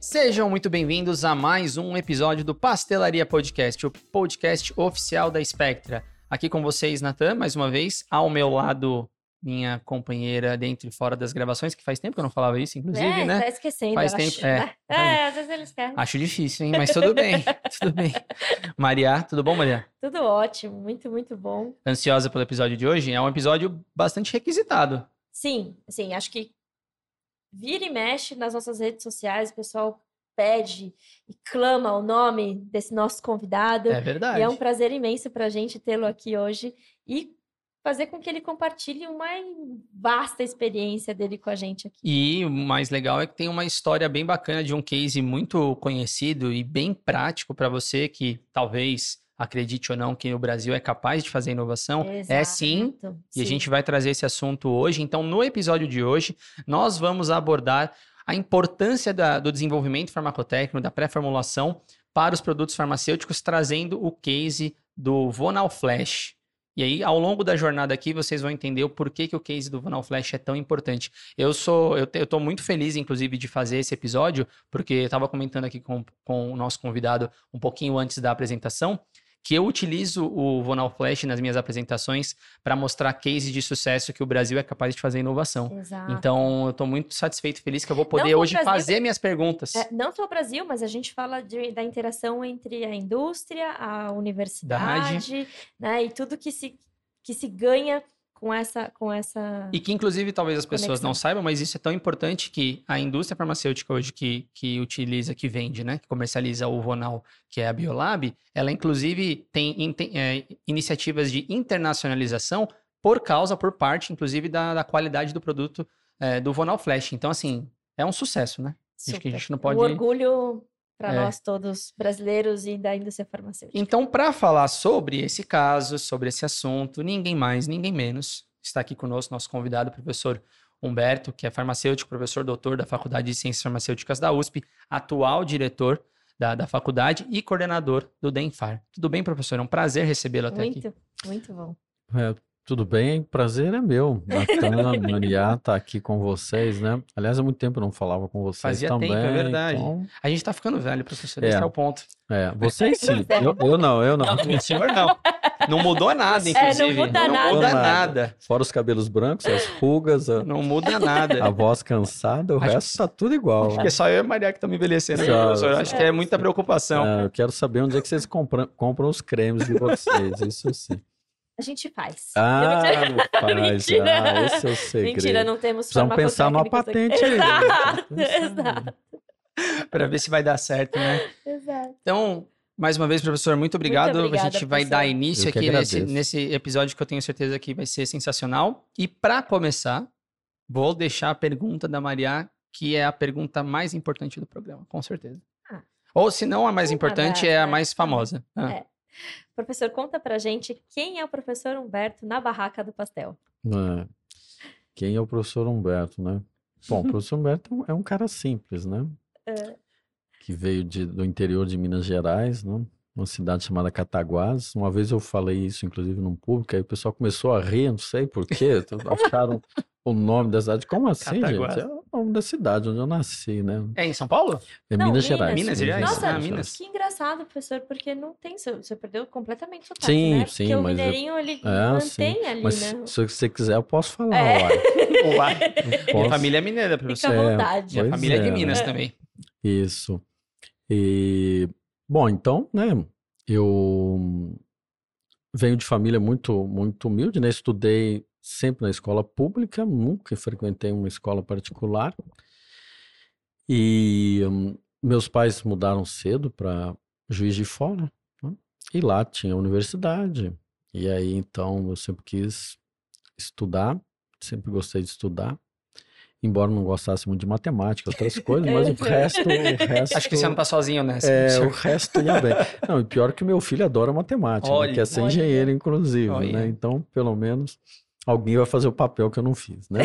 Sejam muito bem-vindos a mais um episódio do Pastelaria Podcast, o podcast oficial da Spectra. Aqui com vocês, Natan, mais uma vez, ao meu lado, minha companheira dentro e fora das gravações, que faz tempo que eu não falava isso, inclusive, é, né? Tá esquecendo, Faz tempo, acho, é. É, às vezes eles querem. Acho difícil, hein? Mas tudo bem, tudo bem. Maria, tudo bom, Maria? Tudo ótimo, muito, muito bom. Ansiosa pelo episódio de hoje? É um episódio bastante requisitado. Sim, assim, acho que vira e mexe nas nossas redes sociais, o pessoal pede e clama o nome desse nosso convidado. É verdade. E é um prazer imenso para a gente tê-lo aqui hoje e fazer com que ele compartilhe uma vasta experiência dele com a gente aqui. E o mais legal é que tem uma história bem bacana de um case muito conhecido e bem prático para você que talvez acredite ou não que o Brasil é capaz de fazer inovação. É sim, Exato, E a sim. gente vai trazer esse assunto hoje. Então, no episódio de hoje, nós vamos abordar a importância da- do desenvolvimento farmacotécnico, da pré-formulação para os produtos farmacêuticos, trazendo o case do Vonal Flash. E aí, ao longo da jornada aqui, vocês vão entender o porquê que o case do Vonal Flash é tão importante. Eu sou, eu, eu muito feliz, inclusive, de fazer esse episódio, porque eu estava comentando aqui com, com o nosso convidado um pouquinho antes da apresentação, que eu utilizo o Vonal Flash nas minhas apresentações para mostrar cases de sucesso que o Brasil é capaz de fazer inovação. Exato. Então, eu estou muito satisfeito e feliz que eu vou poder hoje Brasil- fazer minhas perguntas. É, não só o Brasil, mas a gente fala de- da interação entre a indústria, a universidade, né? E tudo que se, que se ganha com essa. Com essa... E que, inclusive, talvez as pessoas Conexão. não saibam, mas isso é tão importante que a indústria farmacêutica hoje que, que utiliza, que vende, né? Que comercializa o Vonal, que é a Biolab, ela, inclusive, tem, é, iniciativas de internacionalização por causa, por parte, inclusive, da, da qualidade do produto é, do Vonal Flash. Então, assim, é um sucesso, né? Acho que a gente não pode- Um orgulho para É. nós todos, brasileiros e da indústria farmacêutica. Então, para falar sobre esse caso, sobre esse assunto, ninguém mais, ninguém menos, está aqui conosco nosso convidado, o professor Humberto, que é farmacêutico, professor doutor da Faculdade de Ciências Farmacêuticas da USP, atual diretor da, da faculdade e coordenador do DENFAR. Tudo bem, professor? É um prazer recebê-lo até aqui. Muito, muito bom. É, tudo bem? Prazer é meu. Bacana, Maria, tá aqui com vocês, né? Aliás, há muito tempo eu não falava com vocês Fazia também. tempo, é verdade. então, A gente tá ficando velho, professor, É. esse é o ponto. é, vocês sim. Eu, eu não, eu não. Não, o senhor não. Não mudou nada, É, não inclusive. muda nada. muda Nada. Fora os cabelos brancos, as rugas, a, Não muda nada. a voz cansada, o Acho resto tá tudo igual. Acho que é só eu e a Maria que estamos envelhecendo, Só- professor. Acho que é muita preocupação. É, eu quero saber onde é que vocês compram, compram os cremes de vocês, isso sim. A gente faz. Ah, faz, Mentira. ah, esse é o segredo. Mentira, não temos Precisamos pensar numa patente aí, né? Exato, exato, para ver se vai dar certo, né? exato. Então, mais uma vez, professor, muito obrigado. obrigada, a gente vai professor. dar início Eu aqui nesse, nesse episódio que eu tenho certeza que vai ser sensacional. E para começar, vou deixar a pergunta da Maria, que é a pergunta mais importante do programa, com certeza. Ah. Ou se não a mais importante, é a mais famosa. Ah. É. Professor, conta pra gente quem é o professor Humberto na barraca do pastel. É. Quem é o professor Humberto, né? Bom, o professor Humberto é um- é um cara simples, né? É. Que veio de- do interior de Minas Gerais, né? Uma cidade chamada Cataguás. Uma vez eu falei isso, inclusive, num público, aí o pessoal começou a rir, não sei por quê. Acharam o nome da cidade. Como assim, Cataguás. gente? É da cidade onde eu nasci, né? É em São Paulo? É Não, Minas Minas. Gerais. Minas Gerais? Nossa, Ah, Minas. que engraçado, professor, porque não tem. Você você perdeu completamente o sotaque, Sim, né? sim, Porque o mas eu- mineirinho, ele É, sim. mantém ali, Mas né? se você quiser, eu posso falar, É. uai. Uai. Minha família é mineira, Fica professor. à É, vontade. Minha Pois família é de é, Minas né? também. Isso. E, bom, então, né, eu venho de família muito, muito humilde, né, estudei sempre na escola pública, nunca frequentei uma escola particular. E hum, meus pais mudaram cedo para Juiz de Fora, né, e lá tinha universidade. E aí, então, eu sempre quis estudar, sempre gostei de estudar. Embora não gostasse muito de matemática, outras coisas, mas o resto, o resto. Acho que você não tá sozinho nessa. É, professor. o resto ia bem. Não, e pior que meu filho adora matemática, né, Olha, quer ser olha. engenheiro, inclusive, Olha. né? Então, pelo menos, alguém vai fazer o papel que eu não fiz, né?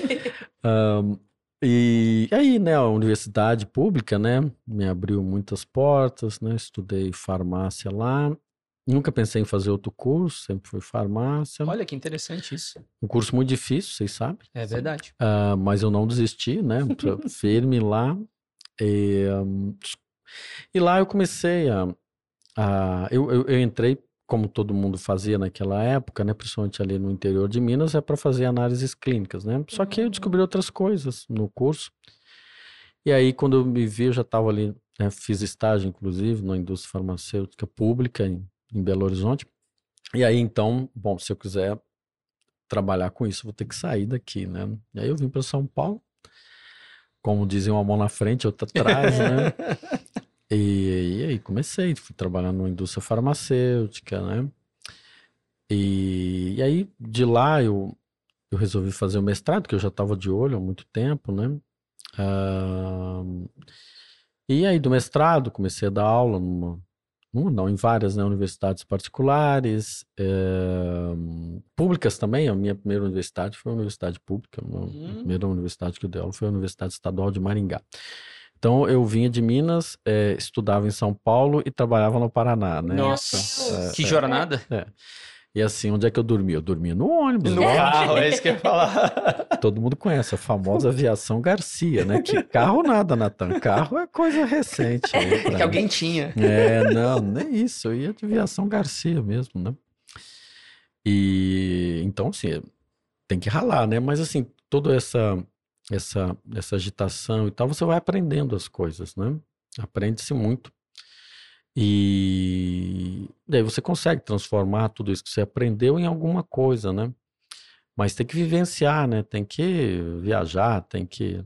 Ahn, e aí, né, a universidade pública, né, me abriu muitas portas, né? Estudei farmácia lá nunca pensei em fazer outro curso, sempre fui farmácia. Olha que interessante isso. Um curso muito difícil, vocês sabem. É verdade. Uh, mas eu não desisti, né? Firme lá. E, um, e, lá eu comecei a. a eu, eu, eu, entrei, como todo mundo fazia naquela época, né? Principalmente ali no interior de Minas, é para fazer análises clínicas, né? Só que eu descobri outras coisas no curso. E aí, quando eu me vi, eu já estava ali, né, fiz estágio, inclusive, na indústria farmacêutica pública em, em Belo Horizonte. E aí, então, bom, se eu quiser trabalhar com isso, vou ter que sair daqui, né? E aí eu vim para São Paulo, como dizem, uma mão na frente, outra atrás, né? E, aí comecei, fui trabalhar numa indústria farmacêutica, né? E, e aí de lá eu, eu resolvi fazer o mestrado, que eu já estava de olho há muito tempo, né? Uh, e aí, do mestrado, comecei a dar aula numa, numa não, em várias né, universidades particulares, é, públicas também. A minha primeira universidade foi a universidade pública. A hum. primeira universidade que eu dei aula foi a Universidade Estadual de Maringá. Então, eu vinha de Minas, é, estudava em São Paulo e trabalhava no Paraná, né? Nossa, é, que jornada! É. E assim, onde é que eu dormia? Eu dormia no ônibus. No né? carro, é isso que eu ia falar. Todo mundo conhece a famosa aviação Garcia, né? Que carro nada, Natan. Carro é coisa recente. que alguém tinha. É, não, nem isso. Eu ia de aviação Garcia mesmo, né? E então, assim, tem que ralar, né? Mas assim, toda essa, essa, essa agitação e tal, você vai aprendendo as coisas, né? Aprende-se muito. E daí você consegue transformar tudo isso que você aprendeu em alguma coisa, né? Mas tem que vivenciar, né? Tem que viajar, tem que.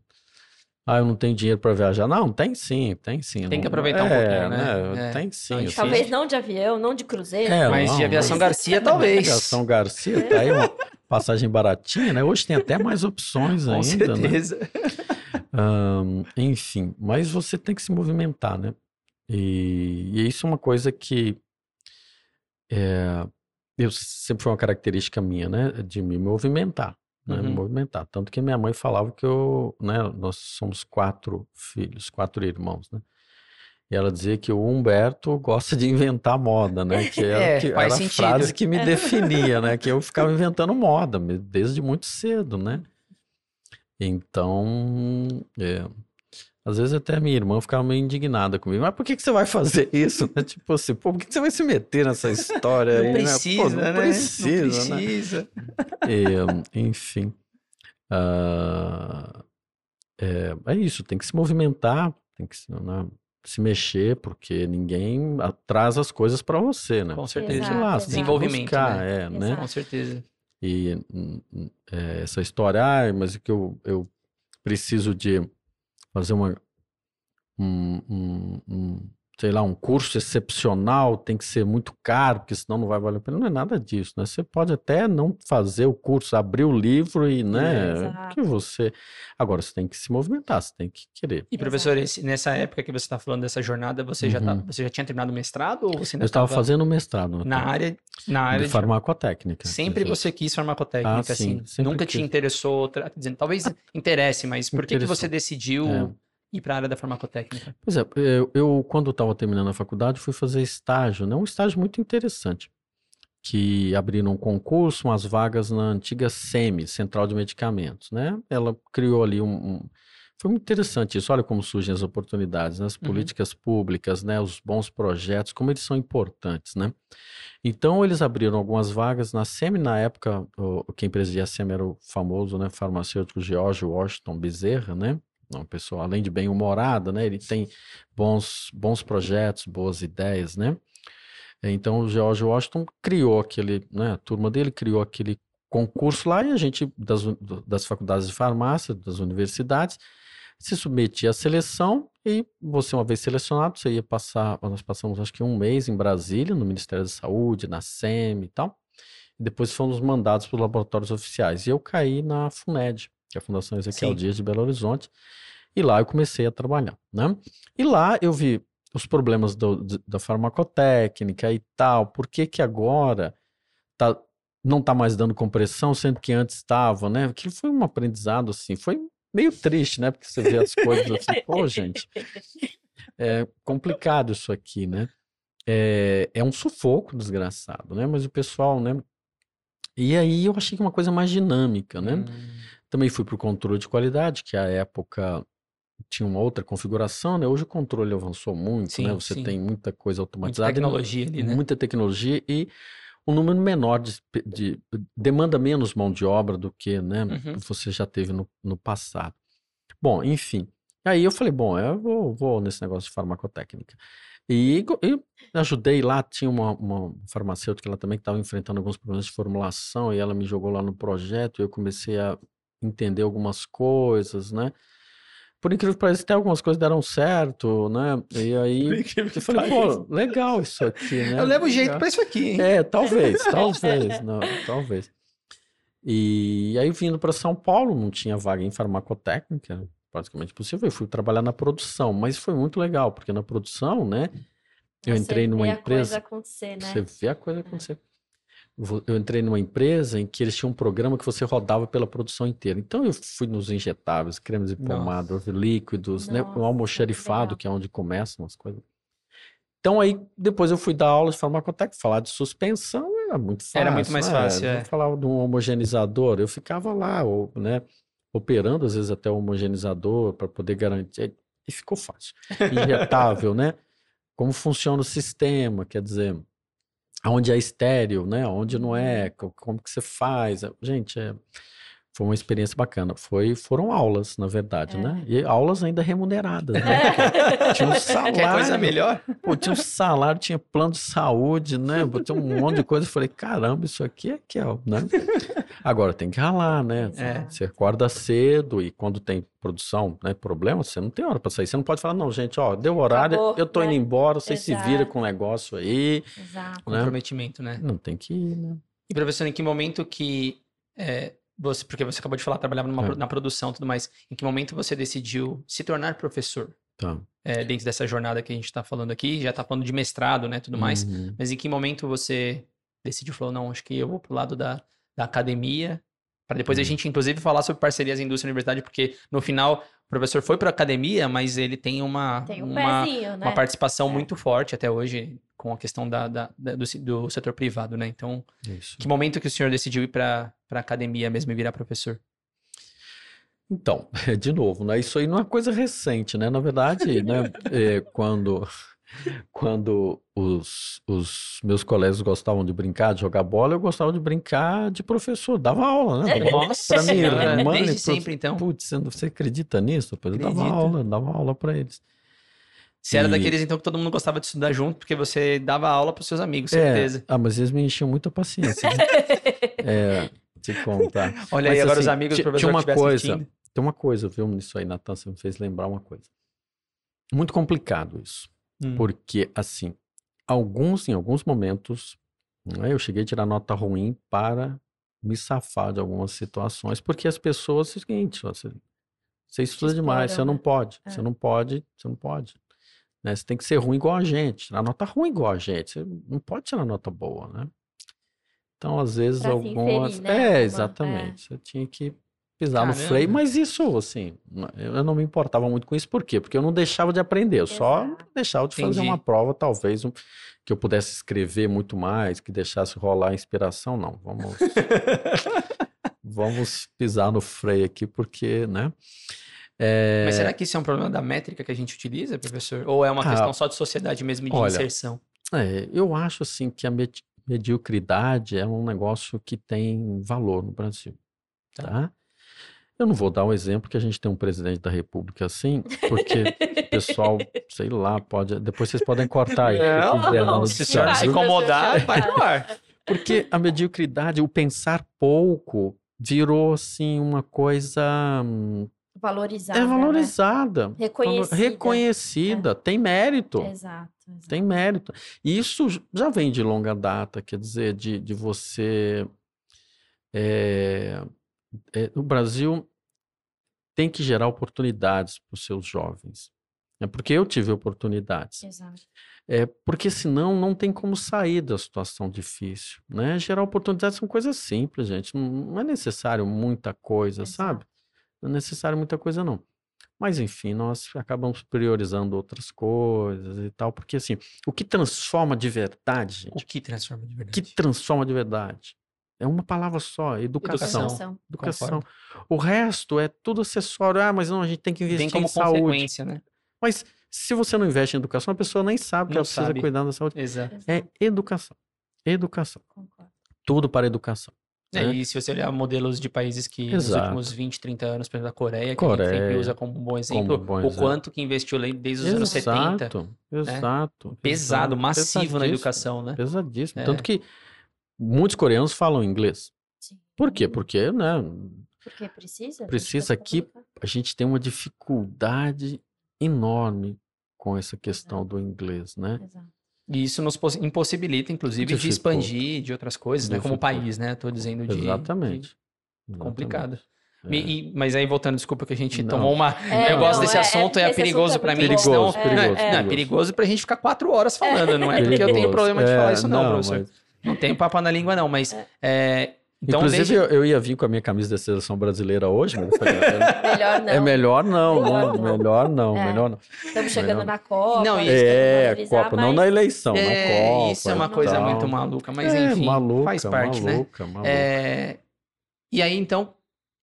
Ah, eu não tenho dinheiro para viajar. Não, tem sim, tem sim. Tem que aproveitar é, um pouquinho, né? né? É. Tem sim. Talvez não de avião, não de cruzeiro. É, mas não, de aviação mas... Garcia, talvez. Aviação Garcia, tá aí uma passagem baratinha, né? Hoje tem até mais opções Com ainda, né? certeza. né? Um, enfim, mas você tem que se movimentar, né? E, e isso é uma coisa que é, eu sempre foi uma característica minha, né, de me movimentar, né, uhum. me movimentar. Tanto que minha mãe falava que eu, né, nós somos quatro filhos, quatro irmãos, né. E ela dizia que o Humberto gosta de inventar moda, né? Que era, é, que era a frase que me definia, né? Que eu ficava inventando moda desde muito cedo, né? Então, é, às vezes até a minha irmã ficava meio indignada comigo. Mas por que, que você vai fazer isso? tipo assim, pô, por que, que você vai se meter nessa história não aí? Precisa, né? Pô, não né? precisa, não precisa. Né? E, enfim. Uh, é, é, isso, tem que se movimentar, tem que né, se mexer, porque ninguém atrasa as coisas para você, né? Com certeza. Exato, lá, Desenvolvimento, buscar, né? É, né? Com certeza. E hum, hum, é, essa história, ah, mas que eu, eu preciso de fazer uma, um, um, um, sei lá, um curso excepcional, tem que ser muito caro, porque senão não vai valer a pena. Não é nada disso, né? Você pode até não fazer o curso, abrir o livro e, né, é, que você... Agora, você tem que se movimentar, você tem que querer. E, professor, esse, nessa época que você está falando dessa jornada, você, uhum. já tá, você já tinha terminado o mestrado ou você ainda Eu estava fazendo mestrado. Na área, na área de, de farmacotécnica. Sempre você quis farmacotécnica, ah, sim, assim? Nunca quis. te interessou, outra, dizendo, talvez interesse, mas por que, que você decidiu... É ir para a área da farmacotécnica? Pois é, eu, eu quando estava terminando a faculdade, fui fazer estágio, né? Um estágio muito interessante, que abriram um concurso, umas vagas na antiga SEMI, Central de Medicamentos, né? Ela criou ali um, um... Foi muito interessante isso. Olha como surgem as oportunidades, né? as uhum. políticas públicas, né? os bons projetos, como eles são importantes, né? Então, eles abriram algumas vagas na SEMI. Na época, o, quem presidia a SEMI era o famoso né, farmacêutico George Washington Bezerra, né? Uma pessoa, além de bem-humorada, né? Ele tem bons, bons projetos, boas ideias, né? Então o George Washington criou aquele, né? A turma dele criou aquele concurso lá e a gente, das, das faculdades de farmácia, das universidades, se submetia à seleção e você, uma vez selecionado, você ia passar, nós passamos acho que um mês em Brasília, no Ministério da Saúde, na SEM e tal, depois fomos mandados para os laboratórios oficiais. E eu caí na FUNED, que é a Fundação Ezequiel Sim. Dias de Belo Horizonte, e lá eu comecei a trabalhar, né? E lá eu vi os problemas do, da farmacotécnica e tal, por que que agora tá, não tá mais dando compressão, sendo que antes estava, né? Aquilo foi um aprendizado, assim, foi meio triste, né? Porque você vê as coisas assim, pô, gente, é complicado isso aqui, né? é, é um sufoco desgraçado, né? Mas o pessoal, né? E aí eu achei que uma coisa mais dinâmica, né? Hum. Também fui para o controle de qualidade, que à época tinha uma outra configuração, né? Hoje o controle avançou muito, Sim, né? Você sim. tem muita coisa Muita automatizada, e tecnologia ali, né? muita tecnologia e um número menor de, de- demanda menos mão de obra do que, né? Uhum. Você já teve no, no passado. Bom, enfim. Aí eu falei, bom, eu vou, vou nesse negócio de farmacotécnica. E eu ajudei lá, tinha uma, uma farmacêutica lá também que estava enfrentando alguns problemas de formulação e ela me jogou lá no projeto e eu comecei a entender algumas coisas, né? Por incrível que pareça, até algumas coisas deram certo, né? E aí eu falei, pô, legal isso aqui, né? Eu levo jeito pra isso aqui, hein? É, talvez, talvez, não, talvez. E aí vindo para São Paulo, não tinha vaga em farmacotécnica, praticamente possível. Eu fui trabalhar na produção, mas foi muito legal, porque na produção, né? Eu Você entrei numa vê a coisa empresa, acontecer, né? você vê a coisa acontecer. Vo- Eu entrei numa empresa em que eles tinham um programa que você rodava pela produção inteira. Então eu fui nos injetáveis, cremes Nossa. pomada, líquidos, né? O Nossa, almoxarifado, legal. que é onde começam as coisas. Então aí depois eu fui dar aula de farmacotécnica, falar de suspensão era muito fácil. Era muito mais né? fácil, é. falava de um homogeneizador, eu ficava lá, ou, né, operando às vezes até o homogeneizador para poder garantir, e ficou fácil. Injetável, né? Como funciona o sistema, quer dizer, aonde é estéreo, né? Onde não é, co- como que você faz. Gente, é, foi uma experiência bacana. Foi, foram aulas, na verdade, É. né? E aulas ainda remuneradas, né? Tinha um salário. Quer coisa melhor? Pô, tinha um salário, tinha plano de saúde, né? Tinha um monte de coisa. Eu falei, caramba, isso aqui é que é, né? Agora tem que ralar, né? É. Você acorda cedo e quando tem produção, né? Problema, você não tem hora pra sair. Você não pode falar, não, gente, ó, deu horário, Acabou, eu tô indo né? embora, vocês se viram com o negócio aí, Exato. né? Comprometimento, né? Não tem que ir, né? E professor, em que momento que é, você, porque você acabou de falar, trabalhava numa É. na produção e tudo mais, em que momento você decidiu se tornar professor? Tá. É, dentro dessa jornada que a gente está falando aqui, já está falando de mestrado, né, tudo mais, Uhum. mas em que momento você decidiu, falou, não, acho que eu vou pro lado da, da academia, para depois a Uhum. gente, inclusive, falar sobre parcerias indústria e universidade, porque no final o professor foi para academia, mas ele tem uma, Tem um uma, pezinho, né? uma participação É. muito forte até hoje com a questão da, da- da- do, do setor privado, né? Então, Isso. que momento que o senhor decidiu ir para a academia mesmo e virar professor? Então, de novo, né? Isso aí não é coisa recente, né? Na verdade, né? é, quando quando os, os meus colegas gostavam de brincar, de jogar bola, eu gostava de brincar de professor, dava aula, né? Nossa Pra mim, senhora, irmã, desde prof- sempre, então. Putz, você acredita nisso? Eu dava Acredito. aula, dava aula para eles. Você era E- daqueles, então, que todo mundo gostava de estudar junto, porque você dava aula para seus amigos, É, certeza. ah, mas eles me enchiam muita paciência. né? é, te contar. Olha aí, Mas, agora os assim, amigos do professor tinha uma coisa, assistindo. tem uma coisa, viu, nisso aí, Natan, você me fez lembrar uma coisa. Muito complicado isso. Hum. Porque, assim, alguns, em alguns momentos, né, eu cheguei a tirar nota ruim para me safar de algumas situações, porque as pessoas, é o seguinte, você, você estuda demais, você não né? pode, É. você não pode, você não pode. Né? Você tem que ser ruim igual a gente, tirar nota ruim igual a gente, você não pode tirar nota boa, né? Então, às vezes, Pra algumas... inserir, né, É, alguma- exatamente, você tinha que pisar no Caramba. freio, mas isso, assim, eu não me importava muito com isso, por quê? Porque eu não deixava de aprender, eu só Exato. deixava de fazer Entendi. uma prova, talvez, um- que eu pudesse escrever muito mais, que deixasse rolar a inspiração, não, vamos... vamos pisar no freio aqui, porque, né? É, Mas será que isso é um problema da métrica que a gente utiliza, professor? Ou é uma Ah, questão só de sociedade mesmo e de olha, inserção? é, eu acho, assim, que a medi- mediocridade é um negócio que tem valor no Brasil, Tá. tá? Eu não vou dar um exemplo que a gente tem um presidente da República assim, porque o pessoal, sei lá, pode. Depois vocês podem cortar aí. quiser, não, no se se incomodar, vai no ar. Porque a mediocridade, o pensar pouco, virou assim uma coisa. hum, Valorizada. É né? valorizada. Reconhecida. Reconhecida, tem mérito. Exato. exato. Tem mérito. E isso já vem de longa data, quer dizer, de, de você. é, é, o Brasil tem que gerar oportunidades para os seus jovens. É porque eu tive oportunidades. Exato. É porque senão não tem como sair da situação difícil, né? Gerar oportunidades são coisas simples, gente. Não, é necessário muita coisa, Exato. sabe? Não é necessário muita coisa, não. Mas, enfim, nós acabamos priorizando outras coisas e tal, porque, assim, o que transforma de verdade, gente, O que transforma de o verdade? que transforma de verdade é uma palavra só, educação. Educação. Educação. O resto é tudo acessório. Ah, mas não, a gente tem que investir Tem como em saúde. consequência, né? Mas se você não investe em educação, a pessoa nem sabe que Não ela precisa sabe. cuidar da saúde. Exato. É educação. Educação. Concordo. Tudo para educação. É, né? e se você olhar modelos de países que nos Exato. últimos 20, 30 anos, por exemplo, a Coreia, que a gente sempre Coreia, usa como um bom exemplo, bom o exemplo. quanto que investiu desde os anos 70. Exato. Exato. Pesado, exato, massivo na educação, né? Pesadíssimo. É. Tanto que muitos coreanos falam inglês. Sim. Por quê? Porque, né, Porque precisa. a gente Precisa aqui- a gente tem uma dificuldade enorme com essa questão Exato. do inglês, né? Exato. E isso nos pos- impossibilita, inclusive, de expandir de outras coisas, né? Como país, né? Tô dizendo de... Exatamente. de- complicado. Exatamente. E- e- mas aí, voltando, desculpa que a gente Não. tomou uma... É, eu gosto não, desse é- assunto, é, assunto perigoso é pra mim, senão... Perigoso, não, perigoso, é, não, é perigoso. perigoso pra gente ficar quatro horas falando, não é porque eu tenho Perigoso. problema de É, falar isso não, professor. mas- Não tem papo na língua não, mas... é, então, Inclusive, desde... eu, eu ia vir com a minha camisa da seleção brasileira hoje, mas eu falei, é, Melhor não. é melhor não, Melhor né? não. Melhor não, É. melhor não. Estamos chegando Melhor. na Copa. Não, que É, Copa, não mas- na eleição, É, na Copa. isso é uma coisa tal. muito maluca, mas É, enfim, maluca, faz parte, né? maluca, maluca. É, E aí, então,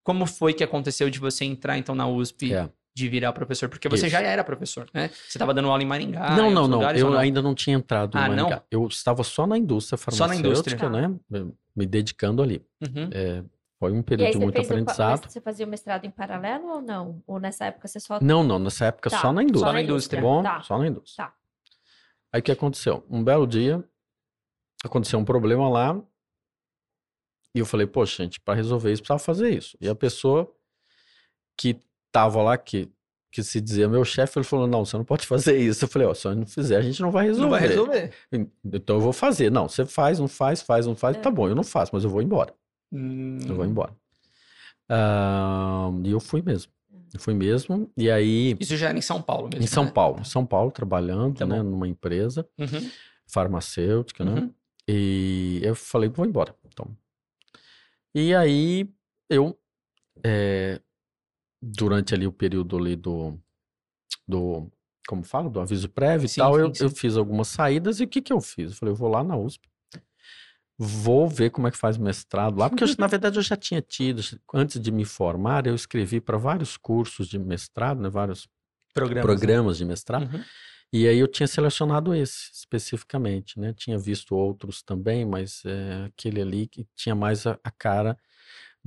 como foi que aconteceu de você entrar, então, na USP, É. de virar professor? Porque você Isso. já era professor, né? Você estava dando aula em Maringá, não, em não, não. lugares, Eu não? ainda não tinha entrado Ah, em não? Maringá. Eu estava só na indústria Só na farmacêutica, indústria. né? Me dedicando ali. Uhum. É, foi um E período de muito o aprendizado. mas você fazia o mestrado em paralelo ou não? Ou nessa época você só... Não, não, nessa época Tá, só na só indústria. Só na indústria. Bom, Tá. só na indústria. Tá. Aí o que aconteceu? Um belo dia, aconteceu um problema lá, e eu falei, poxa, gente, para resolver isso precisava fazer isso. E a pessoa que tava lá, que, que se dizia meu chefe, ele falou, não, você não pode fazer isso. Eu falei, ó, se eu não fizer, a gente não vai resolver. Não vai resolver. Então eu vou fazer. Não, você faz, não faz, faz, não faz. É. Tá bom, eu não faço, mas eu vou embora. Hum, Eu vou embora. Ah, e eu fui mesmo. Eu fui mesmo. E aí, Isso já era em São Paulo mesmo, em São né? Paulo, em São Paulo, trabalhando, Tá né, numa empresa Uhum, farmacêutica, né? uhum. E eu falei, vou embora. Então. E aí, eu, eh, durante ali o período ali do, do, como fala, do aviso prévio e Sim, tal, sim, eu, eu sim. fiz algumas saídas e o que que eu fiz? Eu falei, eu vou lá na USP, vou ver como é que faz mestrado lá, porque eu, na verdade eu já tinha tido, antes de me formar, eu escrevi para vários cursos de mestrado, né, vários Programas, programas de mestrado, né? Uhum. e aí eu tinha selecionado esse especificamente, né? Tinha visto outros também, mas é, aquele ali que tinha mais a, a cara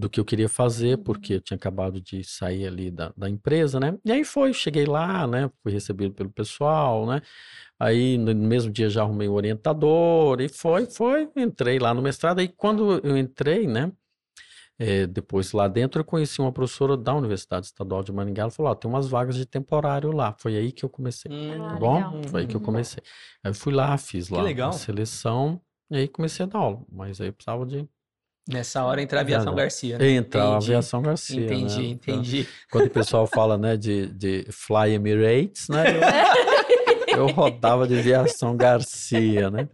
do que eu queria fazer, Uhum. porque eu tinha acabado de sair ali da, da empresa, né? E aí foi, cheguei lá, né? Fui recebido pelo pessoal, né? Aí no mesmo dia já arrumei o orientador e foi, foi, entrei lá no mestrado. Aí quando eu entrei, né? é, depois lá dentro eu conheci uma professora da Universidade Estadual de Maringá, ela falou, ó, tem umas vagas de temporário lá. Foi aí que eu comecei. Hum, Ah, Tá bom? legal. Foi aí que eu Uhum. comecei. Aí eu fui lá, fiz lá a seleção e aí comecei a dar aula. Mas aí eu precisava de Nessa hora entra a aviação Não. Garcia, né? entrar a Entendi, aviação Garcia, Entendi, né? entendi. Quando o pessoal fala, né, de, de Fly Emirates, né? Eu, eu rodava de aviação Garcia, né?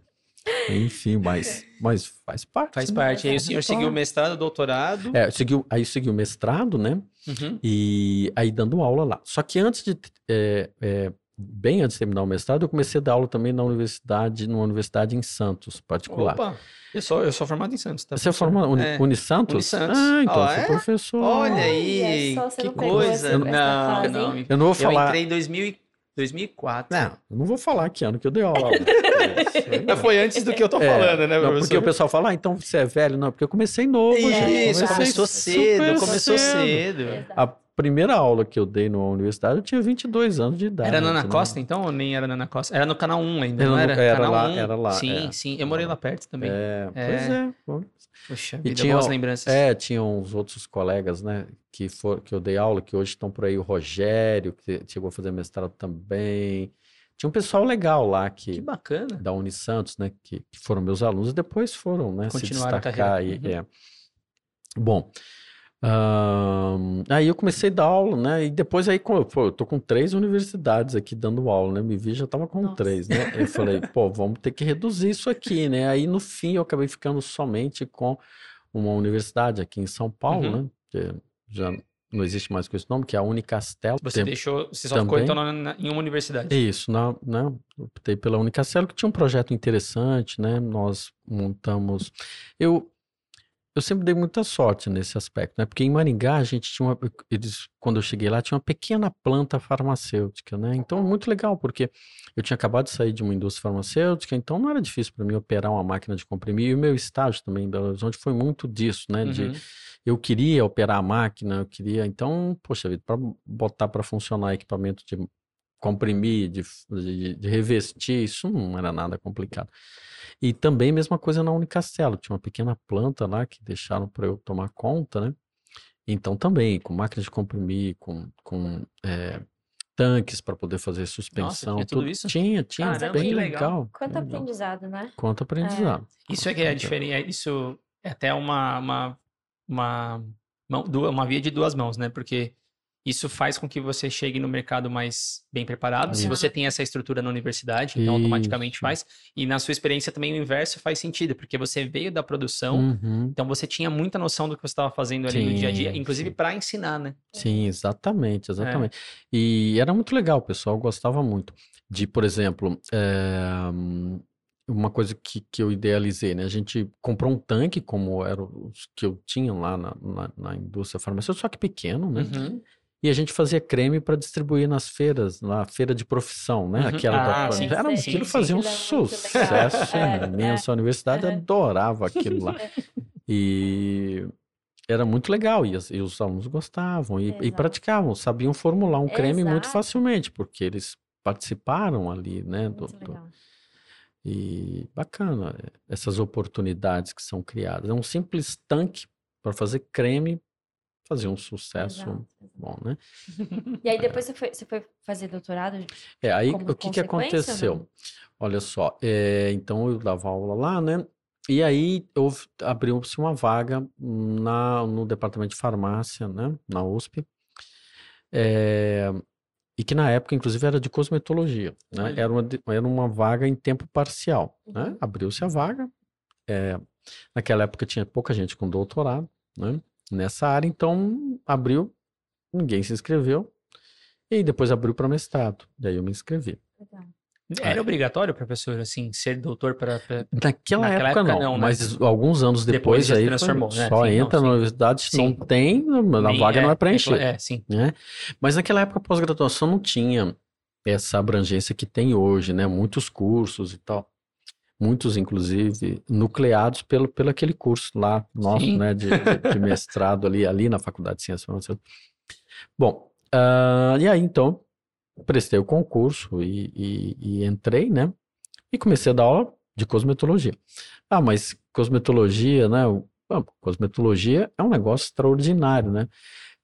Enfim, mas, mas faz parte. Faz né? parte. Aí o senhor Então, seguiu o mestrado, doutorado. É, seguiu, aí segui o mestrado, né? Uhum. E aí dando aula lá. Só que antes de, é, é, bem antes de terminar o mestrado, eu comecei a dar aula também na universidade, numa universidade em Santos, particular. Opa, eu sou, eu sou formado em Santos, tá? Você é formado Uni, É. Unisantos? Unisantos. Ah, então eu sou é? professor. Olha Olha aí, só, que coisa. essa- Não, não. Eu não vou Eu falar. entrei em 2000, e- 2004. Não, eu não vou falar que ano que eu dei aula. Mas foi antes do que eu tô É, falando, né, não, professor? porque o pessoal fala, ah, então você é velho. Não, porque eu comecei novo, gente. Isso, Comecei começou cedo, começou cedo. Exato. A primeira aula que eu dei numa universidade, eu tinha 22 anos de idade. Era na Ana né? Costa, então? Ou nem era na Ana Costa? Era no Canal 1 ainda, Era não no- era? era Canal lá, 1. era lá, Sim, é. sim. Eu morei lá perto também. É, É. pois é. Poxa, E vida, tinha- boas lembranças. É, tinha uns outros colegas, né, que, for, que eu dei aula, que hoje estão por aí, o Rogério, que chegou a fazer mestrado também. Tinha um pessoal legal lá Que que, bacana. da Unisantos, né, que, que foram meus alunos e depois foram, né, se Continuaram a destacar carreira. aí. É. Bom, ahn, aí eu comecei a dar aula, né, e depois aí, pô, eu tô com três universidades aqui dando aula, né, me vi já tava com Nossa. três, né, eu falei, pô, vamos ter que reduzir isso aqui, né, aí no fim eu acabei ficando somente com uma universidade aqui em São Paulo, Uhum. né, que já não existe mais com esse nome, que é a Unicastelo. Você deixou, você só também. ficou então na- na- em uma universidade. Isso, na, né? Optei pela Unicastelo, que tinha um projeto interessante, né? Nós montamos. Eu, eu sempre dei muita sorte nesse aspecto, né? Porque em Maringá a gente tinha uma. Eles, quando eu cheguei lá, tinha uma pequena planta farmacêutica, né? Então, muito legal, porque eu tinha acabado de sair de uma indústria farmacêutica, então não era difícil para mim operar uma máquina de comprimir. E o meu estágio também em Belo Horizonte foi muito disso, né? De, Uhum. eu queria operar a máquina, eu queria. Então, poxa vida, para botar para funcionar equipamento de comprimir, de, de, de revestir, isso não era nada complicado. E também, mesma coisa na Unicastelo, tinha uma pequena planta lá que deixaram para eu tomar conta, né? Então, também, com máquina de comprimir, com, com eh, tanques para poder fazer suspensão. tinha tudo isso? Tinha, tinha, Caramba, bem legal. legal. Quanto legal. aprendizado, né? Quanto aprendizado. Isso é que é diferente. Isso é até uma, uma, uma, du- uma via de duas mãos, né? Porque isso faz com que você chegue no mercado mais bem preparado. Se você tem essa estrutura na universidade, então automaticamente Isso. faz. E na sua experiência também o inverso faz sentido, porque você veio da produção, Uhum. então você tinha muita noção do que você estava fazendo ali no dia a dia, Sim, inclusive sim. para ensinar, né? Sim, exatamente, exatamente. E era muito legal, o pessoal gostava muito de, por exemplo, hum, uma coisa que, que eu idealizei, né? A gente comprou um tanque, como eram os que eu tinha lá na, na, na indústria farmacêutica, só que pequeno, né? Uhum. E a gente fazia creme para distribuir nas feiras, na feira de profissão, né? Uhum. Aquela da- Ah, sim, era, sim, aquilo sim, fazia um é muito legal. sucesso É, imenso. A universidade Uhum. adorava aquilo lá. E era muito legal, e, e os alunos gostavam e, e Exato. praticavam, sabiam formular um creme muito Exato. facilmente, porque eles participaram ali, né? do- do- e bacana essas oportunidades que são criadas. É um simples tanque para fazer creme, fazer um sucesso Exato, bom, né? E aí depois você foi, você foi fazer doutorado? É, aí o que que aconteceu? Olha só, é, então eu dava aula lá, né? E aí abriu-se uma vaga na, no departamento de farmácia, né? Na USP. É, e que na época, inclusive, era de cosmetologia, né? Era uma, era uma vaga em tempo parcial, né? Uhum. Abriu-se a vaga. é, naquela época tinha pouca gente com doutorado, né? Nessa área, então abriu, ninguém se inscreveu. E depois abriu para mestrado. Daí eu me inscrevi. Legal. Era É. obrigatório, professor, assim, ser doutor para. Naquela, Naquela época, época não, não, né? mas alguns anos Depois depois, aí foi- transformou, né? só Sim, não, entra sim. na universidade se não Sim. tem, na vaga não é preenchida, É, sim. né? Mas naquela época a pós-graduação não tinha essa abrangência que tem hoje, né? Muitos cursos e tal. Muitos, inclusive, nucleados pelo, pelo aquele curso lá nosso, Sim. né? De, de- mestrado ali, ali na Faculdade de Ciências Farmacêuticas. Bom, ah, e aí então prestei o concurso e, e- e entrei, né? E comecei a dar aula de cosmetologia. Ah, mas cosmetologia, né? ah, cosmetologia é um negócio extraordinário, né?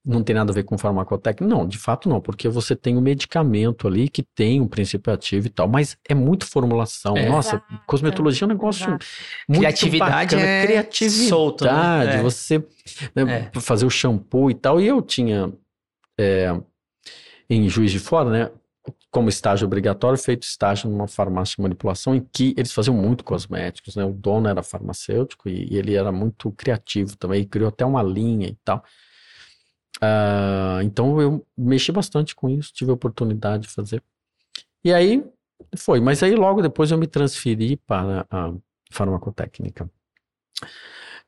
Não tem nada a ver com farmacotécnica? Não, de fato não, porque você tem um medicamento ali que tem um princípio ativo e tal, mas é muito formulação. É. Nossa, Exato, cosmetologia é um negócio exato. muito Criatividade bacana. é Criatividade, solto, né? É. você né, É. fazer o shampoo e tal. E eu tinha é, em Juiz de Fora, né? Como estágio obrigatório, feito estágio numa farmácia de manipulação em que eles faziam muito cosméticos, né? O dono era farmacêutico e, e ele era muito criativo também, criou até uma linha e tal. Ah, então eu mexi bastante com isso, tive a oportunidade de fazer. E aí foi, mas aí logo depois eu me transferi para a farmacotécnica.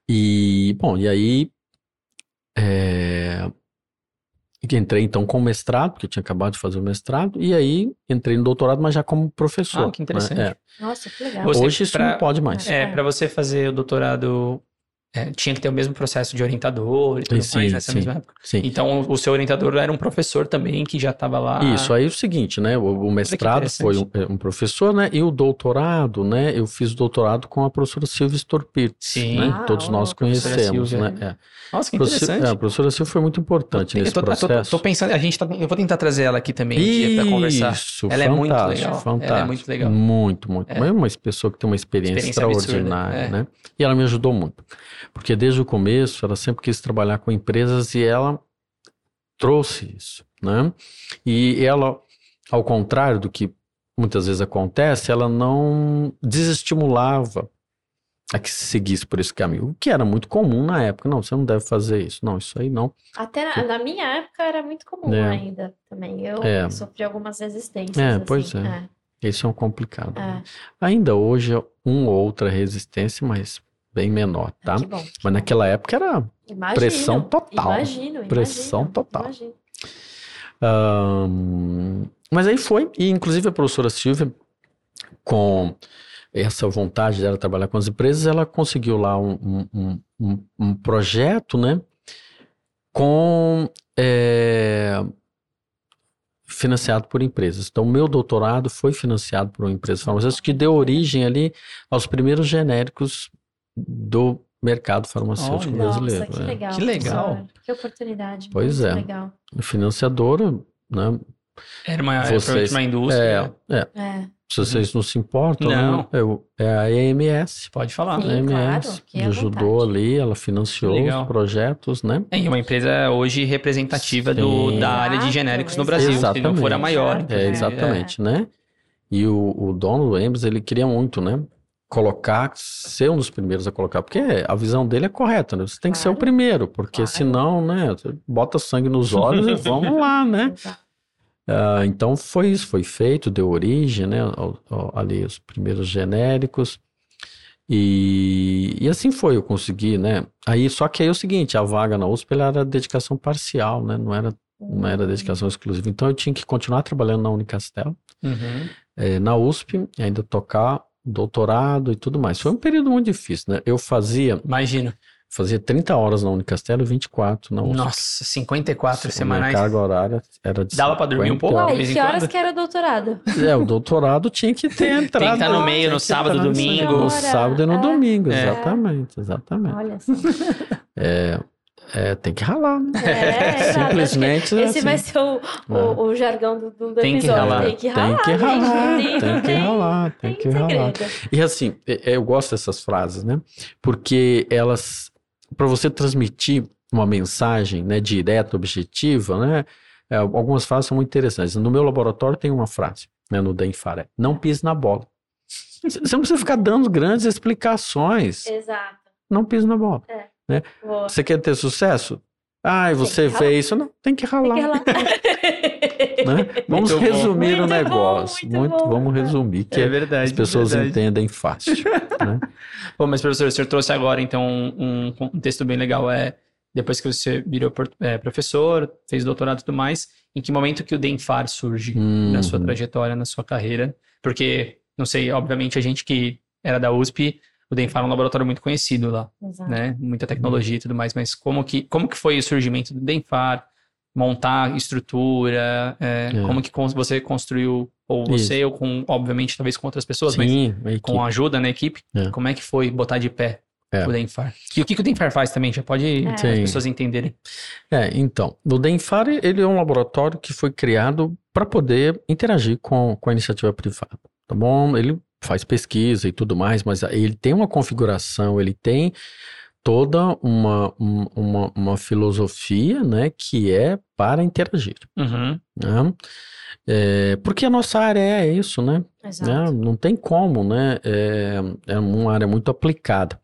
E, bom, e aí é, entrei então com mestrado, porque eu tinha acabado de fazer o mestrado, e aí entrei no doutorado, mas já como professor. Ah, que né? interessante. É. Nossa, que legal. Você- Hoje isso pra- não pode mais. É, para você fazer o doutorado, é, tinha que ter o mesmo processo de orientador e tudo Sim, mais nessa sim. mesma época. Sim. Então, o seu orientador era um professor também que já estava lá. Isso, aí é o seguinte, né? O, o mestrado foi um, é, um professor, né? E o doutorado, né? Eu fiz o doutorado com a professora Silvia Storpirtz, Sim. né? Ah, Todos nós ó, conhecemos, Silvia. né? É. Nossa, que Professor- interessante. é, a professora Silvia foi muito importante Eu nesse tô, tô- processo. tô pensando, a gente tá, eu vou tentar trazer ela aqui também um dia para conversar. Isso, Ela é muito legal. fantástico. Ela é muito legal. Muito, muito. É. Mas é uma pessoa que tem uma experiência, Experiência absurda, extraordinária, é. né? E ela me ajudou muito. Porque desde o começo, ela sempre quis trabalhar com empresas e ela trouxe isso, né? E ela, ao contrário do que muitas vezes acontece, ela não desestimulava a que seguisse por esse caminho, o que era muito comum na época. Não, você não deve fazer isso. Não, isso aí não. Até na, na minha época era muito comum É. ainda também. Eu É. sofri algumas resistências. É, assim, pois é. Isso é um complicado. É, né? Ainda hoje, uma ou outra resistência, mas bem menor, é. tá? Que Mas naquela época era Imagino, pressão total. Imagino, Pressão imagino, total. imagino. Ahn, mas aí foi, e inclusive a professora Silvia, com essa vontade dela trabalhar com as empresas, ela conseguiu lá um, um- um- um- um projeto, né, com é, financiado por empresas. Então, meu doutorado foi financiado por uma empresa farmacêutica que deu origem ali aos primeiros genéricos do mercado farmacêutico Olha. brasileiro. Nossa, que né? legal. Que legal. Que oportunidade. Pois é. legal. Financiadora, né? Era uma, era Vocês- provavelmente uma indústria. É, é, É. se vocês não se importam, Não. né? Eu- é a EMS. Pode falar. Sim. A EMS claro, ajudou vontade. ali, ela financiou Legal. os projetos, né? É, e uma empresa hoje representativa do, da área de Exato, genéricos no exato. Brasil, se não for a Exatamente. maior. É, É, exatamente, né? E o, o dono do EMS, ele queria muito, né? Colocar, ser um dos primeiros a colocar, porque a visão dele é correta, né? Você tem que ser o Claro. primeiro, porque Claro. senão, né? Bota sangue nos olhos e vamos lá, né? Ah, então foi isso, foi feito, deu origem, né, ao- ao- ali os primeiros genéricos e, e assim foi, eu consegui, né, aí só que aí é o seguinte, a vaga na USP era dedicação parcial, né, não era, não era dedicação exclusiva, então eu tinha que continuar trabalhando na Unicastel, Uhum. eh, na USP, ainda tocar doutorado e tudo mais, foi um período muito difícil, né, eu fazia, Imagina. fazia 30 horas na Unicastel e 24 na USP. Nossa, 54 Minha semanais. carga horária era de Dava pra dormir um 50 pouco? horas. Uai, em que horas quando? que era o doutorado? É, o doutorado tinha que ter entrado. Tem que estar no meio, no sábado, domingo. No sábado e no É. domingo, É. exatamente, exatamente. Olha só. É, é, tem que ralar, né? É. Simplesmente Esse assim. vai ser o, o, o jargão do, do Tem que episódio. ralar. Tem que Tem ralar. que gente. ralar, Tem- tem que tem- ralar, tem tem que ralar. E assim, é- é, eu gosto dessas frases, né? Porque elas, para você transmitir uma mensagem, né, direta, objetiva, né? é, algumas frases são muito interessantes. No meu laboratório tem uma frase, né, no Denfar, é, não pise na bola. Você não precisa ficar dando grandes explicações. Exato. Não pise na bola. Boa. Você quer ter sucesso? Ah, e você vê isso? Não, tem que Tem ralar. que ralar. né? Vamos Muito bom. resumir o bom, negócio. muito Muito, bom. vamos resumir, que É verdade. as pessoas verdade. entendem fácil. né? Bom, mas professor, o senhor trouxe agora então um, um texto bem legal. É depois que você virou é, professor, fez doutorado e tudo mais, em que momento que o Denfar surge na sua Uhum. trajetória, na sua carreira? Porque, não sei, obviamente a gente que era da USP, o Denfar é um laboratório muito conhecido lá, Exato. né? Muita tecnologia e tudo mais, mas como que, como que foi o surgimento do Denfar? Montar estrutura, é, É. como que você construiu, ou você, ou com, obviamente, talvez com outras pessoas, mas Sim, a com ajuda na equipe, É. como é que foi botar de pé É. o Denfar? E o que, que o Denfar faz também? Já pode É. as pessoas entenderem. É, então, o Denfar, ele é um laboratório que foi criado para poder interagir com, com a iniciativa privada, tá bom? Ele faz pesquisa e tudo mais, mas ele tem uma configuração, ele tem toda uma, um- uma, uma filosofia, né, que é para interagir, Uhum. né? É, porque a nossa área é isso, né? Exato. né? Não tem como, né? É, é uma área muito aplicada.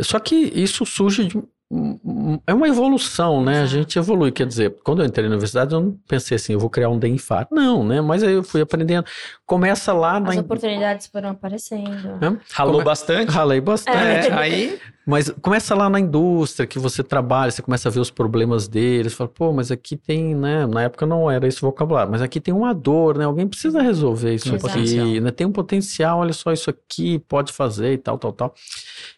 Só que isso surge de. É uma evolução, né? A gente evolui. Quer dizer, quando eu entrei na universidade, eu não pensei assim, eu vou criar um DENFAR. Não, né? Mas aí eu fui aprendendo. Começa lá na. As oportunidades foram aparecendo. Hã? Ralou Como é- bastante. Ralei bastante. É, aí, Mas começa lá na indústria que você trabalha, você começa a ver os problemas deles, fala, pô, mas aqui tem, né? Na época não era esse vocabulário, mas aqui tem uma dor, né? Alguém precisa resolver isso Tem um aqui, potencial. né? Tem um potencial, olha só isso aqui, pode fazer e tal, tal, tal.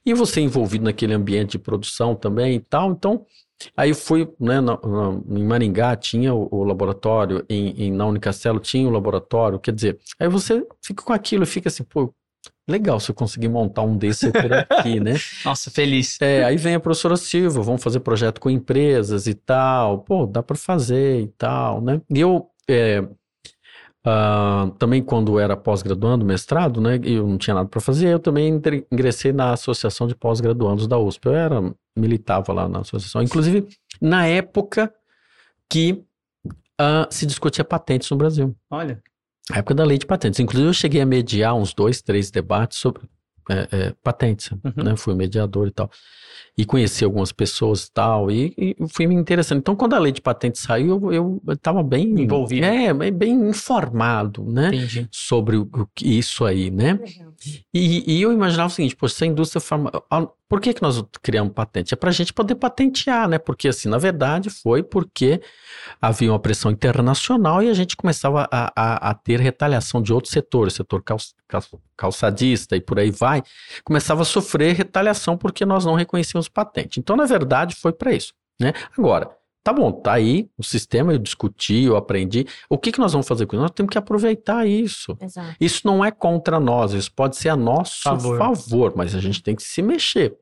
E você envolvido naquele ambiente de produção também e tal, então. Aí fui, né, na- na- em Maringá tinha o, o laboratório, em, em- na Unicastelo tinha o laboratório, quer dizer, aí você fica com aquilo, fica assim, pô, legal se eu conseguir montar um desse por aqui, né? nossa, feliz. É, aí vem a professora Silva, vamos fazer projeto com empresas e tal. Pô, dá para fazer e tal, né? E eu, é, ah, também quando era pós-graduando, mestrado, né? Eu não tinha nada para fazer, eu também ingressei na Associação de Pós-Graduandos da USP. Eu era, militava lá na associação. Inclusive, na época que ah, se discutia patentes no Brasil. Olha, A época da lei de patentes. Inclusive, eu cheguei a mediar uns dois, três debates sobre é, é, patentes, uhum. né? Fui mediador e tal. E conheci algumas pessoas e tal, e, e fui me interessando. Então, quando a lei de patentes saiu, eu estava bem... Envolvido. É, bem informado, né? Entendi. Sobre o, o, isso aí, né? E, e, eu imaginava o seguinte, poxa, se a indústria farmacêutica... Por que, que nós criamos patente? É para a gente poder patentear, né? Porque, assim, na verdade, foi porque havia uma pressão internacional e a gente começava a, a, a ter retaliação de outros setores, setor cal, cal, calçadista e por aí vai, começava a sofrer retaliação porque nós não reconhecíamos patente. Então, na verdade, foi para isso, né? Agora, Tá bom, tá aí o sistema, eu discuti, eu aprendi. O que, que nós vamos fazer com isso? Nós temos que aproveitar isso. Exato. Isso não é contra nós, isso pode ser a nosso favor. favor, mas a gente tem que se mexer.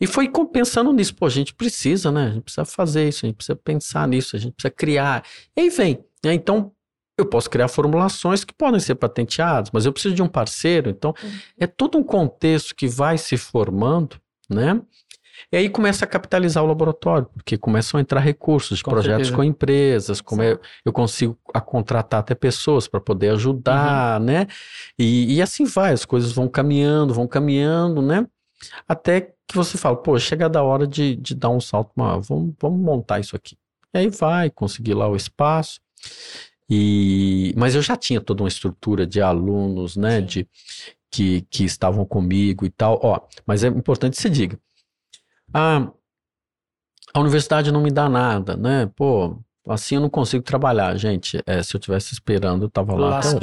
E foi pensando nisso, pô, a gente precisa, né? A gente precisa fazer isso, a gente precisa pensar nisso, a gente precisa criar. E aí vem. Né? Então, eu posso criar formulações que podem ser patenteadas, mas eu preciso de um parceiro. Então, uhum. é todo um contexto que vai se formando, né? E aí começa a capitalizar o laboratório, porque começam a entrar recursos de com projetos certeza. com empresas, como eu, eu consigo a contratar até pessoas para poder ajudar, uhum. né? E, e, assim vai, as coisas vão caminhando, vão caminhando, né? Até que você fala, pô, chega da hora de, de dar um salto, mas vamos, vamos montar isso aqui. E aí vai, conseguir lá o espaço. E, mas eu já tinha toda uma estrutura de alunos, né, de, que, que estavam comigo e tal. Ó, mas é importante que você diga, ah, a universidade não me dá nada, né? Pô, assim eu não consigo trabalhar. Gente, é, se eu tivesse esperando, eu tava lá. Até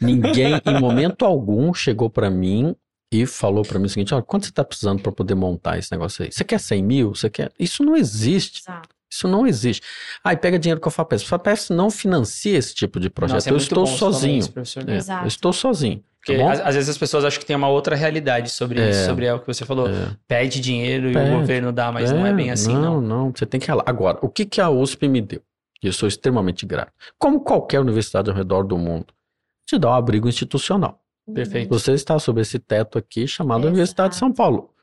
Ninguém, em momento algum, chegou para mim e falou para mim o seguinte: olha, quanto você tá precisando para poder montar esse negócio aí? Você quer 100 mil? Você quer. Isso não existe. Exato. Isso não existe. Aí ah, pega dinheiro com a FAPES. A FAPES não financia esse tipo de projeto. Nossa, é eu estou sozinho. Isso, é, eu estou sozinho. Porque tá às, às, vezes as pessoas acham que tem uma outra realidade sobre é, isso, sobre o que você falou. É. Pede dinheiro Pede. e o governo dá, mas é, não é bem assim, não. Não, não. Você tem que ralar. Agora, o que, que a USP me deu? E eu sou extremamente grato. Como qualquer universidade ao redor do mundo, te dá um abrigo institucional. Perfeito. Você está sob esse teto aqui chamado Exato. Universidade de São Paulo.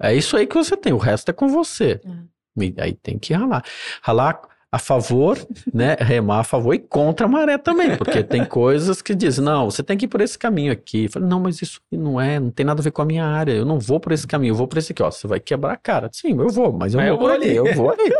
É isso aí que você tem, o resto é com você. É. Aí tem que ralar. Ralar a favor, né, remar a favor e contra a maré também, porque tem coisas que dizem, não, você tem que ir por esse caminho aqui. Eu falei, não, mas isso não é, não tem nada a ver com a minha área, eu não vou por esse caminho, eu vou por esse aqui, ó, você vai quebrar a cara. Sim, eu vou, mas eu, mas não eu vou ali, eu vou ali.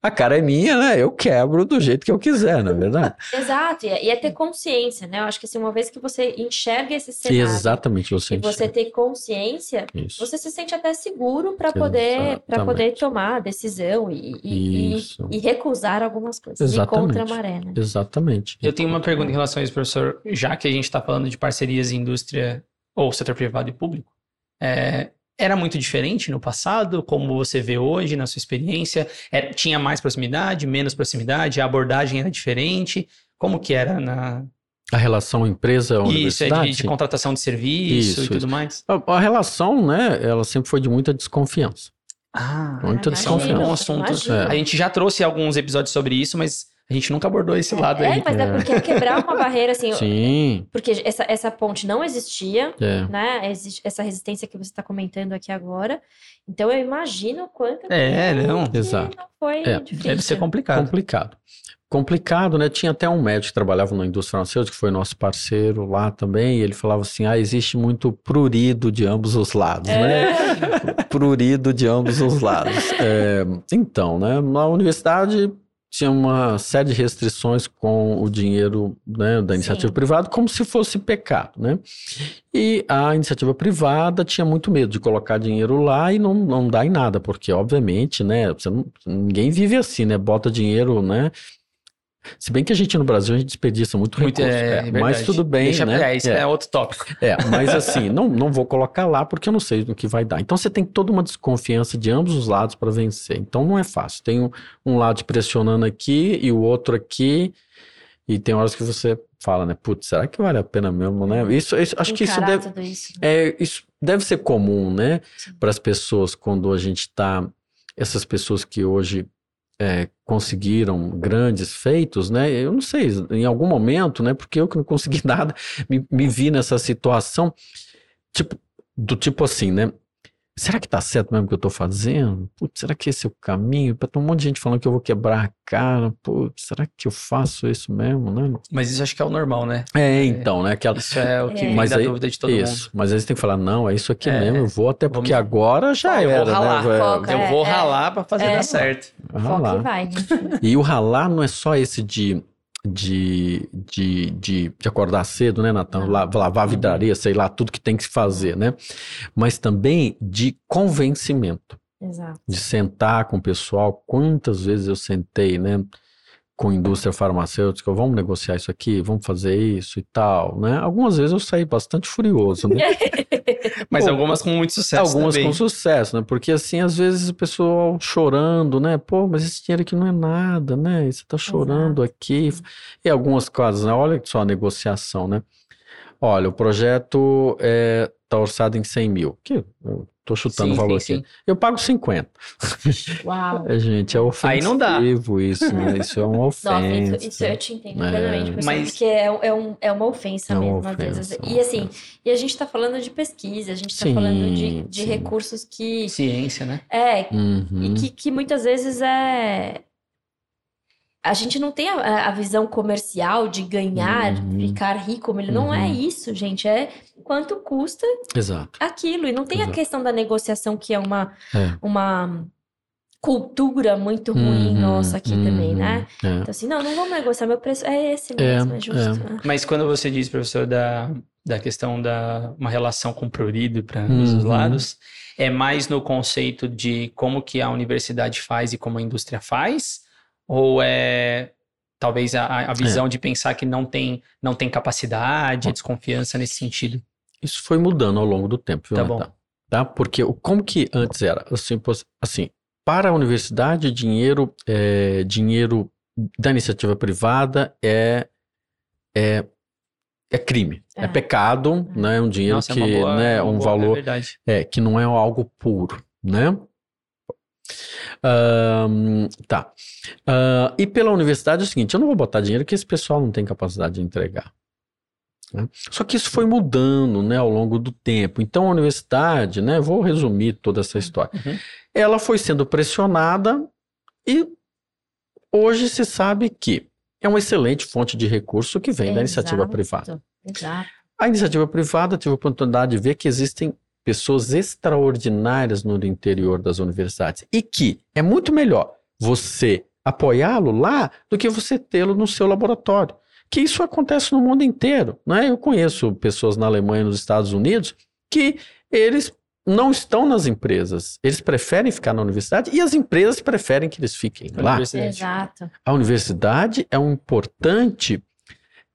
A cara é minha, né? Eu quebro do jeito que eu quiser, não é verdade? Exato, e é, e é ter consciência, né? Eu acho que assim, uma vez que você enxerga esse cenário Exatamente, você e você ter consciência, Isso. você se sente até seguro para poder para poder tomar a decisão e, e, e, recusar algumas coisas. Exatamente. E contra a maré, né? Exatamente. Eu tenho uma pergunta em relação a isso, professor. Já que a gente está falando de parcerias indústria ou setor privado e público, é, era muito diferente no passado, como você vê hoje na sua experiência? Era, é, tinha mais proximidade, menos proximidade? A abordagem era diferente? Como que era na... A relação empresa-universidade? Isso, é de, de, contratação de serviço isso, e tudo isso. mais? A, a, relação, né, ela sempre foi de muita desconfiança. Ah, muita desconfiança. É um assunto. É. A gente já trouxe alguns episódios sobre isso, mas a gente nunca abordou esse lado é, aí. É, mas é. é porque quebrar uma barreira, assim. Sim. Porque essa, essa ponte não existia, é. né? Existe essa resistência que você está comentando aqui agora. Então eu imagino quanto. É, não. Exato. Não foi é. difícil. Deve ser complicado. Complicado. Complicado, né? Tinha até um médico que trabalhava na indústria farmacêutica, que foi nosso parceiro lá também, e ele falava assim: ah, existe muito prurido de ambos os lados, né? é. né? prurido de ambos os lados. É, então, né? Na universidade tinha uma série de restrições com o dinheiro né, da iniciativa Sim. privada, como se fosse pecado, né? E a iniciativa privada tinha muito medo de colocar dinheiro lá e não, não dar em nada, porque, obviamente, né, não, ninguém vive assim, né? Bota dinheiro, né? Se bem que a gente no Brasil a gente desperdiça muito, muito recurso, é, é, mas tudo bem, Deixa, né? É, isso é. é. outro tópico. É, mas assim, não, não vou colocar lá porque eu não sei o que vai dar. Então você tem toda uma desconfiança de ambos os lados para vencer. Então não é fácil. Tem um, um lado pressionando aqui e o outro aqui, e tem horas que você fala, né? Putz, será que vale a pena mesmo, né? Isso, isso acho que isso deve, isso, né? é, isso deve ser comum, né? Para as pessoas quando a gente está essas pessoas que hoje é, conseguiram grandes feitos, né? Eu não sei, em algum momento, né? Porque eu que não consegui nada, me, me vi nessa situação, tipo, do tipo assim, né? Será que tá certo mesmo o que eu tô fazendo? Putz, será que esse é o caminho? Tem um monte de gente falando que eu vou quebrar a cara. Putz, será que eu faço isso mesmo, né? Mas isso acho que é o normal, né? É, então, né? Aquela... Isso é o que É. Mas dá aí- dúvida de todo isso, mundo. mas aí você tem que falar, não, é isso aqui É, mesmo, eu vou, até porque vamos- agora já Eu vou era, ralar, né? Foca. Eu É, vou é. ralar pra fazer É. dar certo. vai Foca ralar. e vai, né? E o ralar não é só esse de, de, de, de, de acordar cedo, né, Natan? Lavar a vidraria, sei lá, tudo que tem que se fazer, né? Mas também de convencimento, Exato. de sentar com o pessoal. Quantas vezes eu sentei, né? Com a indústria farmacêutica, vamos negociar isso aqui, vamos fazer isso e tal, né? Algumas vezes eu saí bastante furioso, né? Mas Pô, algumas com muito sucesso Algumas também. com sucesso, né? Porque assim, às vezes o pessoal chorando, né? Pô, mas esse dinheiro aqui não é nada, né? E você tá chorando aqui. E algumas coisas, né? Olha só a negociação, né? Olha, o projeto é, tá orçado em 100 mil. Que tô chutando o Sim, valor sim, aqui. sim. Eu pago 50. Uau. É, gente, é ofensivo Aí não dá. isso, né? Isso é uma Nossa, ofensa. isso, isso eu te entendo É. plenamente, pessoal, Mas- porque é, é, um, é uma ofensa É uma mesmo, ofensa, às vezes. é E assim, ofensa. e a gente tá falando de pesquisa, a gente tá Sim, falando de, de recursos que. Ciência, né? É, Uhum. e que, que muitas vezes é. A gente não tem a, a visão comercial de ganhar, Uhum. ficar rico. Ele não é Uhum. isso, gente. É quanto custa Exato. aquilo. E não tem a Exato. questão da negociação, que é uma, É. uma cultura muito ruim Uhum, nossa aqui também, uhum, né? é. Então, assim, não, não vamos negociar, meu preço é esse É, mesmo, é, justo. né? Mas quando você diz, professor, da, da questão da uma relação com prurido para ambos os Uhum. lados, é mais no conceito de como que a universidade faz e como a indústria faz? Ou é talvez a, a visão de pensar que não tem, não tem capacidade, desconfiança nesse sentido? Isso foi mudando ao longo do tempo, viu, Tá bom. Tá? Porque como que antes era? Assim, assim, para a universidade, dinheiro, é, dinheiro da iniciativa privada é, é, é crime, é, É. pecado, né? É um dinheiro Nossa, que, é boa, né, uma um boa- É valor é, que não é algo puro, né? Tá. Ah, e pela universidade é o seguinte: eu não vou botar dinheiro que esse pessoal não tem capacidade de entregar. né? Só que isso foi mudando, né, ao longo do tempo. Então a universidade, né, vou resumir toda essa história. Uhum. Ela foi sendo pressionada e hoje se sabe que é uma excelente fonte de recurso que vem da iniciativa Exato, privada. Exato. A iniciativa privada tive a oportunidade de ver que existem pessoas extraordinárias no interior das universidades e que é muito melhor você apoiá-lo lá do que você tê-lo no seu laboratório. Que isso acontece no mundo inteiro, né? Eu conheço pessoas na Alemanha e nos Estados Unidos que eles não estão nas empresas, eles preferem ficar na universidade e as empresas preferem que eles fiquem lá. Exato. A universidade é um importante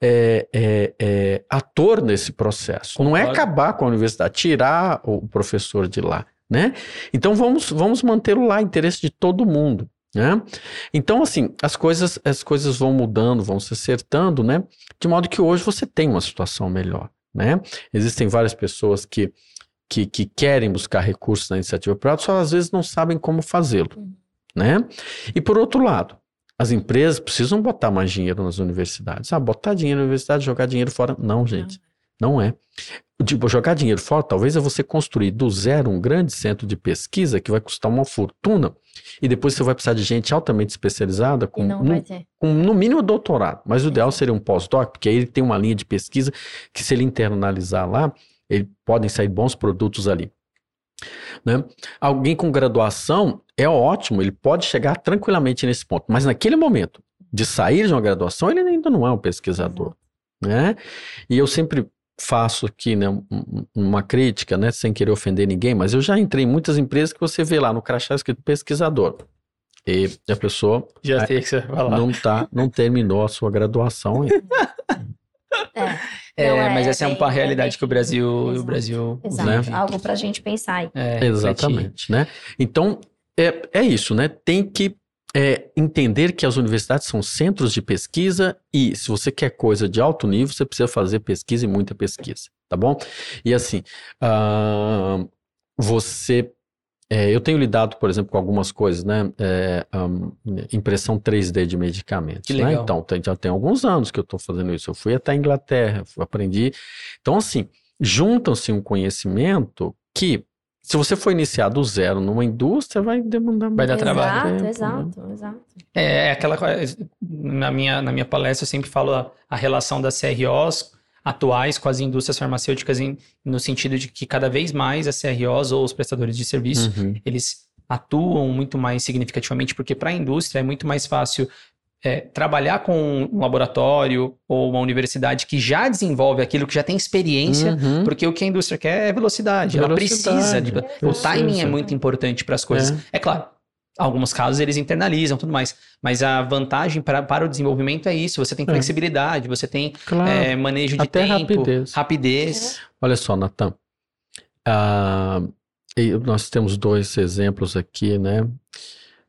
é, é, é, ator nesse processo. Não é acabar com a universidade, tirar o professor de lá, né? Então vamos, vamos mantê-lo lá, interesse de todo mundo. Né? Então, assim, as coisas, as coisas vão mudando, vão se acertando, né? De modo que hoje você tem uma situação melhor, né? Existem várias pessoas que, que, que querem buscar recursos na iniciativa privada, só às vezes não sabem como fazê-lo, Uhum. né? E por outro lado, as empresas precisam botar mais dinheiro nas universidades. Ah, botar dinheiro na universidade, jogar dinheiro fora. Não, gente, não é. Tipo, jogar dinheiro fora, talvez é você construir do zero um grande centro de pesquisa que vai custar uma fortuna e depois você vai precisar de gente altamente especializada com, no, com, no mínimo doutorado. Mas o ideal seria um pós-doc, porque aí ele tem uma linha de pesquisa que se ele internalizar lá, ele, podem sair bons produtos ali. Né? Alguém com graduação é ótimo, ele pode chegar tranquilamente nesse ponto, mas naquele momento de sair de uma graduação, ele ainda não é um pesquisador. Né? E eu sempre faço aqui né, um- um- uma crítica, né, sem querer ofender ninguém, mas eu já entrei em muitas empresas que você vê lá no crachá escrito pesquisador. E a pessoa Já É, sei o que falar. não tá, não terminou a sua graduação ainda. É, É, é, mas é essa é uma é realidade bem- que o Brasil, o Exato. Brasil exato. Né? vive. Algo pra gente pensar aí. É. Exatamente, né? Então, é, é isso, né? Tem que é, entender que as universidades são centros de pesquisa e se você quer coisa de alto nível, você precisa fazer pesquisa e muita pesquisa, tá bom? E assim, ah, você... é, eu tenho lidado, por exemplo, com algumas coisas, né? É, ahn, impressão 3D de medicamentos, Que né? legal. Então, tem- já tem alguns anos que eu estou fazendo isso. Eu fui até a Inglaterra, aprendi. Então, assim, juntam-se um conhecimento que se você for iniciar do zero numa indústria, vai demandar Vai dar exato, trabalho. tempo, né? exato, exato. É, é aquela coisa. Na minha, na minha palestra, eu sempre falo a, a relação das CROs atuais com as indústrias farmacêuticas, em- no sentido de que cada vez mais as CROs ou os prestadores de serviço Uhum. eles atuam muito mais significativamente, porque para a indústria é muito mais fácil é, trabalhar com um laboratório ou uma universidade que já desenvolve aquilo, que já tem experiência, Uhum. porque o que a indústria quer é velocidade. Ela Velocidade, precisa de. O timing é muito importante para as coisas. É. É. claro. Alguns casos eles internalizam tudo mais, mas a vantagem pra, para o desenvolvimento é isso: você tem É. flexibilidade, você tem Claro. é, manejo de Até tempo, rapidez. rapidez. Olha só, Natan. E nós temos dois exemplos aqui, né?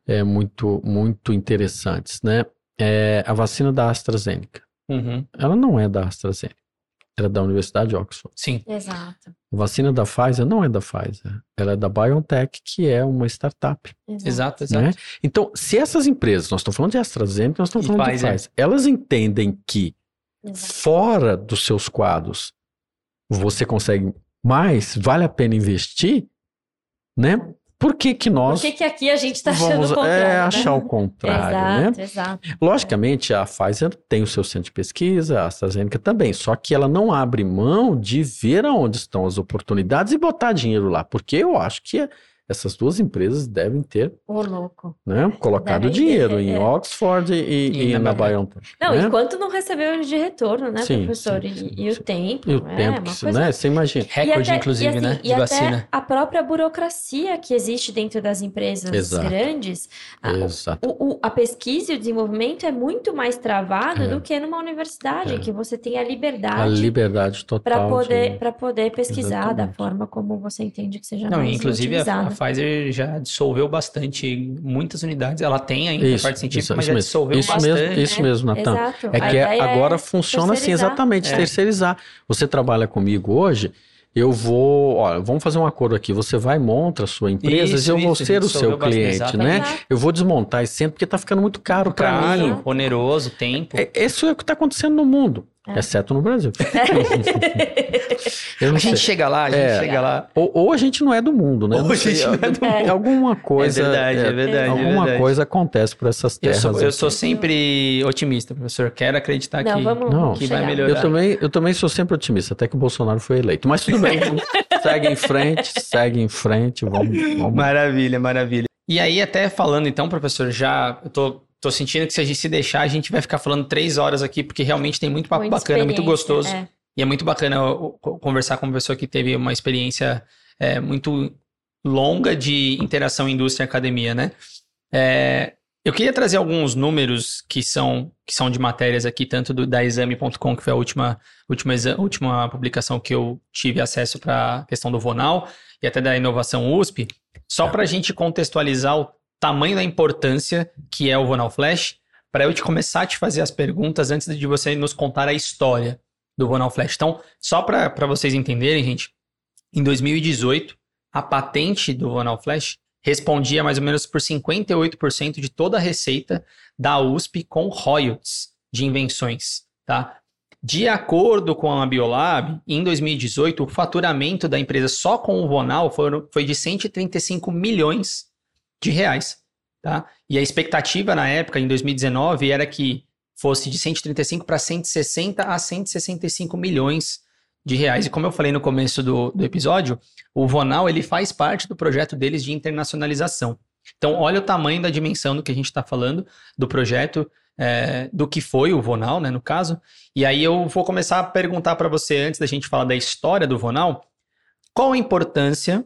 É muito, muito interessantes, né? É, a vacina da AstraZeneca. Uhum, Ela não é da AstraZeneca. Ela é da Universidade de Oxford. Sim. Exato. A vacina da Pfizer não é da Pfizer. Ela é da BioNTech, que é uma startup. Exato, exato. Né? Então, se essas empresas, nós estamos falando de AstraZeneca, nós estamos E falando de Pfizer. Pfizer, elas entendem que exato. fora dos seus quadros você consegue mais, vale a pena investir, né? Por que que Por nós que, que aqui a gente tá achando o contrário? é, né? achar o contrário, né? Exato, exato. Logicamente, a Pfizer tem o seu centro de pesquisa, a AstraZeneca também, só que ela não abre mão de ver aonde estão as oportunidades e botar dinheiro lá, porque eu acho que essas duas empresas devem ter Ô, louco. né, colocado Devem dinheiro ter, em é. Oxford e, E e na na BioNTech. Não, né? enquanto não recebeu de retorno, né, Sim, professor? sim, E- sim, e, o sim. tempo. E o é, tempo, que, coisa né? Você imagina. Recorde, até- inclusive, e assim, né? E De até vacina. a própria burocracia que existe dentro das empresas Exato. grandes, a, Exato. o- o- a pesquisa e o desenvolvimento é muito mais travado É. do que numa universidade, É. em que você tem a A liberdade liberdade para total. poder, de- para poder pesquisar da Exatamente. forma como você entende que seja Não, mais inclusive a, a. Pfizer já dissolveu bastante muitas unidades. Ela tem ainda a Isso, parte científica, isso, mas isso já mesmo. dissolveu Isso bastante. mesmo, isso mesmo, Natan. Exato. É que agora é funciona assim, exatamente, É. terceirizar. Você trabalha comigo hoje, eu vou, olha, vamos fazer um acordo aqui. Você vai monta a sua empresa Isso, e eu vou isso, ser o seu bastante, cliente, exatamente. né? Eu vou desmontar esse centro porque tá ficando muito caro para Caro, mim. oneroso, tempo. É, Isso é o que está acontecendo no mundo, É. exceto no Brasil. Eu A gente sei. chega lá, a gente É. chega lá. Ou, ou a gente não é do mundo, né? Ou a gente não é do mundo. Alguma coisa. é verdade, é, verdade. é Alguma verdade. coisa acontece por essas Eu terras. sou, eu sou sempre otimista, professor. Quero acreditar Não, que. vamos, Não. Que vai melhorar. Eu também, eu também sou sempre otimista, até que o Bolsonaro foi eleito. Mas tudo bem, segue em frente, segue em frente, vamos. vamos. Maravilha, maravilha. E aí, até falando então, professor, já eu tô, tô sentindo que se a gente se deixar, a gente vai ficar falando três horas aqui, porque realmente tem muito papo Muita bacana, muito experiência, gostoso. é. E é muito bacana conversar com uma pessoa que teve uma experiência é, muito longa de interação indústria-academia, né? É, eu queria trazer alguns números que são, que são de matérias aqui, tanto do, da exame.com, que foi a última, última, última publicação que eu tive acesso para a questão do Vonal, e até da inovação USP, só para a gente contextualizar o tamanho da importância que é o Vonal Flash, para eu te começar a te fazer as perguntas antes de você nos contar a história do Vonal Flash. Então, só para vocês entenderem, gente, em 2018, a patente do Vonal Flash respondia mais ou menos por 58% de toda a receita da USP com royalties de invenções, tá? De acordo com a Biolab, em 2018, o faturamento da empresa só com o foram- foi de 135 milhões de reais, tá? E a expectativa na época, em 2019, era que fosse de 135 para 160 a 165 milhões de reais. E como eu falei no começo do, do episódio, o Vonal ele faz parte do projeto deles de internacionalização. Então, olha o tamanho da dimensão do que a gente está falando, do projeto, é, do que foi o Vonal, né, no caso. E aí eu vou começar a perguntar para você, antes da gente falar da história do Vonal, qual a importância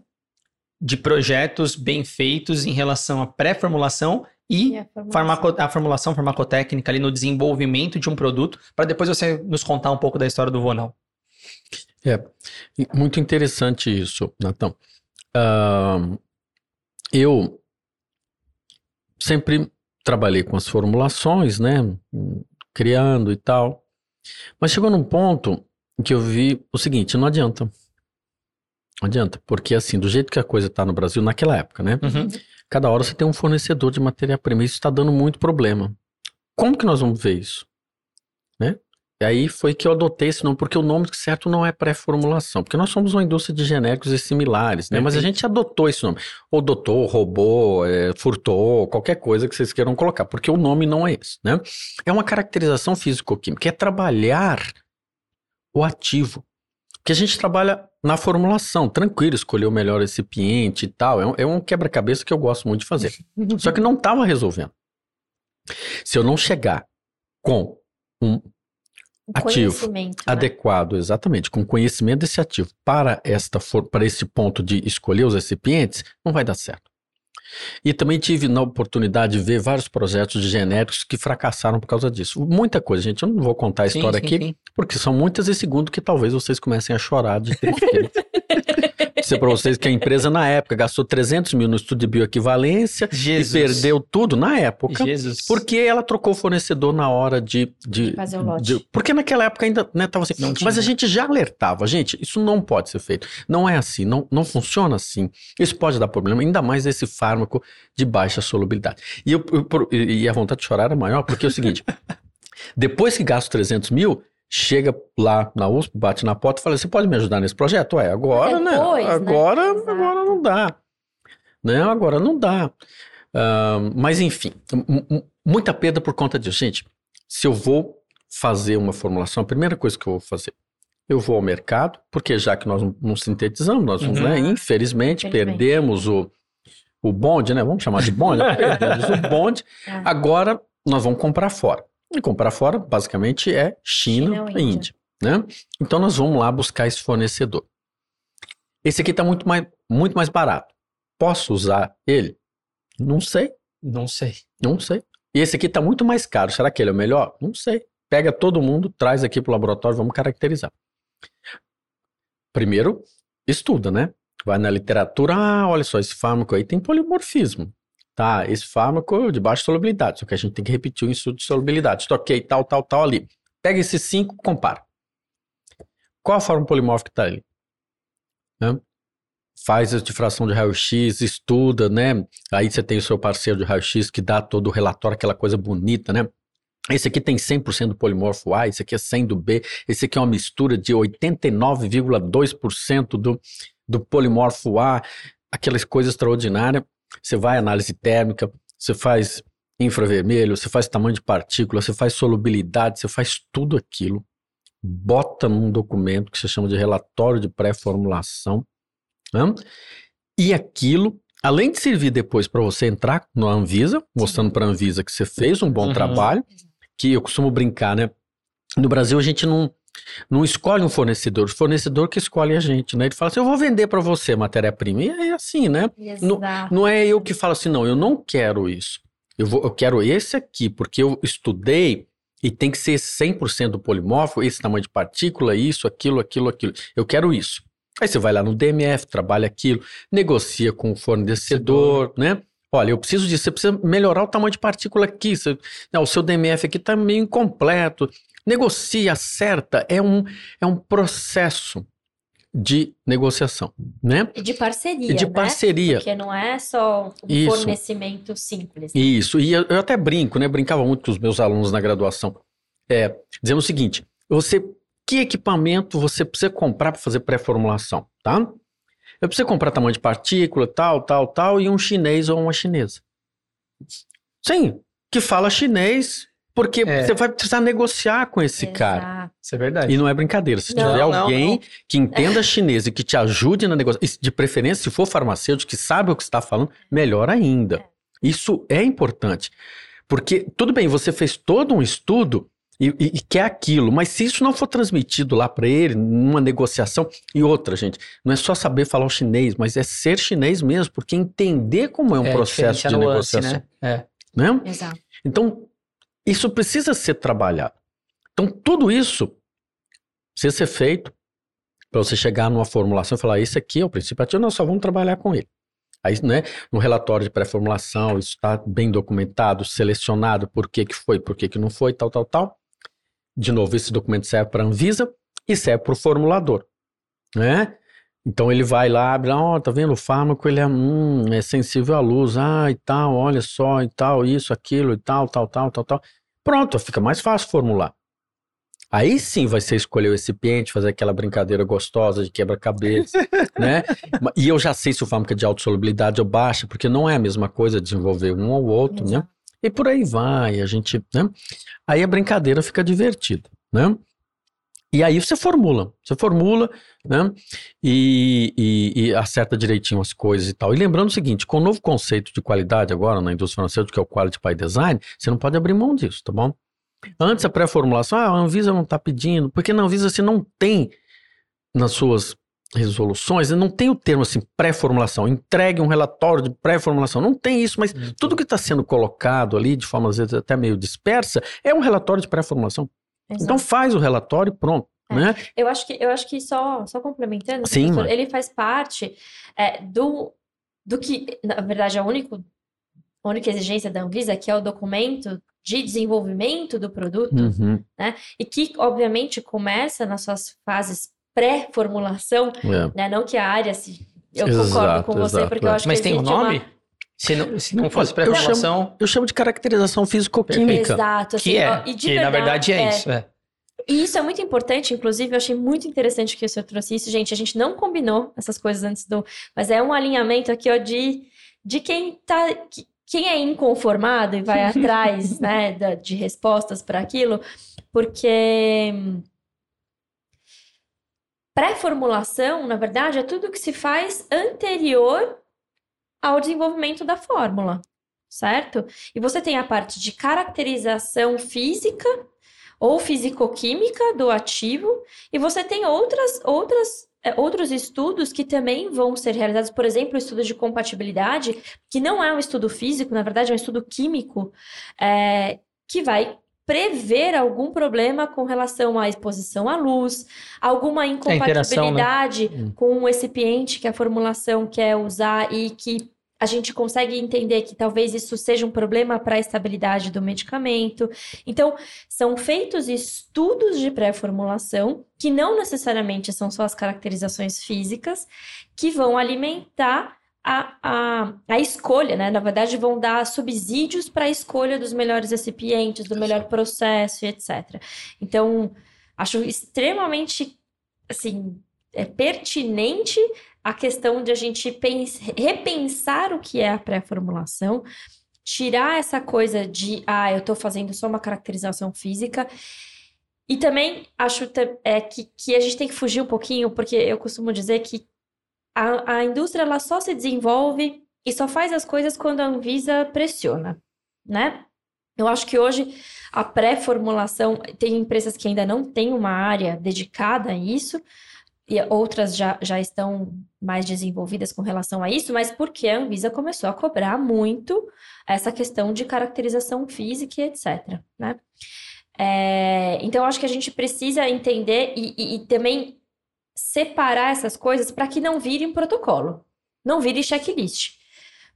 de projetos bem feitos em relação à pré-formulação e E a formulação. farmaco- a formulação farmacotécnica ali no desenvolvimento de um produto, para depois você nos contar um pouco da história do Vonal. E Muito interessante isso, Natão. Ahn, eu sempre trabalhei com as formulações, né? Criando e tal. Mas chegou num ponto em que eu vi o seguinte: não adianta. Não adianta, porque assim, do jeito que a coisa está no Brasil naquela época, né? Uhum. Cada hora você tem um fornecedor de matéria-prima. Isso está dando muito problema. Como que nós vamos ver isso? Né? E aí foi que eu adotei esse nome, porque o nome certo não é pré-formulação, porque nós somos uma indústria de genéricos e similares, né? Mas a gente adotou esse nome. Ou doutor, roubou, é, furtou, qualquer coisa que vocês queiram colocar, porque o nome não é esse, né? É uma caracterização físico-química, é trabalhar o ativo. Que a gente trabalha na formulação, tranquilo, escolher o melhor recipiente e tal. É um, é um quebra-cabeça que eu gosto muito de fazer. Só que não estava resolvendo. Se eu não chegar com um ativo né? adequado, exatamente, com conhecimento desse ativo para esta for, para esse ponto de escolher os recipientes, não vai dar certo. E também tive na oportunidade de ver vários projetos de genéricos que fracassaram por causa disso. Muita coisa, gente. Eu não vou contar a história sim, aqui, sim. porque são muitas e segundo que talvez vocês comecem a chorar de tristeza. dizer para vocês que a empresa, na época, gastou 300 mil no estudo de bioequivalência Jesus. e perdeu tudo na época. Jesus. Porque ela trocou o fornecedor na hora de. de Fazer o lote. De, porque naquela época ainda né, tava assim. Não mas tinha. a gente já alertava, gente, isso não pode ser feito. Não é assim, não, não funciona assim. Isso pode dar problema, ainda mais esse fármaco de baixa solubilidade. E, eu, eu, e a vontade de chorar era maior, porque é o seguinte. depois que gasto 300 mil, chega lá na USP, bate na porta e fala: Você pode me ajudar nesse projeto? Ué, agora, né? Depois, né? Agora, né? agora não dá. Né? Agora não dá. Uh, mas enfim, muita perda por conta disso. Gente, se eu vou fazer uma formulação, a primeira coisa que eu vou fazer, eu vou ao mercado, porque já que nós não sintetizamos, nós uhum. né, infelizmente, infelizmente, perdemos o, o bonde, né? Vamos chamar de bonde? perdemos o bonde. É. Agora nós vamos comprar fora. E comprar fora, basicamente, é China, China e Índia. Né? Então nós vamos lá buscar esse fornecedor. Esse aqui está muito mais, muito mais barato. Posso usar ele? Não sei. Não sei. Não sei. E esse aqui está muito mais caro. Será que ele é o melhor? Não sei. Pega todo mundo, traz aqui para o laboratório, vamos caracterizar. Primeiro, estuda, né? Vai na literatura, ah, olha só, esse fármaco aí tem polimorfismo tá? Esse fármaco de baixa solubilidade, só que a gente tem que repetir o estudo de solubilidade. Estoquei tal, tal, tal ali. Pega esses cinco, compara. Qual a forma polimórfica que está ali? Né? Faz a difração de raio-x, estuda, né? Aí você tem o seu parceiro de raio-x que dá todo o relatório, aquela coisa bonita, né? Esse aqui tem 100% do polimorfo A, esse aqui é 100 do B, esse aqui é uma mistura de 89,2% do, do polimorfo A, aquelas coisas extraordinárias. Você vai análise térmica, você faz infravermelho, você faz tamanho de partícula, você faz solubilidade, você faz tudo aquilo, bota num documento que se chama de relatório de pré-formulação, né? e aquilo, além de servir depois para você entrar na Anvisa, mostrando para a Anvisa que você fez um bom uhum. trabalho, que eu costumo brincar, né? No Brasil a gente não não escolhe um fornecedor, o fornecedor que escolhe a gente, né? Ele fala assim, eu vou vender para você matéria-prima. E é assim, né? Não, não, é eu que falo assim, não, eu não quero isso. Eu, vou, eu quero esse aqui, porque eu estudei e tem que ser 100% polimórfico, esse tamanho de partícula, isso, aquilo, aquilo, aquilo. Eu quero isso. Aí você vai lá no DMF, trabalha aquilo, negocia com o fornecedor, né? Olha, eu preciso disso, você precisa melhorar o tamanho de partícula aqui. Você, não, o seu DMF aqui está meio incompleto negocia, acerta, é um, é um processo de negociação, né? E de parceria, e de né? parceria. Porque não é só um Isso. fornecimento simples. Né? Isso, e eu, eu, até brinco, né? Brincava muito com os meus alunos na graduação, é, dizendo o seguinte, você, que equipamento você precisa comprar para fazer pré-formulação, tá? Eu preciso comprar tamanho de partícula, tal, tal, tal, e um chinês ou uma chinesa. Sim, que fala chinês porque é. você vai precisar negociar com esse Exato. cara. Isso é verdade. E não é brincadeira. Se não, tiver não, alguém não. que entenda chinês e que te ajude na negociação, de preferência, se for farmacêutico, que sabe o que está falando, melhor ainda. É. Isso é importante. Porque, tudo bem, você fez todo um estudo e, e, e quer aquilo, mas se isso não for transmitido lá para ele, numa negociação, e outra, gente, não é só saber falar o chinês, mas é ser chinês mesmo, porque entender como é um é, processo de negociação. Né? É. Né? Exato. Então, isso precisa ser trabalhado. Então, tudo isso precisa ser feito para você chegar numa formulação e falar: esse aqui é o princípio ativo, nós só vamos trabalhar com ele. Aí, né, no relatório de pré-formulação, isso está bem documentado, selecionado por que, que foi, por que, que não foi, tal, tal, tal. De novo, esse documento serve para a Anvisa e serve para o formulador. Né? Então ele vai lá, abre, ó, oh, tá vendo? O fármaco ele é, hum, é sensível à luz, ah, e tal, olha só, e tal, isso, aquilo, e tal, tal, tal, tal, tal. Pronto, fica mais fácil formular. Aí sim vai ser escolher o recipiente, fazer aquela brincadeira gostosa de quebra-cabeça, né? E eu já sei se o fármaco é de alta solubilidade ou baixa, porque não é a mesma coisa desenvolver um ou outro, né? E por aí vai, a gente, né? Aí a brincadeira fica divertida, né? E aí você formula, você formula, né? E, e, e, acerta direitinho as coisas e tal. E lembrando o seguinte, com o novo conceito de qualidade agora na indústria farmacêutica, que é o Quality by Design, você não pode abrir mão disso, tá bom? Antes a pré-formulação, ah, a Anvisa não está pedindo, porque na Anvisa você não tem nas suas resoluções, não tem o termo assim, pré-formulação, entregue um relatório de pré-formulação, não tem isso, mas uhum. tudo que está sendo colocado ali, de forma às vezes até meio dispersa, é um relatório de pré-formulação. Então faz o relatório pronto. É. Né? Eu acho que eu acho que só só complementando, Sim, professor, ele faz parte é, do do que na verdade a única a única exigência da Anvisa que é o documento de desenvolvimento do produto, uhum. né? E que obviamente começa nas suas fases pré-formulação, é. né? Não que a área se eu exato, concordo com você porque eu acho Mas que tem um nome? Uma... Se não, se não fosse pré-formulação. Eu, eu, chamo de caracterização físico-química. Exato. Assim, que é. e de que verdade, na verdade é, é isso. É. E isso é muito importante, inclusive, eu achei muito interessante que o senhor trouxe isso. Gente, a gente não combinou essas coisas antes do. Mas é um alinhamento aqui, ó, de, de quem tá. Quem é inconformado e vai atrás, né, de respostas para aquilo, porque pré-formulação, na verdade, é tudo que se faz anterior ao desenvolvimento da fórmula, certo? E você tem a parte de caracterização física ou fisicoquímica do ativo, e você tem outras, outras, é, outros estudos que também vão ser realizados, por exemplo, o estudo de compatibilidade, que não é um estudo físico, na verdade é um estudo químico, é, que vai prever algum problema com relação à exposição à luz, alguma incompatibilidade é né? com o recipiente que a formulação quer usar e que a gente consegue entender que talvez isso seja um problema para a estabilidade do medicamento. Então, são feitos estudos de pré-formulação, que não necessariamente são só as caracterizações físicas, que vão alimentar a, a, a escolha, né? Na verdade, vão dar subsídios para a escolha dos melhores recipientes, do melhor processo, etc. Então, acho extremamente, assim, é pertinente a questão de a gente repensar o que é a pré-formulação, tirar essa coisa de, ah, eu estou fazendo só uma caracterização física. E também acho é, que, que a gente tem que fugir um pouquinho, porque eu costumo dizer que a, a indústria ela só se desenvolve e só faz as coisas quando a Anvisa pressiona, né? Eu acho que hoje a pré-formulação tem empresas que ainda não têm uma área dedicada a isso, e outras já, já estão mais desenvolvidas com relação a isso, mas porque a Anvisa começou a cobrar muito essa questão de caracterização física e etc. Né? É, então, acho que a gente precisa entender e, e, e também separar essas coisas para que não vire um protocolo, não vire checklist.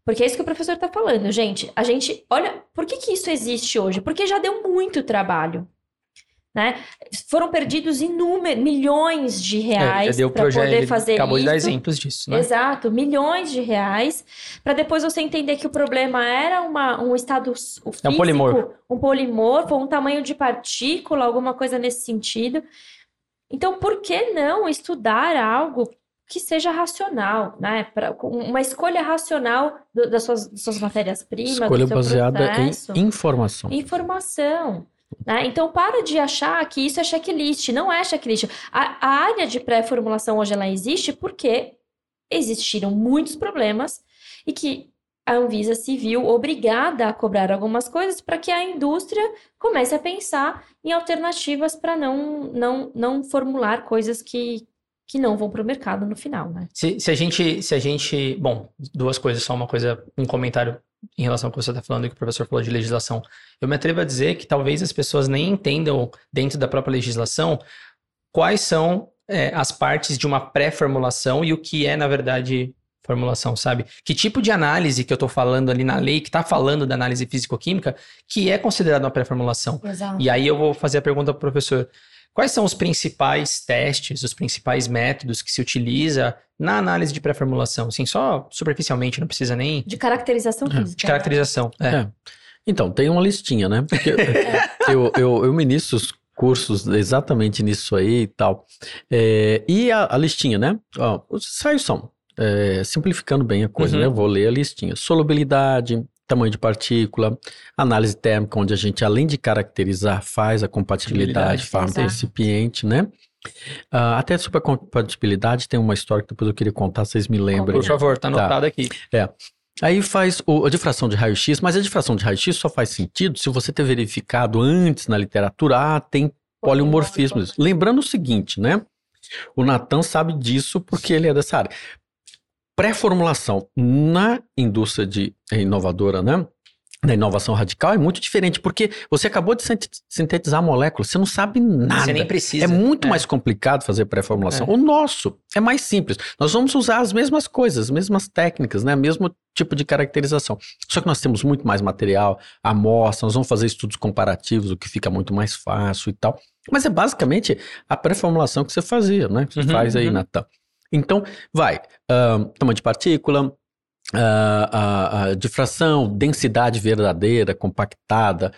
Porque é isso que o professor está falando, gente. A gente, olha, por que, que isso existe hoje? Porque já deu muito trabalho. Né? Foram perdidos inúmeros, milhões de é, reais é, para poder fazer acabou isso. Acabou de dar exemplos disso, né? Exato, milhões de reais, para depois você entender que o problema era uma, um estado físico, é um polimorfo, um polimorfo, um tamanho de partícula, alguma coisa nesse sentido. Então, por que não estudar algo que seja racional, né? Pra, uma escolha racional do, das suas, suas matérias-primas. Escolha baseada processo. em informação. Informação. Né? Então, para de achar que isso é checklist. Não é checklist. A, a área de pré-formulação hoje ela existe porque existiram muitos problemas e que a Anvisa se viu obrigada a cobrar algumas coisas para que a indústria comece a pensar em alternativas para não, não, não formular coisas que, que não vão para o mercado no final, né? Se, se, a gente, se a gente, bom, duas coisas, só uma coisa, um comentário em relação ao que você está falando e que o professor falou de legislação. Eu me atrevo a dizer que talvez as pessoas nem entendam dentro da própria legislação quais são é, as partes de uma pré-formulação e o que é, na verdade, formulação, sabe? Que tipo de análise que eu estou falando ali na lei, que está falando da análise físico-química, que é considerada uma pré-formulação. E aí eu vou fazer a pergunta para o professor. Quais são os principais testes, os principais métodos que se utiliza na análise de pré-formulação? Assim, só superficialmente, não precisa nem... De caracterização é. física. De caracterização, é. é. Então, tem uma listinha, né? Porque é. eu, eu, eu ministro cursos exatamente nisso aí e tal. É, e a, a, listinha, né? Ó, os ensaios são, é, simplificando bem a coisa, Uhum. né? Eu vou ler a listinha. Solubilidade, tamanho de partícula, análise térmica, onde a gente, além de caracterizar, faz a compatibilidade, Compatibilidade, faz exato. recipiente, né? Ah, até sobre a compatibilidade tem uma história que depois eu queria contar, vocês me lembrem. Por favor, tá anotado aqui. Aí faz o- a difração de raio-x, mas a difração de raio-x só faz sentido se você ter verificado antes na literatura, ah, tem poliomorfismos. Lembrando o seguinte, né? O Natan sabe disso porque ele é dessa área. Pré-formulação na indústria de é, inovadora, né? Na inovação radical é muito diferente, porque você acabou de sinte- sintetizar a molécula, você não sabe nada. Você nem precisa. É muito É. mais complicado fazer pré-formulação. O nosso é mais simples. Nós vamos usar as mesmas coisas, as mesmas técnicas, né? Mesmo tipo de caracterização. Só que nós temos muito mais material, amostra, nós vamos fazer estudos comparativos, o que fica muito mais fácil e tal. Mas é basicamente a pré-formulação que você fazia, né? Que você Uhum, faz aí, uhum. Natan. Então, vai. ahn, tamanho de partícula, ah, a, a difração, densidade verdadeira, compactada,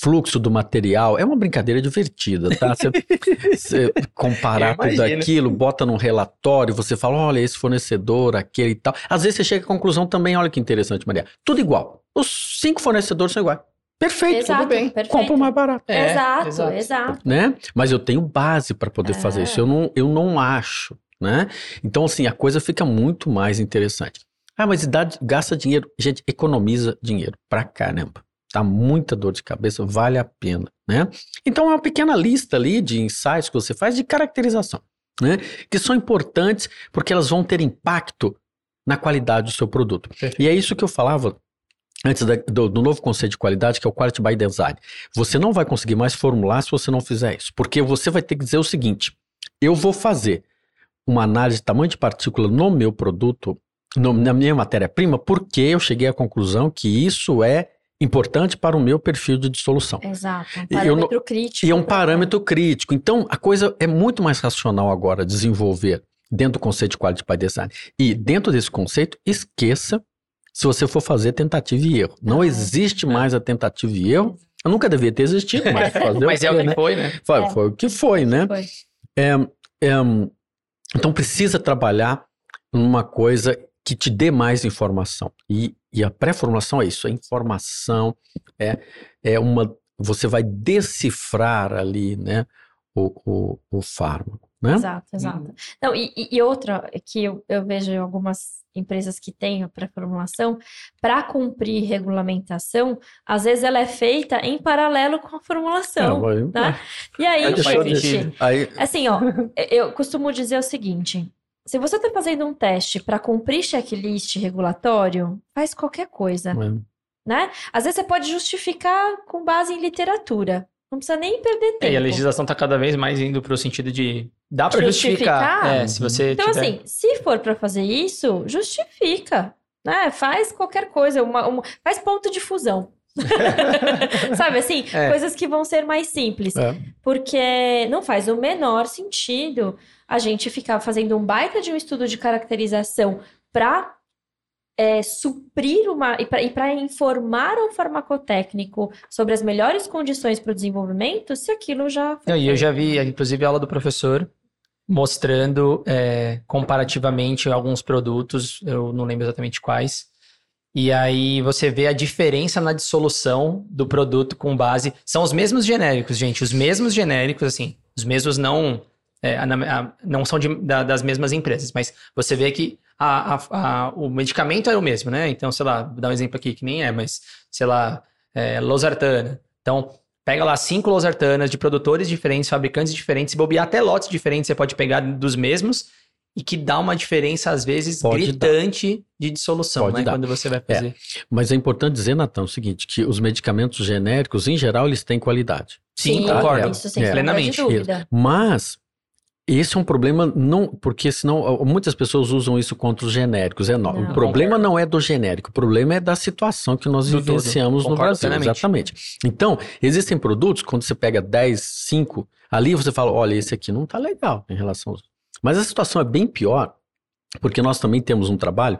fluxo do material. É uma brincadeira divertida, tá? Você, comparar tudo aquilo, bota num relatório, você fala, olha, esse fornecedor, aquele e tal. Às vezes você chega à conclusão também, olha que interessante, Maria. Tudo igual. Os cinco fornecedores são iguais. Perfeito, Exato, tudo bem. perfeito. Compra o mais barato. É, exato, exato. exato. Né? Mas eu tenho base para poder fazer É. isso. Eu não, eu não acho, né? Então, assim, a coisa fica muito mais interessante. Ah, mas dá, gasta dinheiro. Gente, economiza dinheiro pra caramba. Tá muita dor de cabeça, vale a pena, né? Então, é uma pequena lista ali de ensaios que você faz de caracterização, né? Que são importantes porque elas vão ter impacto na qualidade do seu produto. E é isso que eu falava antes da- do, do novo conceito de qualidade, que é o Quality by Design. Você não vai conseguir mais formular se você não fizer isso. Porque você vai ter que dizer o seguinte: eu vou fazer uma análise de tamanho de partícula no meu produto, no- na minha matéria-prima, porque eu cheguei à conclusão que isso é importante para o meu perfil de dissolução. Exato. Um E eu parâmetro crítico. E é um parâmetro crítico. Então, a coisa é muito mais racional agora desenvolver dentro do conceito de quality by design. E dentro desse conceito, esqueça se você for fazer tentativa e erro. Não Ah, existe mais a tentativa e erro. Eu nunca devia ter existido, mas fazer Mas o é o que né? foi, né? Foi, É. foi o que foi, né? Foi. É, é, então precisa trabalhar numa coisa que te dê mais informação. E, e a pré-formulação é isso, a informação é, é uma. Você vai decifrar ali, né, o, o, o fármaco, né? Exato, exato. Não, e, e- outra é que eu, eu vejo em algumas empresas que têm a pré-formulação, para cumprir regulamentação, às vezes ela é feita em paralelo com a formulação. né? E aí, gente, Aí, assim, ó, eu costumo dizer o seguinte: se você está fazendo um teste para cumprir checklist regulatório, faz qualquer coisa, é, né? Às vezes você pode justificar com base em literatura. Não precisa nem perder É, tempo. e a legislação tá cada vez mais indo pro sentido de dá pra Justificar? justificar. É, se você Então, tiver... assim, se for para fazer isso, justifica, né? Faz qualquer coisa, uma, uma- faz ponto de fusão. Sabe assim, É. coisas que vão ser mais simples, é. porque não faz o menor sentido a gente ficar fazendo um baita de um estudo de caracterização para suprir uma e para informar um farmacotécnico sobre as melhores condições para o desenvolvimento, se aquilo já Não, e eu já vi, inclusive, a aula do professor mostrando é, comparativamente alguns produtos, eu não lembro exatamente quais. E aí você vê a diferença na dissolução do produto com base. São os mesmos genéricos, gente, os mesmos genéricos, assim, os mesmos não. é, não são de- da- das mesmas empresas, mas você vê que a- a- a- o medicamento é o mesmo, né? Então, sei lá, vou dar um exemplo aqui que nem é, mas, sei lá, é, losartana. Então, Pega lá cinco losartanas de produtores diferentes, fabricantes diferentes, se bobear até lotes diferentes, você pode pegar dos mesmos e que dá uma diferença, às vezes, Pode gritante de dissolução, Pode né? dar. Quando você vai É. fazer. Mas é importante dizer, Natan, o seguinte, que os medicamentos genéricos, em geral, eles têm qualidade. Sim, Sim, concordo. Isso sem É. Plenamente. Mas esse é um problema, não, porque senão muitas pessoas usam isso contra os genéricos. É, não. Não. O problema não é do genérico, o problema é da situação que nós vivenciamos no Brasil. plenamente. Exatamente. Então, existem produtos, quando você pega 10, 5, ali você fala: olha, esse aqui não tá legal em relação aos. Mas a situação é bem pior, porque nós também temos um trabalho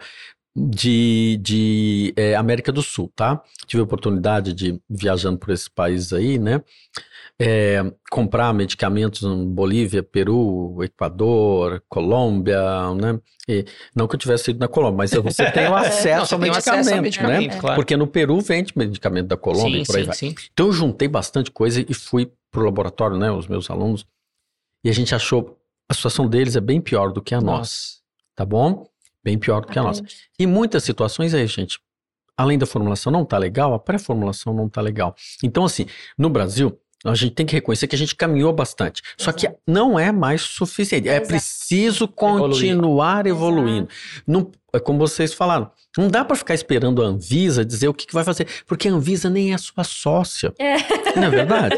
de, de é, América do Sul, tá? Tive a oportunidade de, viajando por esses países aí, né? É, comprar medicamentos em Bolívia, Peru, Equador, Colômbia, né? E, não que eu tivesse ido na Colômbia, mas você tem o acesso, Não, ao, medicamento, acesso ao medicamento, né? claro. Porque no Peru vende medicamento da Colômbia sim, e por aí sim, vai. sim. Então eu juntei bastante coisa e fui pro laboratório, né? Os meus alunos. E a gente achou a situação deles é bem pior do que a nossa, Nossa. tá bom? Bem pior do que a nossa. E muitas situações aí, gente, além da formulação não tá legal, a pré-formulação não tá legal. Então, assim, no Brasil, a gente tem que reconhecer que a gente caminhou bastante. Só que Exato. não é mais suficiente. É Exato. preciso continuar evoluindo. Não, é como vocês falaram, não dá para ficar esperando a Anvisa dizer o que, que vai fazer, porque a Anvisa nem é sua sócia. É. Não é verdade?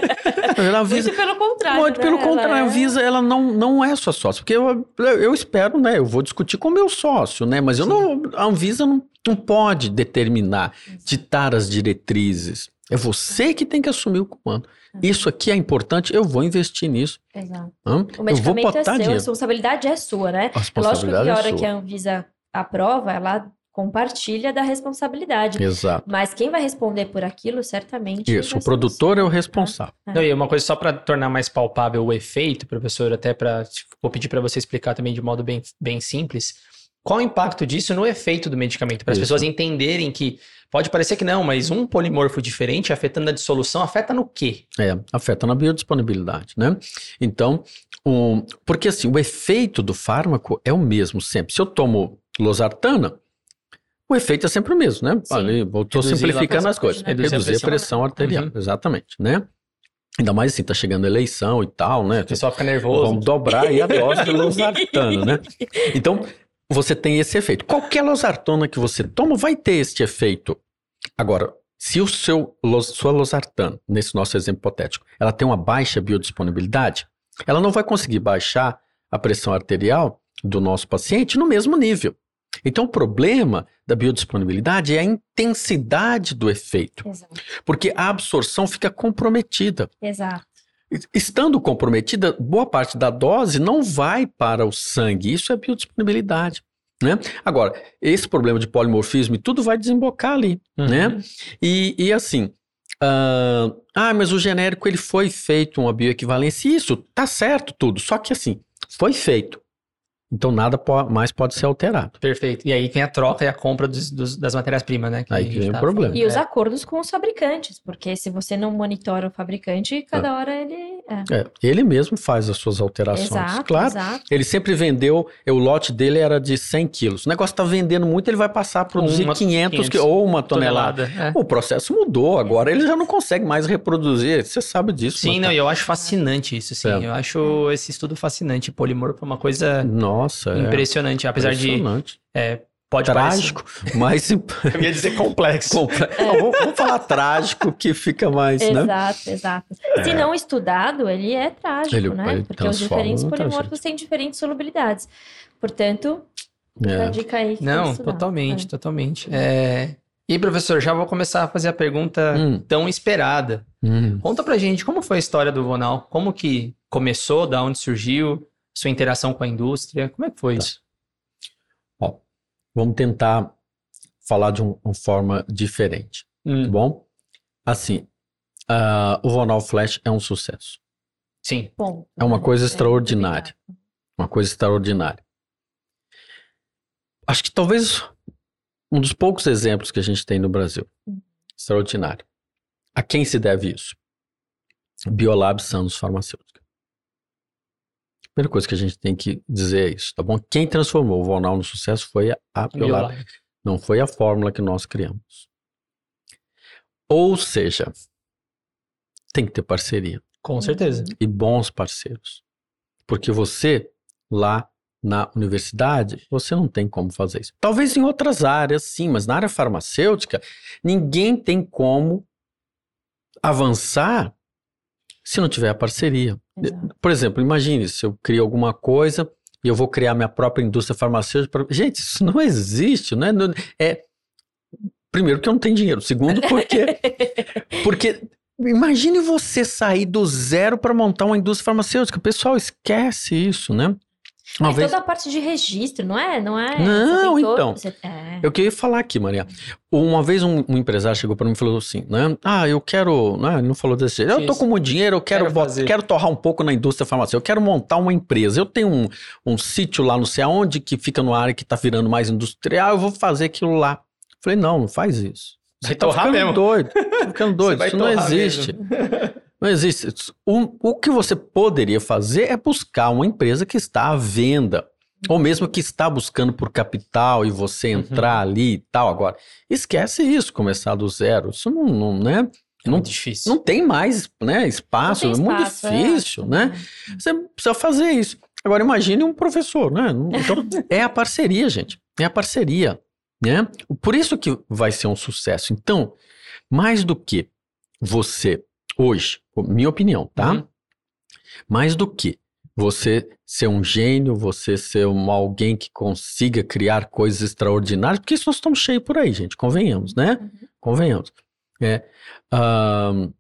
A Anvisa, Muito pelo contrário. muito né? pelo Ela contrário, a é- Anvisa ela não, não é sua sócia, porque eu, eu espero, né? Eu vou discutir com o meu sócio, né? Mas eu não, a Anvisa não, não pode determinar, ditar as diretrizes. É você que tem que assumir o comando. Isso aqui é importante, eu vou investir nisso. Exato. hã? O Eu vou medicamento é seu, a responsabilidade é sua, né? A É lógico que responsabilidade a é hora sua. que a Anvisa aprova, ela compartilha da responsabilidade. Exato. Mas quem vai responder por aquilo, certamente. Isso, o produtor é o você. responsável. Não, e uma coisa só para tornar mais palpável o efeito, professor, até para vou pedir para você explicar também de modo bem, bem simples. Qual o impacto disso no efeito do medicamento? Para as pessoas entenderem que pode parecer que não, mas um polimorfo diferente afetando a dissolução afeta no quê? É, afeta na biodisponibilidade, né? Então, o- porque assim, o efeito do fármaco é o mesmo sempre. Se eu tomo losartana, o efeito é sempre o mesmo, né? Sim. Ali, Reduzir simplificando a as coisas. pressão, né? Reduzir, a pressão arterial, Uhum. exatamente, né? Ainda mais assim, tá chegando a eleição e tal, né? O pessoal fica nervoso. Vamos dobrar aí a dose de losartana, né? Então, você tem esse efeito. Qualquer losartana que você toma vai ter este efeito. Agora, se o seu sua losartana, nesse nosso exemplo hipotético, ela tem uma baixa biodisponibilidade, ela não vai conseguir baixar a pressão arterial do nosso paciente no mesmo nível. Então, o problema da biodisponibilidade é a intensidade do efeito, Exato. porque a absorção fica comprometida. Exato. Estando comprometida, boa parte da dose não vai para o sangue. Isso é biodisponibilidade. Né? Agora, esse problema de polimorfismo e tudo vai desembocar ali. Uhum. né? E, e assim, ah, ah, mas o genérico ele foi feito uma bioequivalência. Isso, tá certo tudo. Só que assim, foi feito. Então nada mais pode ser alterado. Perfeito. E aí tem a troca e a compra dos- dos- das matérias-primas, né? Aí a que vem o tava problema. falando. E os É. acordos com os fabricantes, porque se você não monitora o fabricante, cada hora ele. É. É, ele mesmo faz as suas alterações. Exato, claro. exato. Ele sempre vendeu, o lote dele era de 100 quilos. O negócio está vendendo muito, ele vai passar a produzir Uma- 500, 500 qui- ou uma tonelada. Tonelada. é. O processo mudou, agora ele já não consegue mais reproduzir. Você sabe disso. Sim, não, e eu acho fascinante isso, sim. É. Eu acho esse estudo fascinante. Polimorfo é uma coisa Nossa, é impressionante, apesar de impressionante. pode Trágico, mas parecer... Eu ia dizer complexo. Comple- Não, vamos, vamos falar trágico que fica mais, né? Exato, exato. Se não estudado, ele é trágico, Ele- né? ele Porque os diferentes polimorfos têm diferentes solubilidades. Portanto, É. a dica aí Não, totalmente, É. totalmente. É... E professor, já vou começar a fazer a pergunta Hum, tão esperada. hum. Conta pra gente como foi a história do Vonal, como que começou, da onde surgiu, sua interação com a indústria, como é que foi Tá. isso? Ó, vamos tentar falar de um- uma forma diferente, tá Hum, bom? Assim, ah, o Vonal Flash é um sucesso. sim, Bom, É uma coisa É, extraordinária. Uma coisa extraordinária. Acho que talvez um dos poucos exemplos que a gente tem no Brasil. Hum. Extraordinário. A quem se deve isso? Biolab Santos Farmacêutica. Primeira coisa que a gente tem que dizer é isso, tá bom? Quem transformou o Vonal no sucesso foi a, Biolab. não foi a fórmula que nós criamos. Ou seja, tem que ter parceria Com certeza. e bons parceiros. Porque você, lá na universidade, você não tem como fazer isso. Talvez em outras áreas, sim, mas na área farmacêutica, ninguém tem como avançar se não tiver a parceria. Exato. Por exemplo, imagine se eu crio alguma coisa e eu vou criar minha própria indústria farmacêutica. Gente, isso não existe, né? É, primeiro, porque eu não tenho dinheiro. Segundo, porque porque imagine você sair do zero para montar uma indústria farmacêutica. Pessoal, esquece isso, né? Uma é vez... toda a parte de registro, não é? Não é? Não, Você tem todo- então. você- é. Eu queria falar aqui, Maria. Uma vez um, um empresário chegou para mim e falou assim, né? Ah, eu quero, né? Ele não falou desse jeito. Eu tô com muito dinheiro, eu quero, Quero quero torrar um pouco na indústria farmacêutica. Eu quero montar uma empresa. Eu tenho um, um sítio lá, não sei aonde, que fica numa área que tá virando mais industrial. Eu vou fazer aquilo lá. Falei, não, não faz isso. Vai tá ficando mesmo. doido. Tá ficando Você doido. Isso não existe. mesmo. Não existe. O, o que você poderia fazer é buscar uma empresa que está à venda. Ou mesmo que está buscando por capital e você Uhum. entrar ali e tal. Agora, esquece isso, começar do zero. Isso não, não né? É Não, muito difícil. não tem mais né, espaço, tem é muito espaço, difícil, é. né? Você precisa fazer isso. Agora, imagine um professor, né? Então, é a parceria, gente. É a parceria, né? Por isso que vai ser um sucesso. Então, mais do que você, hoje, minha opinião, tá? Uhum. Mais do que você ser um gênio, você ser um, alguém que consiga criar coisas extraordinárias, porque isso nós estamos cheios por aí, gente, convenhamos, né? Uhum. Convenhamos. É, ahn,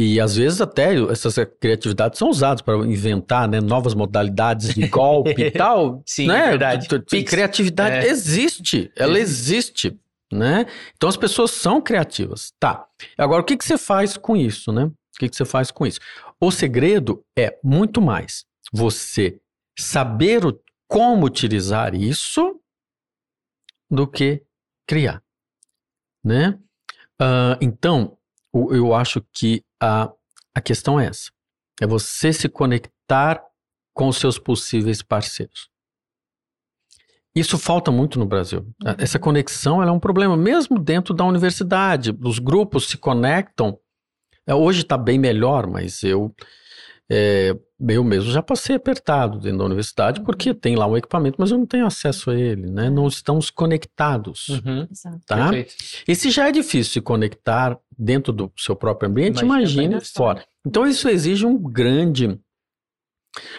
e às vezes até essas criatividades são usadas para inventar né, novas modalidades de golpe e tal. Sim, né? verdade. Criatividade É. existe, ela existe, né? Então as pessoas são criativas. Tá. Agora o que, que você faz com isso, né? O que, que você faz com isso? O segredo é muito mais você saber o- como utilizar isso do que criar, né? Ah, então, o- eu acho que a, a questão é essa. É você se conectar com os seus possíveis parceiros. Isso falta muito no Brasil. Uhum. Essa conexão ela é um problema, mesmo dentro da universidade. Os grupos se conectam. É, Hoje está bem melhor, mas eu, é, eu mesmo já passei apertado dentro da universidade, porque tem lá um equipamento, mas eu não tenho acesso a ele, né? Não estamos conectados, Uhum. Exato. tá? Perfeito. E se já é difícil se conectar dentro do seu próprio ambiente, Imagina imagine fora. Então isso exige um grande,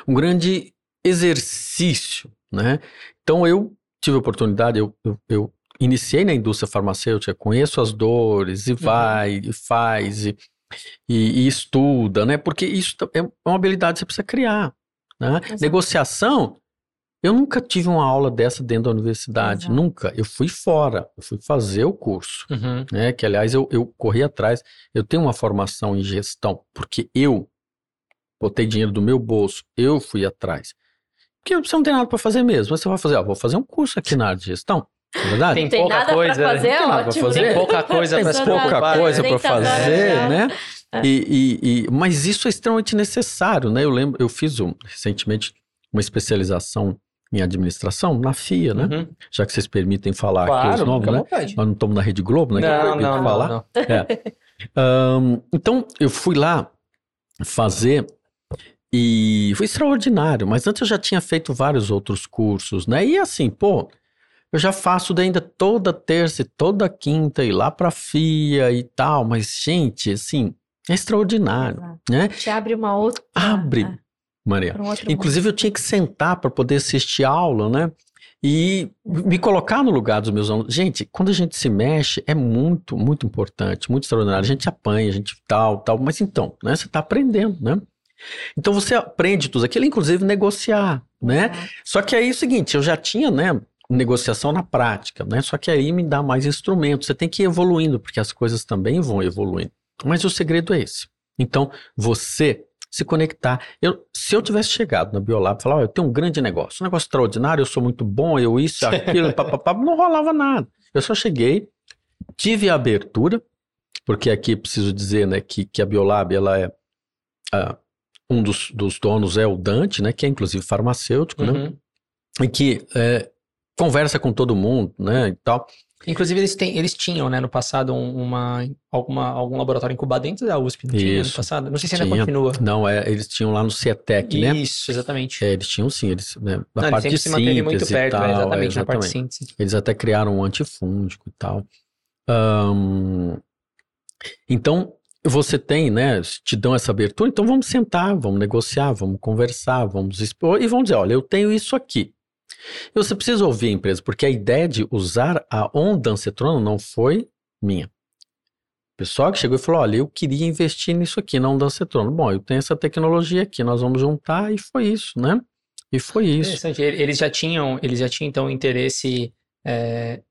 um grande exercício, né? Então eu tive a oportunidade, eu, eu, eu iniciei na indústria farmacêutica, conheço as dores e vai e faz e, e, e estuda, né? Porque isso é uma habilidade que você precisa criar, né? Negociação, eu nunca tive uma aula dessa dentro da universidade, Exato. nunca. Eu fui fora, eu fui fazer o curso Uhum. né? Que aliás eu, eu corri atrás. Eu tenho uma formação em gestão, porque eu botei dinheiro do meu bolso, eu fui atrás. Porque você não tem nada para fazer mesmo. Mas você vai fazer, ó, vou fazer um curso aqui na área de gestão. Não é verdade? Tem Tem pouca nada coisa, pra fazer, Tem nada pra ótimo. fazer. Tem pouca coisa se Pessoa pouca coisa para 30 horas fazer, né? E, e- e- mas isso é extremamente necessário, né? Eu lembro, eu fiz um- recentemente uma especialização em administração na FIA, né? Uhum. Já que vocês permitem falar aqui Claro, os nomes, né? vontade. Nós não estamos na Rede Globo, né? que é Não, proibido não, falar. não, não. Ahn, então, eu fui lá fazer e foi extraordinário, mas antes eu já tinha feito vários outros cursos, né? E assim, pô, eu já faço ainda toda terça e toda quinta ir lá pra FIA e tal, mas, gente, assim, é extraordinário, Exato. né? Te abre uma outra. Abre, é, Maria. um Inclusive, eu tinha que sentar para poder assistir aula, né? E me colocar no lugar dos meus alunos. Gente, quando a gente se mexe, é muito, muito importante, muito extraordinário. A gente apanha, a gente tal, tal. Mas então, né? Você está aprendendo, né? Então, você aprende tudo aquilo, inclusive negociar, né? Exato. Só que aí é o seguinte, eu já tinha, né? Negociação na prática, né? Só que aí me dá mais instrumentos. Você tem que ir evoluindo, porque as coisas também vão evoluindo. Mas o segredo é esse. Então, você se conectar. Eu, se eu tivesse chegado na Biolab e falar, "Ó, eu tenho um grande negócio, um negócio extraordinário, eu sou muito bom, eu isso, aquilo, papapá, não rolava nada. Eu só cheguei, tive a abertura, porque aqui preciso dizer, né, que, que a Biolab, ela é, ah, um dos, dos donos é o Dante, né, que é inclusive farmacêutico, né, Uhum. e que é, conversa com todo mundo, né, e tal. Inclusive, eles, têm, eles tinham, né, no passado, um- uma, alguma, algum laboratório incubado dentro da USP, não tinha no Isso. passado? Não sei se ainda Tinha. continua. Não, é, eles tinham lá no CETEC, né, Isso, exatamente. É, eles tinham sim, eles, né, na Não, parte sempre de muito síntese e perto, tal, é, é, exatamente, na parte de exatamente. síntese. Eles até criaram um antifúngico e tal. Então, você tem, né? Te dão essa abertura, então vamos sentar, vamos negociar, vamos conversar, vamos expor e vamos dizer: olha, eu tenho isso aqui. E você precisa ouvir a empresa, porque a ideia de usar a ondancetrona não foi minha. O pessoal que chegou e falou: olha, eu queria investir nisso aqui, na ondancetrona. Bom, eu tenho essa tecnologia aqui, nós vamos juntar e foi isso, né? E foi isso. Interessante. Ele- Eles já tinham, eles já tinham então interesse é,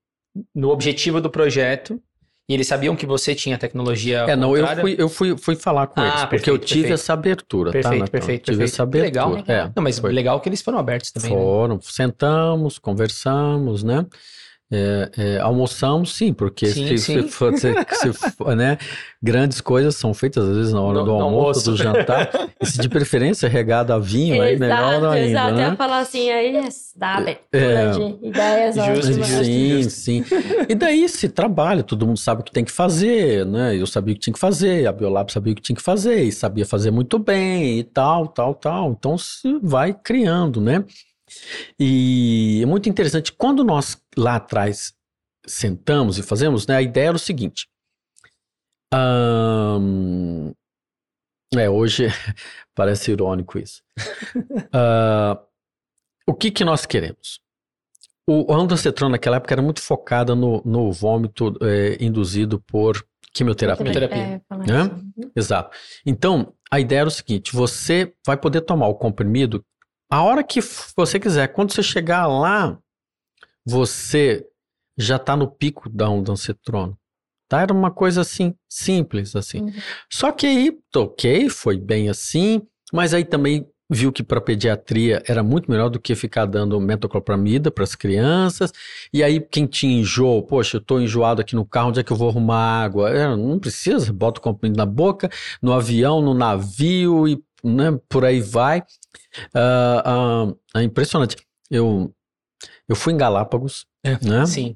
no objetivo do projeto e eles sabiam que você tinha tecnologia. É, não, eu fui, eu fui, fui falar com Ah, eles, porque eu tive perfeito. essa abertura, Perfeito, tá, perfeito, Tive perfeito. essa Que legal. abertura. É, Não, mas foi. legal que eles foram abertos também. né? Foram, sentamos, conversamos, né? É, é, almoçamos, sim, porque Sim, se, sim. se for- se- se for, né, grandes coisas são feitas às vezes na hora No- do almoço, almoço. do jantar, e se de preferência regado a vinho, aí melhor Exato, ainda, exato. Né? ia falar assim, aí dá abertura É. de ideias Justo, ótimas. justo. Sim, sim. E daí se trabalha, todo mundo sabe o que tem que fazer, né? Eu sabia o que tinha que fazer, a Biolab sabia o que tinha que fazer, e sabia fazer muito bem, e tal, tal, tal. Então se vai criando, né? E é muito interessante, quando nós lá atrás sentamos e fazemos, né? A ideia era o seguinte. ahn, é, hoje parece irônico isso. Ah, o que que nós queremos? O ondansetron naquela época era muito focada no, no vômito eh, induzido por quimioterapia. Quimioterapia. É, Né? Exato. Então, a ideia era o seguinte: você vai poder tomar o comprimido a hora que você quiser. Quando você chegar lá, você já está no pico da ondansetron. Tá? Era uma coisa assim, simples assim. Uhum. Só que aí, ok, foi bem assim, mas aí também viu que para pediatria era muito melhor do que ficar dando metoclopramida para as crianças. E aí quem tinha enjoo, poxa, eu estou enjoado aqui no carro, onde é que eu vou arrumar água? É, não precisa, bota o comprimido na boca, no avião, no navio e né, por aí vai. Ah, ah, é impressionante. Eu, eu fui em Galápagos, É, né? sim.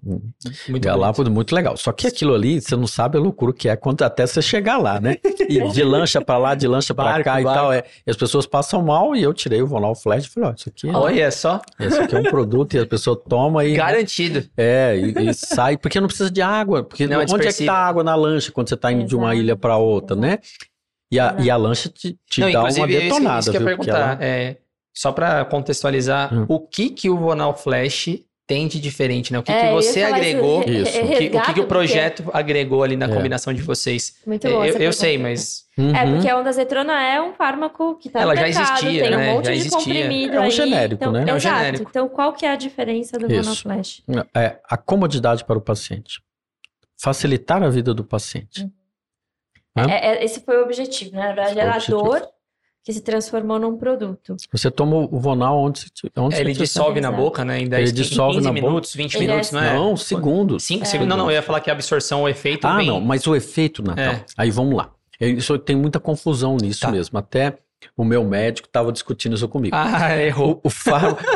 Muito Galápagos, muito legal. Só que aquilo ali, você não sabe a loucura que é quando até você chegar lá, né? E de lancha pra lá, de lancha pra Barco, cá e barco. tal. É, e as pessoas passam mal e eu tirei o Vonal Flash e falei, ó, isso aqui, é- Olha só, isso aqui é um produto e a pessoa toma e, garantido. é, e, e sai, porque não precisa de água. Porque Não, é onde é que tá a água na lancha quando você tá indo de uma Exato, ilha pra outra, né? E a, e a lancha te, te Não, dá uma é isso que- detonada, isso que eu ia perguntar. ela- É, só para contextualizar, Hum. o que que o Vonal Flash tem de diferente, né? O que, É, que você agregou, re- Isso. o que, o que que o projeto agregou ali na É. combinação de vocês? porque- Muito É, bom. eu eu sei, mas É, Uhum. porque a ondazetrona é um fármaco que está Ela no já mercado, existia, tem um né? monte Já de existia. comprimido É um aí, genérico, então, né? É um Exato. genérico. Então, qual que é a diferença do Isso. monoflash? É a comodidade para o paciente. Facilitar a vida do paciente. Hã? É, é- esse foi o objetivo, né? Na verdade, era a dor que se transformou num produto. Você toma o Vonal onde você, onde é, ele dissolve na boca, né? Em 10, Ele em dissolve 15 na boca. minutos, 20 Ele minutos, é- não é? Não, segundos. 5 segundos. Não, não, eu ia falar que a absorção, o efeito Ah, vem... não, mas o efeito, Natal. É. Aí vamos lá. Eu- Isso tem muita confusão nisso Tá. mesmo. Até o meu médico estava discutindo isso comigo. Ah, errou. O, o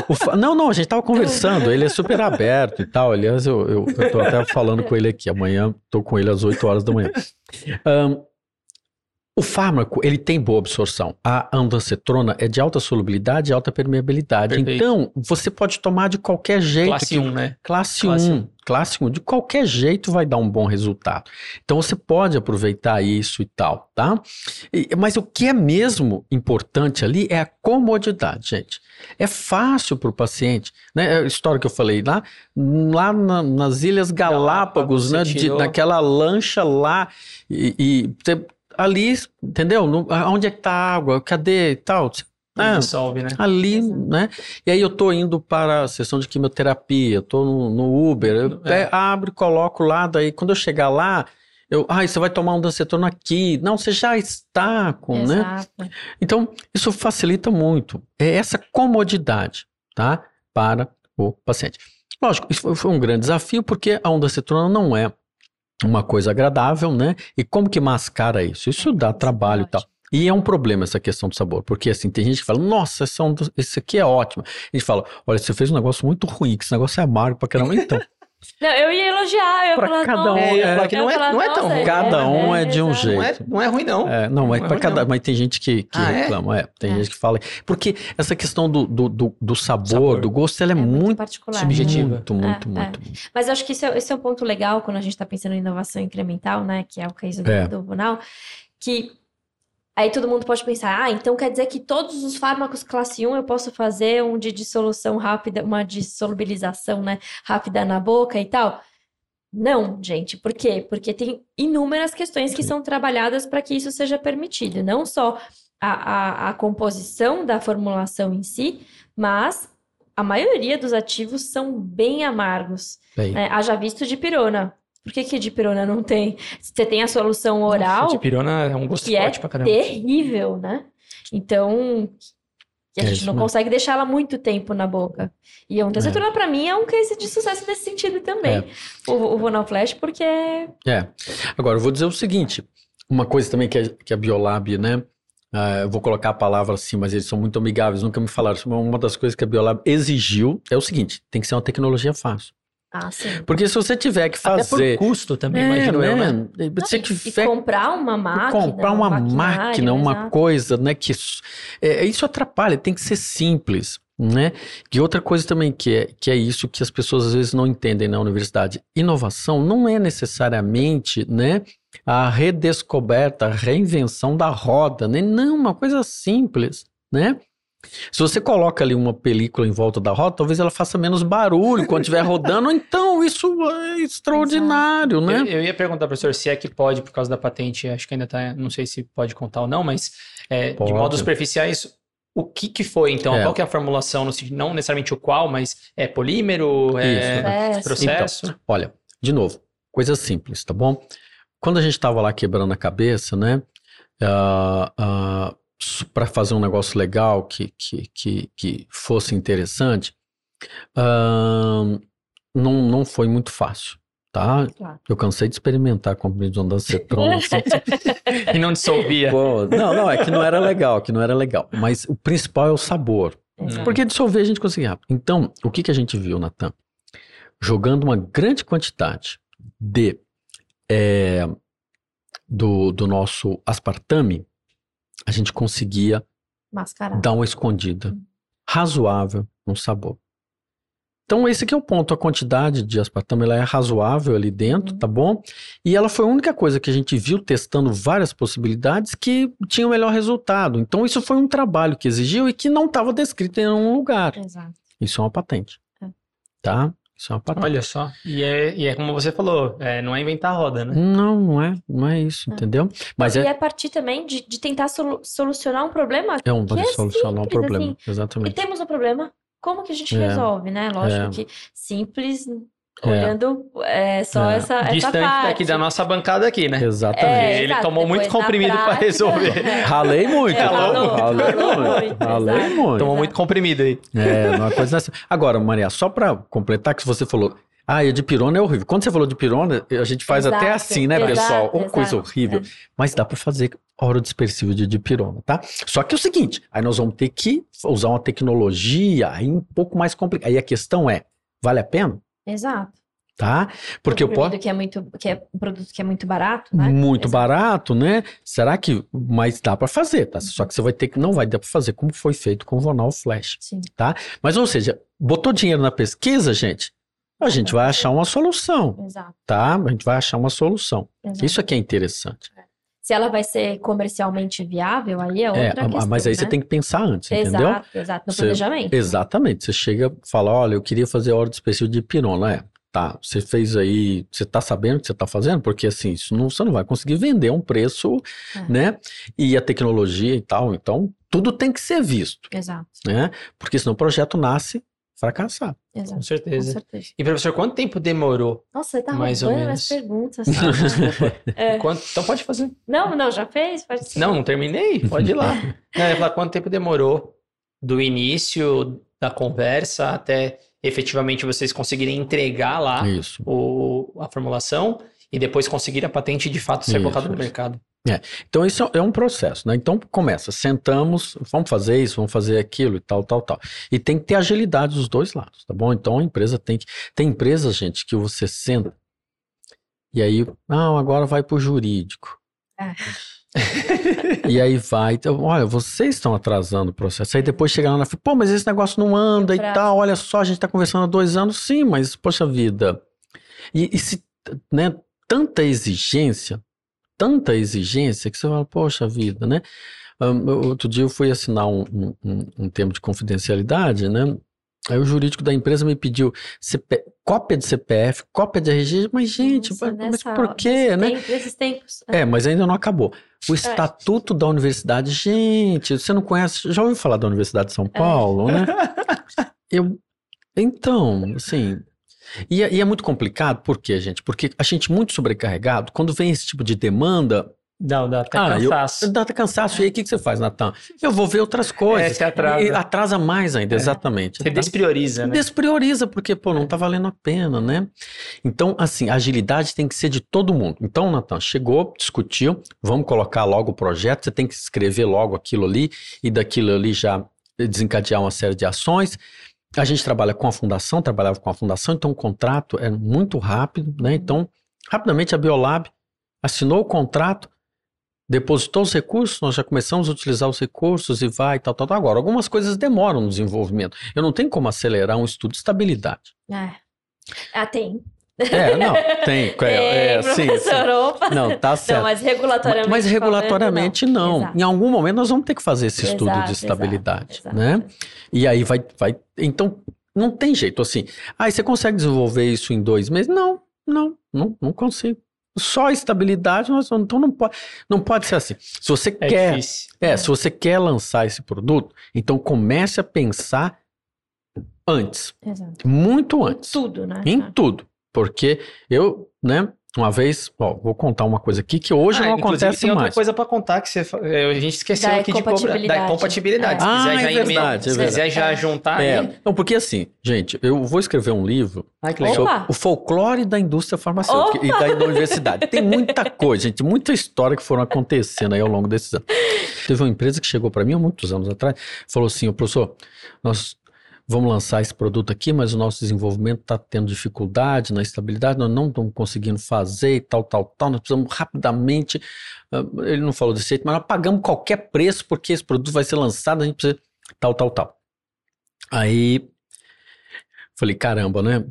o fa- Não, não, a gente estava conversando, ele é super aberto e tal. Aliás, eu, eu, eu tô até falando com ele aqui. Amanhã tô com ele às 8 horas da manhã. Ahn, o fármaco, ele tem boa absorção. A andancetrona é de alta solubilidade e alta permeabilidade. Perfeito. Então, você pode tomar de qualquer jeito. Classe que 1, né? Classe, Classe 1. Classe 1. De qualquer jeito vai dar um bom resultado. Então você pode aproveitar isso e tal, tá? E- mas o que é mesmo importante ali é a comodidade, gente. É fácil para o paciente. Né? É a história que eu falei lá, lá na- nas Ilhas Galápagos, Galápagos, né? de- naquela lancha lá. E, e ali, entendeu? No- onde é que tá a água? Cadê e tal? Ah, Dissolve, né? ali, Exato. né? E aí eu tô indo para a sessão de quimioterapia, eu tô no, no Uber, eu É. abro, coloco lá, daí quando eu chegar lá, eu, ai, você vai tomar um dancetrona aqui. Não, você já está com, né? Exato. Então, isso facilita muito. É essa comodidade, tá? Para o paciente. Lógico, isso foi, um grande desafio, porque a ondancetrona não é uma coisa agradável, né? E como que mascara isso? Isso dá trabalho e tal. E é um problema essa questão do sabor, porque assim, tem gente que fala, nossa, onda, esse aqui é ótimo. A gente fala, olha, você fez um negócio muito ruim, que esse negócio é amargo pra caramba. Então, Não, eu ia elogiar, eu ia Pra falar, cada um, é, falar que não é- falar, não é tão "Nossa, ruim." Cada um é de um exato. jeito. Não é, não é ruim, não. é, não, mas, Não é ruim, cada, não. mas tem gente que, que Ah, é? reclama, é, tem É. gente que fala. Porque essa questão do, do, do, do sabor, Sabor. do gosto, ela é, É muito muito particular. subjetiva. Muito, muito, É, muito. Mas acho que esse é, esse é um ponto legal quando a gente está pensando em inovação incremental, né? Que é o caso do, É. do Vonal, que aí todo mundo pode pensar, ah, então quer dizer que todos os fármacos classe 1 eu posso fazer um de dissolução rápida, uma dissolubilização, né, rápida na boca e tal? Não, gente, por quê? Porque tem inúmeras questões que são trabalhadas para que isso seja permitido, não só a, a, a composição da formulação em si, mas a maioria dos ativos são bem amargos. Bem, né? Haja visto de pirona. Por que que de pirona não tem? Você tem a solução oral, Nossa, de pirona é um gosto que é forte pra caramba. terrível, né? Então, a É gente não mesmo. consegue deixar ela muito tempo na boca. E a ondancetrona, pra mim, é um case de sucesso nesse sentido também. É. O, o Vonal Flash, porque é... É. Agora, eu vou dizer o seguinte: uma coisa também que a, que a Biolab, né? ah, eu vou colocar a palavra assim, mas eles são muito amigáveis, nunca me falaram. Uma das coisas que a Biolab exigiu é o seguinte: tem que ser uma tecnologia fácil. Ah, sim. Porque se você tiver que Até fazer. por custo também, É, imagino eu, né? né? Não, Se e- tiver e comprar uma máquina, comprar uma um máquina, uma exato. coisa, né? Que isso, é, isso atrapalha, tem que ser simples, né? E outra coisa também que é, que é isso que as pessoas às vezes não entendem na universidade. Inovação não é necessariamente, né? A redescoberta, a reinvenção da roda, né? Não, uma coisa simples, né? Se você coloca ali uma película em volta da roda, talvez ela faça menos barulho quando estiver rodando, então isso é extraordinário, né? Eu, eu ia perguntar, professor, se é que pode, por causa da patente, acho que ainda tá, não sei se pode contar ou não, mas é, de modos superficiais, o que que foi, então? É. Qual que é a formulação, não necessariamente o qual, mas é polímero, é Processo. processo? Olha, de novo, coisa simples, tá bom? Quando a gente estava lá quebrando a cabeça, né, para fazer um negócio legal que, que, que, que fosse interessante, ah, não, não foi muito fácil, tá? Claro. Eu cansei de experimentar comprimidos de onda acetrona. E não dissolvia. Pô, não, não, é que não era legal, que não era legal. Mas o principal é o sabor. Exato. Porque dissolver a gente conseguia rápido. Então, o que, que a gente viu, Natan? Jogando uma grande quantidade de é, do, do nosso aspartame, a gente conseguia Mascarado. dar uma escondida razoável no sabor. Então, esse aqui é o ponto. A quantidade de aspartame ela é razoável ali dentro, Uhum. tá bom? E ela foi a única coisa que a gente viu testando várias possibilidades que tinha o melhor resultado. Então, isso foi um trabalho que exigiu e que não estava descrito em nenhum lugar. Exato. Isso é uma patente. É. Tá? Isso é. Olha só. E é, e é como você falou, é, não é inventar a roda, né? Não, não é. Não é isso, É. entendeu? Mas e é, a partir também de, de tentar solu- solucionar um problema. é um que para é solucionar um simples, problema. assim. E Exatamente. temos um problema, como que a gente É. resolve, né? Lógico É. que simples, É. olhando é, só É. essa, essa Distante parte. daqui da nossa bancada aqui, né? Exatamente. É, Ele tomou muito Depois, comprimido pra prática- resolver. Ralei muito. É, ralou, ralei ralou muito. muito, Ralei muito. Tomou muito comprimido aí. É, não é coisa assim. Agora, Maria, só para completar que você falou, ah, e a de pirona é horrível. Quando você falou de pirona, a gente faz até Exato, assim, né, exato, pessoal? Uma coisa exato, horrível. é. Mas dá para fazer oro dispersivo de dipirona, tá? Só que é o seguinte, aí nós vamos ter que usar uma tecnologia aí um pouco mais complicada. Aí a questão é, vale a pena? Exato. Tá? Porque eu posso... produto que é muito, que é um produto que é muito barato, né? Muito Exato. barato, né? Será que... Mas dá para fazer, tá? Só que você vai ter que... Não vai dar para fazer como foi feito com o Vonal Flash. Sim. Mas, ou seja, botou dinheiro na pesquisa, gente, a gente vai achar uma solução, Exato. tá? A gente vai achar uma solução. exato. Isso aqui é interessante. Se ela vai ser comercialmente viável, aí é É, outra questão, mas aí né? você tem que pensar antes, entendeu? Exato, exato. No Você- planejamento. Exatamente. Você chega e fala, olha, eu queria fazer óleo específico de pirona. É, tá, você fez aí, você tá sabendo o que você tá fazendo? Porque assim, isso não, você não vai conseguir vender um preço, É. né? E a tecnologia e tal, então tudo tem que ser visto, Exato, né? Porque senão o projeto nasce fracassado. Com exato. Com certeza. certeza. E professor, quanto tempo demorou? Nossa, você tá Mais ou roubando menos. as perguntas. Desculpa. É. Quanto- Então pode fazer. Não, não, já fez? Pode ser. Não, não terminei. Pode ir lá. Não, eu ia falar quanto tempo demorou do início da conversa até efetivamente vocês conseguirem entregar lá Isso. o, a formulação e depois conseguir a patente de fato ser Isso, colocado no isso. Mercado. Então, isso é um processo, né? Então, começa, sentamos, vamos fazer isso, vamos fazer aquilo e tal, tal, tal. E tem que ter agilidade dos dois lados, tá bom? Então, a empresa tem que... Tem empresas, gente, que você senta e aí, não, agora vai pro jurídico. É. E aí vai, então, olha, vocês estão atrasando o processo. Aí depois chega lá na pô, mas esse negócio não anda e tal, olha só, a gente tá conversando há dois anos, sim, mas, poxa vida. E, e se, né, tanta exigência, tanta exigência que você fala, poxa vida, né? Eu- outro dia eu fui assinar um, um, um- um termo de confidencialidade, né? Aí o jurídico da empresa me pediu CP cópia de CPF, cópia de RG, mas gente, Nossa, mas nessa- por quê, né? tempo- nesses tempos. É, mas ainda não acabou. O Estatuto da Universidade. Gente, você não conhece. Já ouviu falar da Universidade de São Paulo, né? Eu. Então, assim. E é, e é muito complicado, por quê, gente? Porque a gente muito sobrecarregado, quando vem esse tipo de demanda, Dá, dá até Ah, eu- cansaço. dá até cansaço. E aí, o que, que você faz, Natan? Eu vou ver outras coisas. É, você atrasa. E atrasa mais ainda, É. exatamente. Você desprioriza, né? Desprioriza, porque, pô, não tá valendo a pena, né? Então, assim, a agilidade tem que ser de todo mundo. Então, Natan, chegou, discutiu, vamos colocar logo o projeto, você tem que escrever logo aquilo ali, e daquilo ali já desencadear uma série de ações. A gente trabalha com a fundação, trabalhava com a fundação, então o contrato é muito rápido, né? Então, rapidamente a Biolab assinou o contrato, depositou os recursos, nós já começamos a utilizar os recursos e vai, tal, tal, tal. Agora, algumas coisas demoram no desenvolvimento. Eu não tenho como acelerar um estudo de estabilidade. É. Ah, tem. É, não, tem. É, é, sim, sim. opa. Não, tá Não, certo. mas regulatoriamente. Mas regulatoriamente falando, não. Exato. Em algum momento nós vamos ter que fazer esse estudo Exato, de estabilidade, exato, né? exato. E aí vai, vai. Então, não tem jeito assim. Ah, você consegue desenvolver isso em dois meses? Não, não, não, não consigo. Só estabilidade, nós, então não pode, não pode ser assim. Se você É quer, difícil. é, se você quer lançar esse produto, então comece a pensar antes, Exato. muito Em antes, tudo, né? em tudo, porque eu, né? Uma vez, ó, vou contar uma coisa aqui que hoje Ah, não acontece tem outra mais. coisa pra contar que você, eh, a gente esqueceu Da aqui de cobrar. Da compatibilidade. Se É. quiser Ah, já é verdade, é se quiser já juntar É, aí. não, porque assim, gente, eu vou escrever um livro Ai, que Opa! legal. sobre o folclore da indústria farmacêutica e da, da universidade. Tem muita coisa, gente, muita história que foram acontecendo aí ao longo desses anos. Teve uma empresa que chegou para mim há muitos anos atrás, falou assim, ô professor, nós vamos lançar esse produto aqui, mas o nosso desenvolvimento está tendo dificuldade na estabilidade, nós não estamos conseguindo fazer e tal, tal, tal, nós precisamos rapidamente, ah, ele não falou desse jeito, mas nós pagamos qualquer preço porque esse produto vai ser lançado, a gente precisa tal, tal, tal. Aí falei, caramba, né?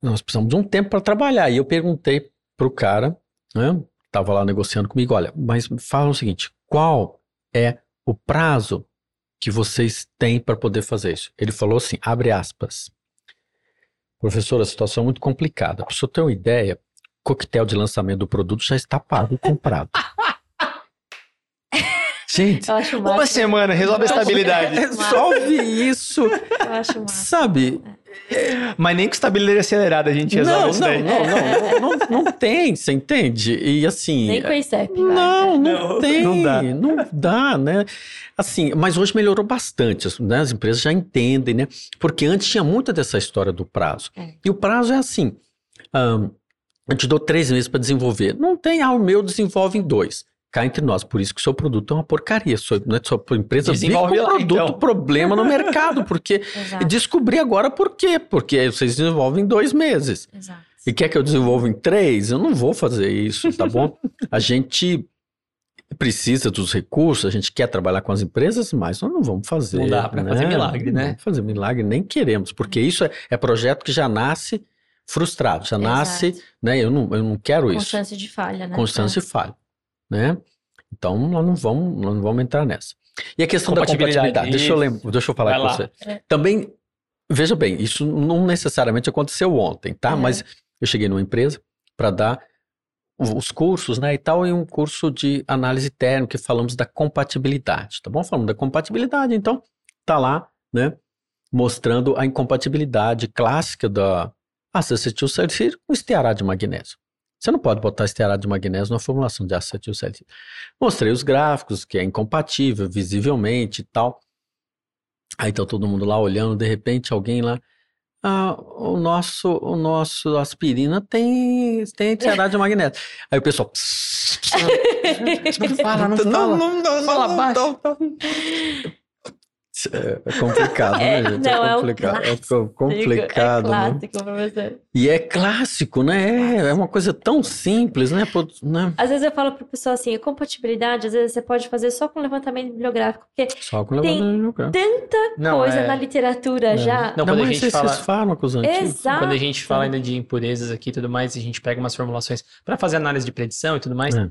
Nós precisamos de um tempo para trabalhar. E eu perguntei pro cara, né? Tava lá negociando comigo, olha, mas fala o seguinte, qual é o prazo que vocês têm para poder fazer isso? Ele falou assim, abre aspas. Professor, a situação é muito complicada. Para o senhor ter uma ideia, o coquetel de lançamento do produto já está pago e comprado. Gente, Eu acho Uma semana, resolve a estabilidade. resolve isso, Eu acho sabe? Mas nem com estabilidade acelerada a gente resolve Não, isso não, daí. não, não, não, não, não tem, você entende? E assim. Nem com ICEP. Não, não, Não, tem, não não dá. dá. né? Assim, mas hoje melhorou bastante, as- né? As empresas já entendem, né? Porque antes tinha muita dessa história do prazo. É. E o prazo é assim: ahn, eu te dou três meses para desenvolver. Não tem, ah, o meu desenvolve em dois. Cá entre nós, por isso que o seu produto é uma porcaria. Sua, né, sua empresa vive com um produto então. problema no mercado, porque descobri agora por quê. Porque vocês desenvolvem em dois meses. Exato. E quer que eu desenvolva em três? Eu não vou fazer isso, tá bom? a gente precisa dos recursos, a gente quer trabalhar com as empresas, mas nós não vamos fazer. Não dá pra fazer milagre, Não né? vamos fazer milagre, nem queremos, porque isso é, é projeto que já nasce frustrado, já nasce, Exato. né? Eu não, eu não quero Com isso. chance de falha, né? Constância e falha, né? Então nós não vamos, nós não vamos entrar nessa. E a questão da Compatibilidade, compatibilidade, deixa eu, lembrar, deixa eu falar Vai com lá. você. É. Também, veja bem, isso não necessariamente aconteceu ontem, tá? Uhum. Mas eu cheguei numa empresa para dar os cursos, né, e tal, e um curso de análise térmica, que falamos da compatibilidade, tá bom? Falando da compatibilidade, então tá lá, né, mostrando a incompatibilidade clássica da acetilsalicílico com estearato de magnésio. Você não pode botar estearato de magnésio na formulação de ácido. Mostrei os gráficos, que é incompatível, visivelmente e tal. Aí tá todo mundo lá olhando, de repente alguém lá, ah, o nosso, o nosso aspirina tem, tem estearato de magnésio. Aí o pessoal, Não fala, não fala. não, não, Fala não, baixo. não, não. É é complicado, É, né, gente? não, é é um complicado. É clássico. co- complicado, é né? clássico, professor. E é clássico, né? É, é uma coisa tão simples, né? Pô, né? Às vezes eu falo pro pessoal assim, a compatibilidade, às vezes você pode fazer só com levantamento bibliográfico, porque Só com no campo. tanta Não, coisa é- na literatura já. Não, quando a mais gente esses fala- fármacos antigos. Exato. Quando a gente fala ainda de impurezas aqui e tudo mais, a gente pega umas formulações para fazer análise de predição e tudo mais. É.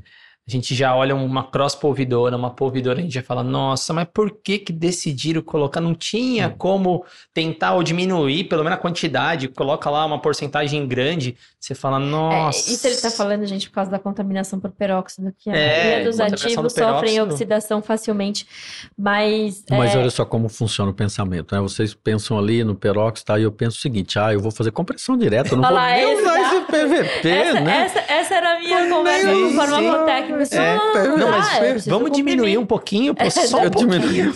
A gente já olha uma cross-polvidora, uma polvidora, a gente já fala, nossa, mas por que que decidiram colocar? Não tinha como tentar ou diminuir, pelo menos a quantidade, coloca lá uma porcentagem grande, você fala, É, nossa. isso ele tá falando, gente, por causa da contaminação por peróxido, que a É, maioria dos ativos do sofrem oxidação facilmente. Mas, Mas é, olha só como funciona o pensamento, né? Vocês pensam ali no peróxido, tá? E eu penso o seguinte, ah, eu vou fazer compressão direta, eu não vou lá, nem usar esse. PVP, essa, né? essa, essa era a minha conversa com o isso. É. ah, Não, mas ah, vamos diminuir comprimir. um pouquinho, pô, só um pouquinho.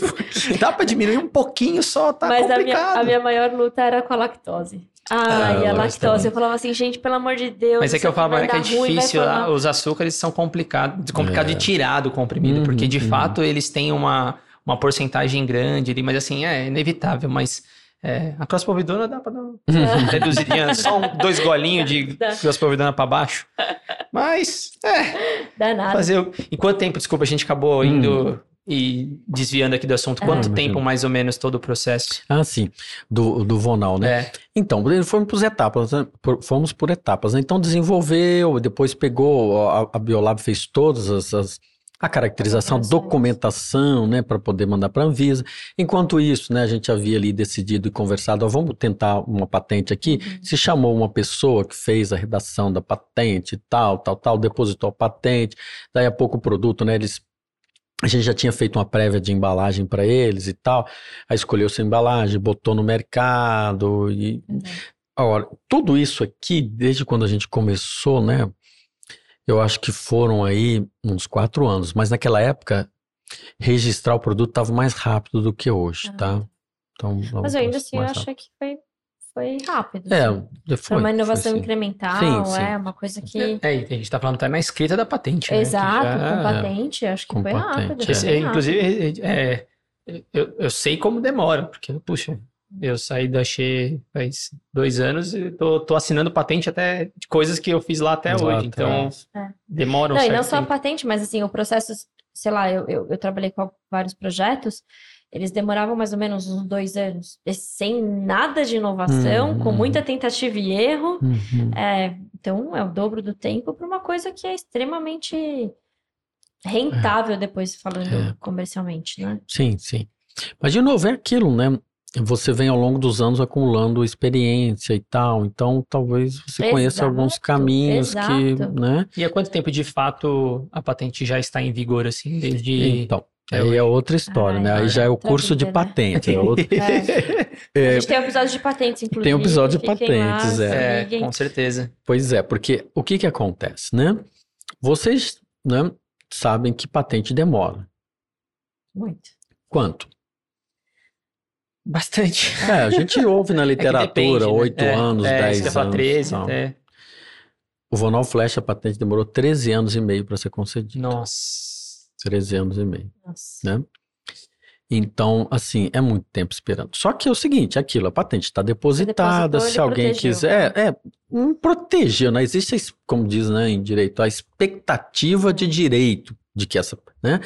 Dá pra diminuir um pouquinho só, tá Mas a minha, complicado. a minha maior luta era com a lactose. Ah, Ah, e a lactose. Eu falava assim, gente, pelo amor de Deus. Mas é que eu falo, vai é que é difícil, ah, os açúcares são complicados, complicado É. de tirar do comprimido, Uhum, porque de uhum. fato eles têm uma, uma porcentagem grande ali, mas assim, é inevitável, mas é, a cross-polvidona dá pra dar uma reduzidinha, só um- dois golinhos de Dá. cross-polvidona pra baixo. Mas, é, Danado. fazer... o- Em quanto tempo, desculpa, a gente acabou indo e desviando aqui do assunto, quanto Ah, tempo mais ou menos todo o processo? Ah, sim, do, do Vonal, né? É, Então, fomos por etapas, né? Fomos por etapas. né? Então, desenvolveu, depois pegou, a, a Biolab fez todas as, as- a caracterização, operações. documentação, né, para poder mandar para a Anvisa. Enquanto isso, né, a gente havia ali decidido e conversado, ó, vamos tentar uma patente aqui. Uhum. Se chamou uma pessoa que fez a redação da patente, tal, tal, tal, depositou a patente. Daí a pouco o produto, né, eles a gente já tinha feito uma prévia de embalagem para eles e tal. Aí escolheu essa embalagem, botou no mercado e Uhum. Agora, tudo isso aqui, desde quando a gente começou, né? Eu acho que foram aí uns quatro anos, mas naquela época, registrar o produto estava mais rápido do que hoje, Ah. tá? Então, Mas é ainda assim, eu achei que foi, foi rápido. rápido. assim. É, Foi foi, uma foi inovação sim. incremental, Sim, sim. é uma coisa que. é, e a gente tá falando até na escrita da patente, né? Exato, já- com patente, acho que Com foi patente, rápido. é. foi bem inclusive, é, eu, eu sei como demora, porque, puxa, eu saí da Xê faz dois anos e tô, tô assinando patente até de coisas que eu fiz lá até Lá hoje. Então, atrás. demora um Não, e não só a tempo. patente, mas assim, o processo, sei lá, eu, eu, eu trabalhei com vários projetos, eles demoravam mais ou menos uns dois anos, e sem nada de inovação, com Uhum. muita tentativa e erro. Uhum. É, então, é o dobro do tempo para uma coisa que é extremamente rentável depois falando É. comercialmente, né? Sim, sim. Mas, de novo, é aquilo, né? Você vem ao longo dos anos acumulando experiência e tal, então talvez você conheça alguns Exato, caminhos que, exato. né? E há quanto tempo de fato a patente já está em vigor, assim, desde. Então, É, aí é outra história, Ai, né? Aí é já é o outra curso de vida, né? patente. É outro, É. é, A gente tem um episódio de patentes, inclusive. Tem um episódio de lá, patentes, se É, liguem. com certeza. Pois é, porque o que que acontece, né? Vocês, né, sabem que patente demora. Muito. Quanto? Bastante. É, a gente ouve na É literatura né? oito É, anos, é, dez falar, anos. 13 tal. até. O Vonal Flash, a patente demorou 13 anos e meio para ser concedida. Nossa. 13 anos e meio. Nossa. né? Então, assim, é muito tempo esperando. Só que é o seguinte, aquilo, a patente está depositada, se alguém protegeu, quiser, é, não protegeu, não existe, como diz, né, em direito, a expectativa de direito de que essa, né?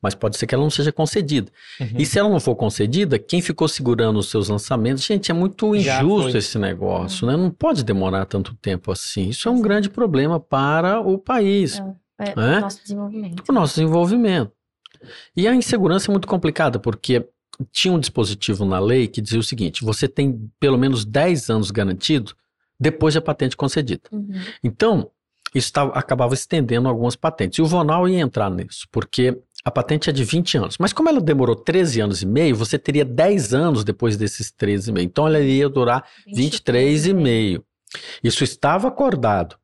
Mas pode ser que ela não seja concedida. Uhum. E se ela não for concedida, quem ficou segurando os seus lançamentos, gente, é muito Já injusto foi. esse negócio, né? Não pode demorar tanto tempo assim. Isso é um grande problema para o país É, É? nosso desenvolvimento. o nosso desenvolvimento. E a insegurança é muito complicada, porque tinha um dispositivo na lei que dizia o seguinte: você tem pelo menos 10 anos garantido depois da patente concedida. Uhum. Então, isso tava- acabava estendendo algumas patentes. E o Vonal ia entrar nisso, porque a patente é de 20 anos. Mas como ela demorou 13 anos e meio, você teria 10 anos depois desses 13 e meio. Então, ela ia durar 23 e meio. Isso estava acordado.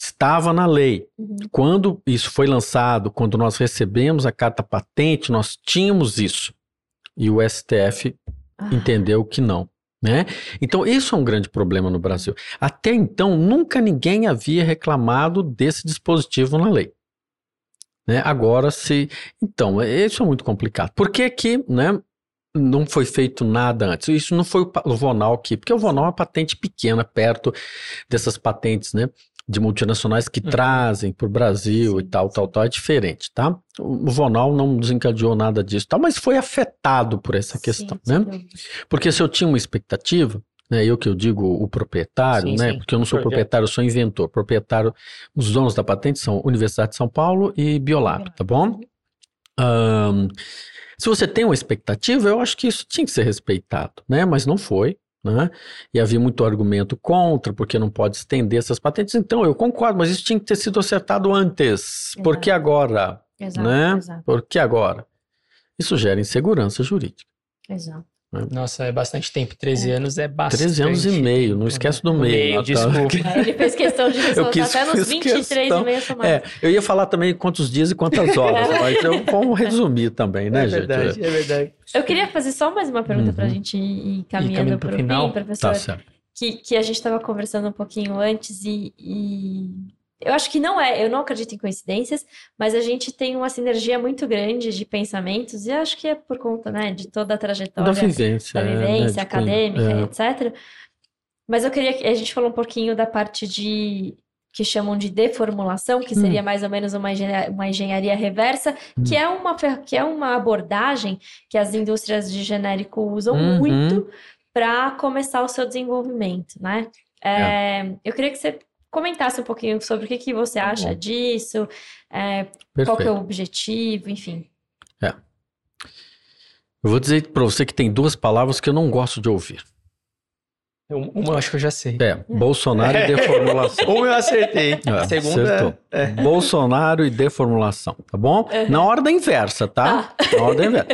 Estava na lei. Uhum. Quando isso foi lançado, quando nós recebemos a carta patente, nós tínhamos isso. E o STF Ah, entendeu que não. Né? Então, isso é um grande problema no Brasil. Até então, nunca ninguém havia reclamado desse dispositivo na lei. Né? Agora, se. Então, é- isso é muito complicado. Por que, que né, não foi feito nada antes? Isso não foi o Vonal aqui, porque o Vonal é uma patente pequena, perto dessas patentes né, de multinacionais que Uhum. trazem para o Brasil e Sim, tal, tal, tal. É diferente, tá? O Vonal não desencadeou nada disso, tá? mas foi afetado por essa questão, sim, né? Porque se eu tinha uma expectativa, né? Eu que eu digo o proprietário, Sim, né? sim. Porque eu não sou Projeto. proprietário, eu sou inventor. Proprietário, os donos da patente são Universidade de São Paulo e Biolab, tá bom? Ahn, se você tem uma expectativa, eu acho que isso tinha que ser respeitado, né? Mas não foi, né? E havia muito argumento contra, porque não pode estender essas patentes. Então, eu concordo, mas isso tinha que ter sido acertado antes. Por que agora? Exato, né? exato, Por que agora? Isso gera insegurança jurídica. exato. Nossa, é bastante tempo. 13 anos é bastante. 13 anos e meio, não esquece do meio. Meio, desculpa. É, Ele fez questão de ressaltar quis- até nos fiz 23 questão. e meia somados. É, eu ia falar também quantos dias e quantas horas, mas eu, vamos resumir também, né, é gente? verdade, é verdade. Eu queria fazer só mais uma pergunta para a Uhum. gente ir caminhando para o final? fim, professor. Tá certo. que, que a gente estava conversando um pouquinho antes e, e eu acho que não é, eu não acredito em coincidências, mas a gente tem uma sinergia muito grande de pensamentos e acho que é por conta, né, de toda a trajetória Da vivência. da é, né, vivência de acadêmica, conhe- é. etc. Mas eu queria que a gente falou um pouquinho da parte de que chamam de deformulação, que Hum. seria mais ou menos uma engenharia, uma engenharia reversa, que Hum. é uma que é uma abordagem que as indústrias de genérico usam Uhum. muito para começar o seu desenvolvimento, né? É, Eu queria que você comentasse um pouquinho sobre o que, que você Tá acha bom. disso, é, qual que é o objetivo, enfim. Eu vou dizer para você que tem duas palavras que eu não gosto de ouvir. Um- Uma eu acho que eu já sei. É, Bolsonaro e deformulação. Uma eu acertei. É, A segunda acertou. é. Bolsonaro e deformulação, tá bom? Na ordem inversa, tá? Na ordem inversa.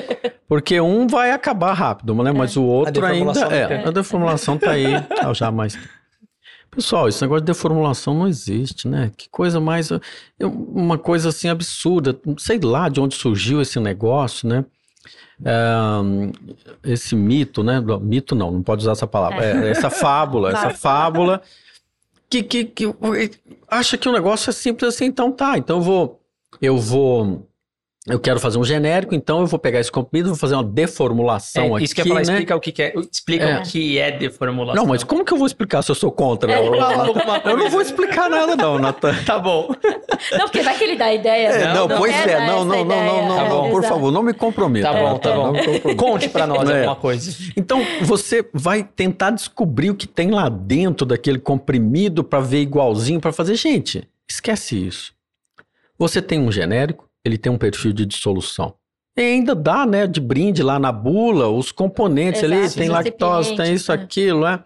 Porque um vai acabar rápido, né? Mas o outro ainda é. A deformulação tá aí há já mais tempo. Pessoal, esse negócio de deformulação não existe, né? Que coisa mais. eu- Uma coisa assim absurda. Sei lá de onde surgiu esse negócio, né? É, esse mito, né? Mito não, não pode usar essa palavra. É, essa fábula, essa Fábula. fábula que, que, que acha que o negócio é simples assim, então tá, então eu vou, eu vou, eu quero fazer um genérico, então eu vou pegar esse comprimido, vou fazer uma deformulação É, aqui, isso que eu ia falar, né? explica o que, que é. Explica É. o que é deformulação. Não, mas como que eu vou explicar se eu sou contra? É. Eu, eu não vou explicar nada não, Natan. Tá bom. Não, porque vai que ele dá ideia. É, né? não, pois quer é, não, não, não, não, não, Tá não, bom. por favor, não me comprometa. Tá bom, tá bom. não. Conte pra nós É. alguma coisa. Então, você vai tentar descobrir o que tem lá dentro daquele comprimido para ver igualzinho, para fazer. Gente, esquece isso. Você tem um genérico, ele tem um perfil de dissolução. E ainda dá, né, de brinde lá na bula, os componentes ali, Exato, tem os lactose, tem isso, né? aquilo, é.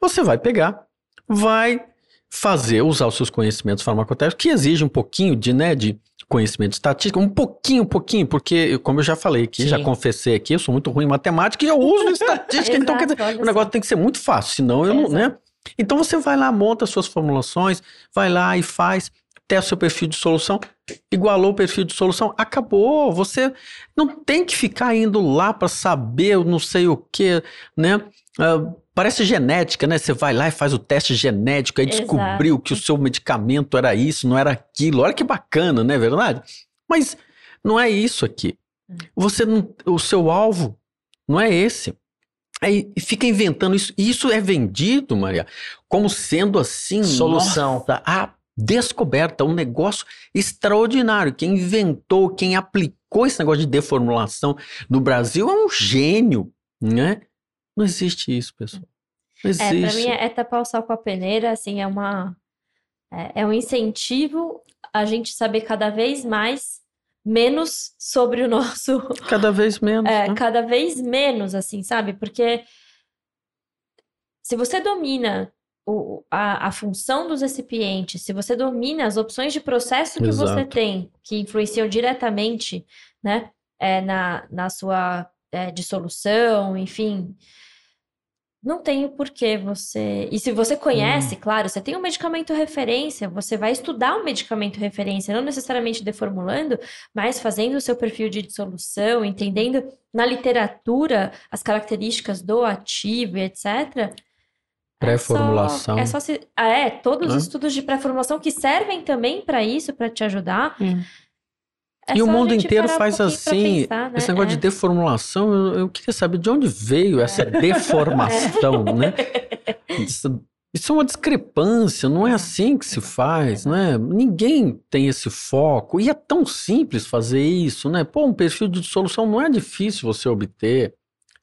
Você vai pegar, vai fazer, usar os seus conhecimentos farmacotécnicos, que exige um pouquinho de, né, de conhecimento estatístico, um pouquinho, um pouquinho, porque, como eu já falei aqui, Sim. já confessei aqui, eu sou muito ruim em matemática e eu uso estatística, então quer dizer, Exato, o negócio tem que ser muito fácil, senão eu não, né? Então você vai lá, monta suas formulações, vai lá e faz, testa o seu perfil de solução, igualou o perfil de solução, acabou. Você não tem que ficar indo lá para saber o não sei o que, né? Ah, parece genética, né? Você vai lá e faz o teste genético, aí Exato. descobriu que o seu medicamento era isso, não era aquilo. Olha que bacana, não é verdade? Mas não é isso aqui. Você não, o seu alvo não é esse. Aí fica inventando isso. E isso é vendido, Maria, como sendo assim. Solução. nossa, a descoberta, um negócio extraordinário. Quem inventou, quem aplicou esse negócio de deformulação no Brasil é um gênio, né? Não existe isso, pessoal. Não É, pra existe. mim é tapar o sal com a peneira, assim, é uma é, é um incentivo a gente saber cada vez mais menos sobre o nosso Cada vez menos. é, né? cada vez menos, assim, sabe? Porque se você domina o, a, a função dos recipientes, se você domina as opções de processo que você Exato. tem, que influenciam diretamente, né, é, na, na sua é, dissolução, enfim, não tem o porquê você. E se você conhece, claro, você tem um medicamento referência, você vai estudar um medicamento referência, não necessariamente deformulando, mas fazendo o seu perfil de dissolução, entendendo na literatura as características do ativo, e etc. é só- Pré-formulação. É só se. Ah, é, todos os estudos de pré-formulação que servem também para isso, para te ajudar. É e o mundo inteiro um faz pra assim. pensar, né? Esse negócio É. de deformulação, eu, eu queria saber de onde veio essa deformação, né? Isso, isso é uma discrepância, não é assim que se faz, né? Ninguém tem esse foco. E é tão simples fazer isso, né? Pô, um perfil de dissolução não é difícil você obter.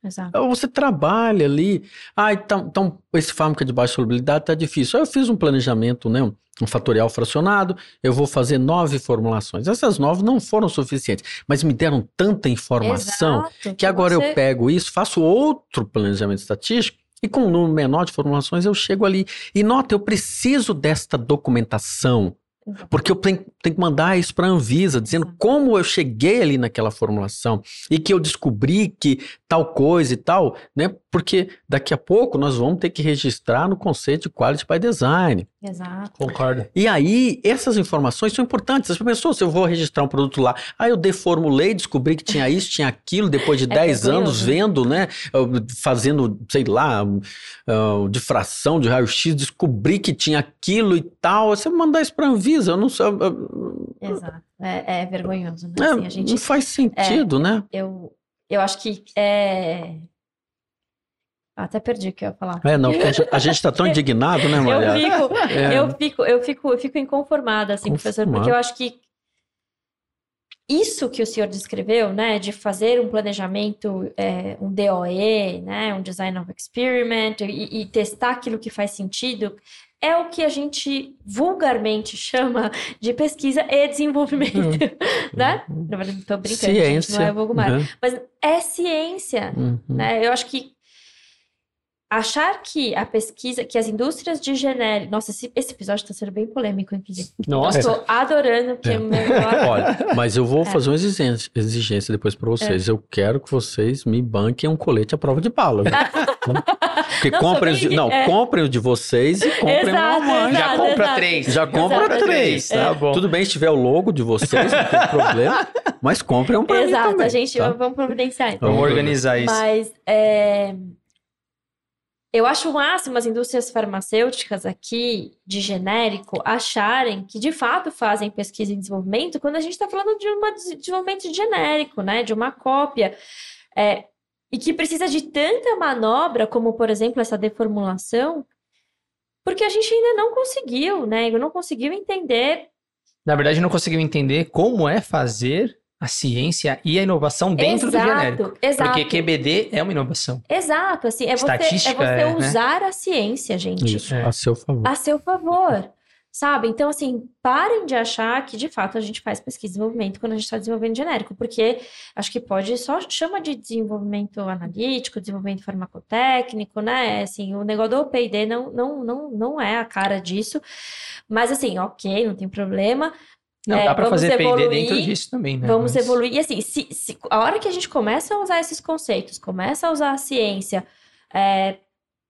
Exato. Você trabalha ali. Ah, então, então esse fármaco de baixa solubilidade tá difícil. Aí eu fiz um planejamento, né? Um fatorial fracionado, eu vou fazer nove formulações. Essas nove não foram suficientes, mas me deram tanta informação Exato, que agora você- eu pego isso, faço outro planejamento estatístico e com um número menor de formulações eu chego ali. E nota, eu preciso desta documentação, porque eu tenho, tenho que mandar isso para a Anvisa, dizendo Exato. como eu cheguei ali naquela formulação e que eu descobri que tal coisa e tal, né? Porque daqui a pouco nós vamos ter que registrar no conceito de Quality by Design. Exato. Concordo. E aí, essas informações são importantes. As pessoas, se eu vou registrar um produto lá, aí eu deformulei, descobri que tinha isso, tinha aquilo, depois de É 10 anos vergonhoso. vendo, né? Fazendo, sei lá, uh, difração de raio-x, descobri que tinha aquilo e tal. Você mandar isso pra Anvisa, eu não sei. Eu- eu- Exato. É, é vergonhoso, né? é, Assim, a gente, Não faz sentido, né? eu, eu acho que é. Até perdi o que eu ia falar. É, não, a gente, a gente tá tão indignado, né, Eu Maria? fico, É. eu fico, eu fico, eu fico inconformada, assim, professor, porque eu acho que isso que o senhor descreveu, né, de fazer um planejamento, é, um DOE, né, um Design of Experiment, e, e testar aquilo que faz sentido, é o que a gente vulgarmente chama de pesquisa e desenvolvimento, né? Na verdade, estou brincando, gente, Ciência. não é vulgar. Uhum, Mas é ciência, uhum. né? Eu acho que achar que a pesquisa, que as indústrias de genérico. Nossa, esse, esse episódio está sendo bem polêmico, inclusive. Nossa. Eu estou adorando, porque É. o meu. Olha, mas eu vou É. fazer uma exigência, exigência depois pra vocês. Eu quero que vocês me banquem um colete à prova de bala. Porque Não, comprem os de, não, é. comprem o de vocês e comprem Exato, uma mãe. Já compra exato. três. Já compra Exato. três, É. tá? Tá bom. Tudo bem se tiver o logo de vocês, não tem problema, mas comprem um pra mim Exato, também, a gente tá? vamos providenciar. então. Vamos organizar isso. Mas é, eu acho o máximo as indústrias farmacêuticas aqui, de genérico, acharem que de fato fazem pesquisa e desenvolvimento quando a gente está falando de um desenvolvimento de genérico, né? De uma cópia. É, e que precisa de tanta manobra, como, por exemplo, essa deformulação, porque a gente ainda não conseguiu, né? Não conseguiu entender Na verdade, não conseguiu entender como é fazer a ciência e a inovação dentro do genérico. Exato. Porque QBD é uma inovação. Exato, assim, é você, é você é, né? usar a ciência, gente. Isso, É. a seu favor. a seu favor, sabe? Então, assim, parem de achar que de fato a gente faz pesquisa e desenvolvimento quando a gente está desenvolvendo genérico, porque acho que pode só chama de desenvolvimento analítico, desenvolvimento farmacotécnico, né? Assim, o negócio do P&D não, não, não, não é a cara disso, mas assim, ok, não tem problema. Não, É, dá vamos fazer P&D dentro disso também, né? Vamos Mas- evoluir. E assim, se, se- a hora que a gente começa a usar esses conceitos, começa a usar a ciência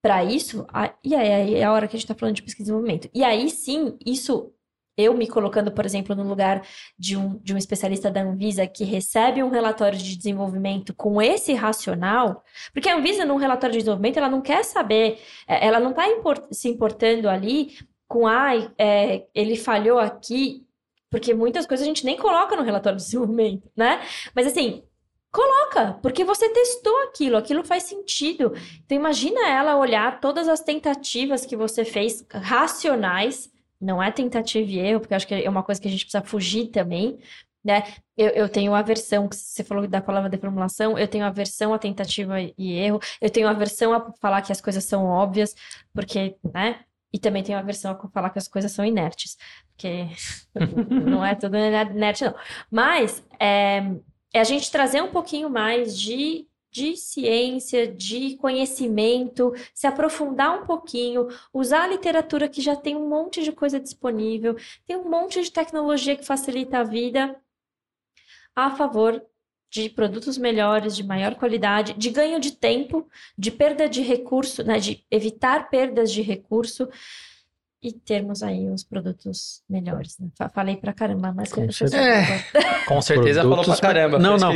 para isso, e aí, é a hora que a gente está falando de pesquisa e desenvolvimento. E aí sim, isso, eu me colocando, por exemplo, no lugar de um, de um especialista da Anvisa que recebe um relatório de desenvolvimento com esse racional, porque a Anvisa, num relatório de desenvolvimento, ela não quer saber, é, ela não está se importando ali com, ai, é, ele falhou aqui, porque muitas coisas a gente nem coloca no relatório de desenvolvimento, né? Mas assim, coloca, porque você testou aquilo, aquilo faz sentido. Então imagina ela olhar todas as tentativas que você fez racionais, não é tentativa e erro, porque acho que é uma coisa que a gente precisa fugir também, né? Eu, eu tenho aversão, você falou da palavra deformulação, eu tenho aversão à tentativa e erro, eu tenho aversão a falar que as coisas são óbvias, porque, né? E também tenho aversão a falar que as coisas são inertes, porque não é tudo inerte, não. Mas é, é a gente trazer um pouquinho mais de, de ciência, de conhecimento, se aprofundar um pouquinho, usar a literatura que já tem um monte de coisa disponível, tem um monte de tecnologia que facilita a vida a favor de produtos melhores, de maior qualidade, de ganho de tempo, de perda de recurso, né, de evitar perdas de recurso e termos aí os produtos melhores. Né? Fa- Falei pra caramba, mas Com certeza. favor. Com certeza falou pra Produtos- caramba. Não, não.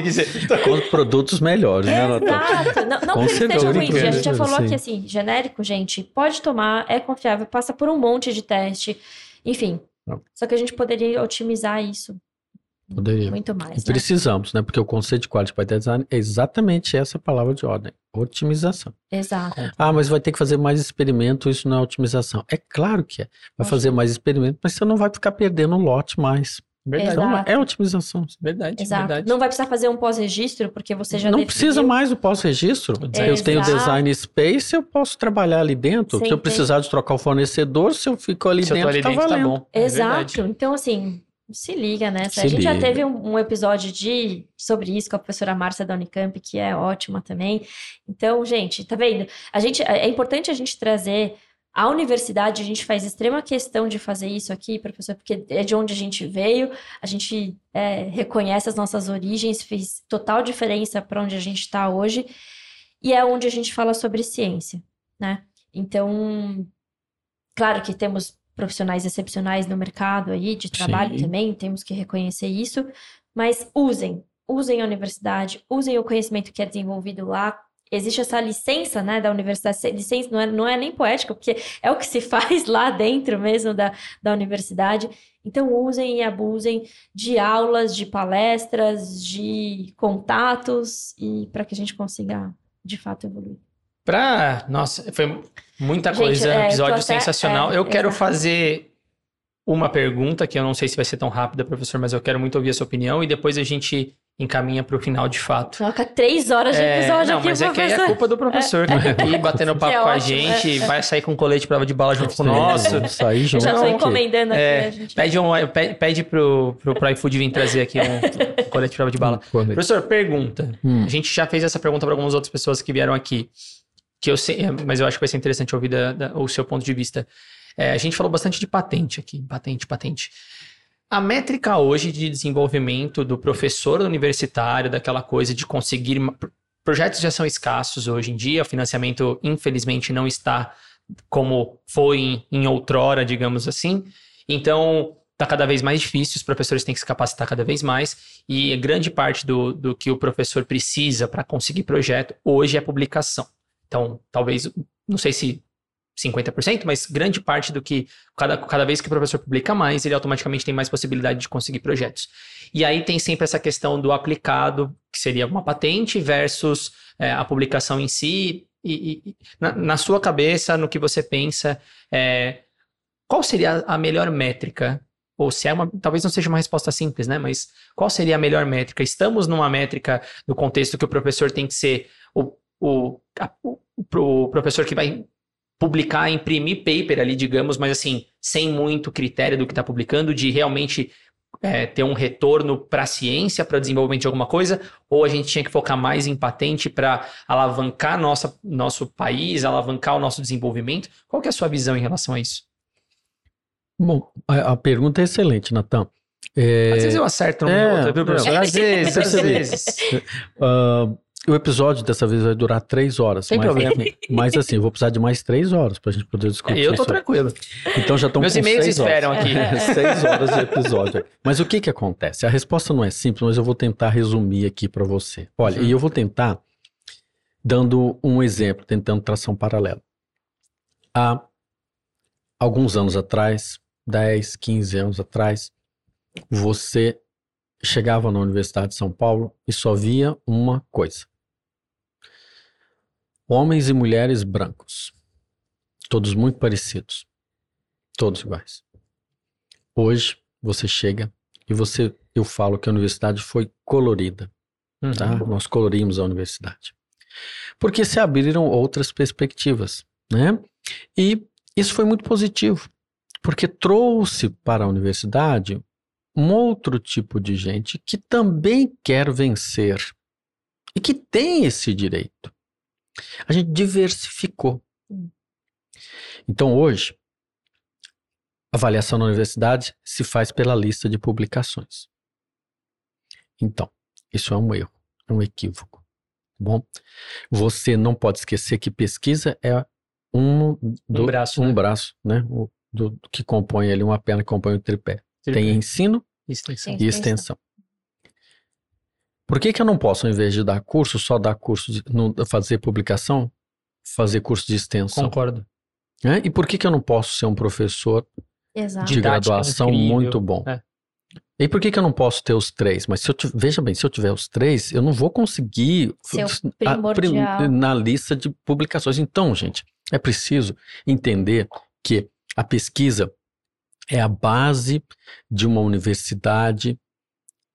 Com produtos melhores, né, Natália? Exato. Não, não Com que ele esteja certeza, ruim, gente. A gente já sim. falou aqui assim, genérico, gente, pode tomar, é confiável, passa por um monte de teste, enfim. Não. Só que a gente poderia otimizar isso Poderia. muito E mais, né? precisamos, né? Porque o conceito de quality by design é exatamente essa palavra de ordem, otimização. Exato. Ah, mas vai ter que fazer mais experimento, isso não é otimização. É claro que é. Vai fazer mais experimento, mas você não vai ficar perdendo lote mais. Verdade. Exato. Então, é otimização. Verdade, Exato. verdade. Não vai precisar fazer um pós-registro, porque você já não definiu. precisa mais do pós-registro. O Eu tenho Exato. design space, eu posso trabalhar ali dentro. Sim, se eu tem. precisar de trocar o fornecedor, se eu fico ali Se eu tô dentro, ali tá dentro, tá valendo. bom. É Exato. verdade. então, assim, se liga nessa. Se a gente já liga. teve um, um episódio de sobre isso com a professora Márcia da Unicamp, que é ótima também. Então, gente, tá vendo? A gente, é importante a gente trazer a universidade, a gente faz extrema questão de fazer isso aqui, professor, porque é de onde a gente veio, a gente é, reconhece as nossas origens, fez total diferença para onde a gente está hoje, e é onde a gente fala sobre ciência, né? Então, claro que temos profissionais excepcionais no mercado aí de trabalho Sim. também, temos que reconhecer isso, mas usem, usem a universidade, usem o conhecimento que é desenvolvido lá. Existe essa licença, né, da universidade, licença não é, não é nem poética, porque é o que se faz lá dentro mesmo da, da universidade. Então, usem e abusem de aulas, de palestras, de contatos, e para que a gente consiga, de fato, evoluir. Pra. Nossa, foi muita Gente, coisa, é, episódio até- sensacional. é, eu quero fazer uma pergunta, que eu não sei se vai ser tão rápida, professor, mas eu quero muito ouvir a sua opinião, e depois a gente encaminha para o final de fato. Coloca três horas de É, episódio não, aqui, mas é que aí é professor. culpa do professor que tá aqui batendo papo É com a ótimo, gente, é. vai sair com colete de prova de bala junto com o nosso. Sair Eu junto. já tô Não, encomendando aqui, É, a gente. Pede, um, pede, pede pro, pro, pro iFood vir trazer aqui um colete de prova de bala. Professor, pergunta. Hum. A gente já fez essa pergunta para algumas outras pessoas que vieram aqui, que eu sei, mas eu acho que vai ser interessante ouvir da- da- o seu ponto de vista. É, a gente falou bastante de patente aqui, patente, patente. A métrica hoje de desenvolvimento do professor universitário, daquela coisa de conseguir. Projetos já são escassos hoje em dia, o financiamento, infelizmente, não está como foi em, em outrora, digamos assim. Então, está cada vez mais difícil, os professores têm que se capacitar cada vez mais, e grande parte do, do que o professor precisa para conseguir projeto hoje é publicação. Então, talvez, não sei se 50%, mas grande parte do que, cada, cada vez que o professor publica mais, ele automaticamente tem mais possibilidade de conseguir projetos. E aí tem sempre essa questão do aplicado, que seria uma patente, versus é, a publicação em si. E, e- na, na sua cabeça, no que você pensa, é, qual seria a melhor métrica? Ou se é uma, talvez não seja uma resposta simples, né? Mas qual seria a melhor métrica? Estamos numa métrica no contexto que o professor tem que ser o, o, a- o, o professor que vai publicar, imprimir paper ali, digamos, mas assim, sem muito critério do que está publicando, de realmente é, ter um retorno para a ciência, para desenvolvimento de alguma coisa, ou a gente tinha que focar mais em patente para alavancar nossa, nosso país, alavancar o nosso desenvolvimento? Qual que é a sua visão em relação a isso? Bom, a, a pergunta é excelente, Natan. É, Às vezes eu acerto uma é, ou outra, viu, professor? Às vezes, às vezes. ah, o episódio dessa vez vai durar três horas. Sem mas, problema. Mas assim, eu vou precisar de mais três horas para a gente poder discutir Eu tô isso. tranquilo. Então já estão Meus e-mails esperam horas. aqui. seis horas de episódio. Mas o que que acontece? A resposta não é simples, mas eu vou tentar resumir aqui para você. Olha, Uhum. e eu vou tentar dando um exemplo, tentando traçar um paralelo. Há alguns anos atrás, 10, 15 anos atrás, você chegava na Universidade de São Paulo e só via uma coisa. Homens e mulheres brancos, todos muito parecidos, todos iguais. Hoje você chega e você, eu falo que a universidade foi colorida, tá? Uhum. Nós colorimos a universidade. Porque se abriram outras perspectivas, né? E isso foi muito positivo, porque trouxe para a universidade um outro tipo de gente que também quer vencer e que tem esse direito. A gente diversificou. Então hoje, a avaliação na universidade se faz pela lista de publicações. Então, isso é um erro, é um equívoco. tá Bom, você não pode esquecer que pesquisa é um, do- Um braço, um né? braço, né? O- do- que compõe ali uma perna que compõe o tripé. Tem ensino Extensão. e extensão. Por que, que eu não posso, ao invés de dar curso, só dar curso de não fazer publicação, fazer curso de extensão? Concordo. né? E por que, que eu não posso ser um professor Exato. de graduação incrível. muito bom? É. E por que, que eu não posso ter os três? Mas se eu veja bem, se eu tiver os três, eu não vou conseguir a- na lista de publicações. Então, gente, é preciso entender que a pesquisa é a base de uma universidade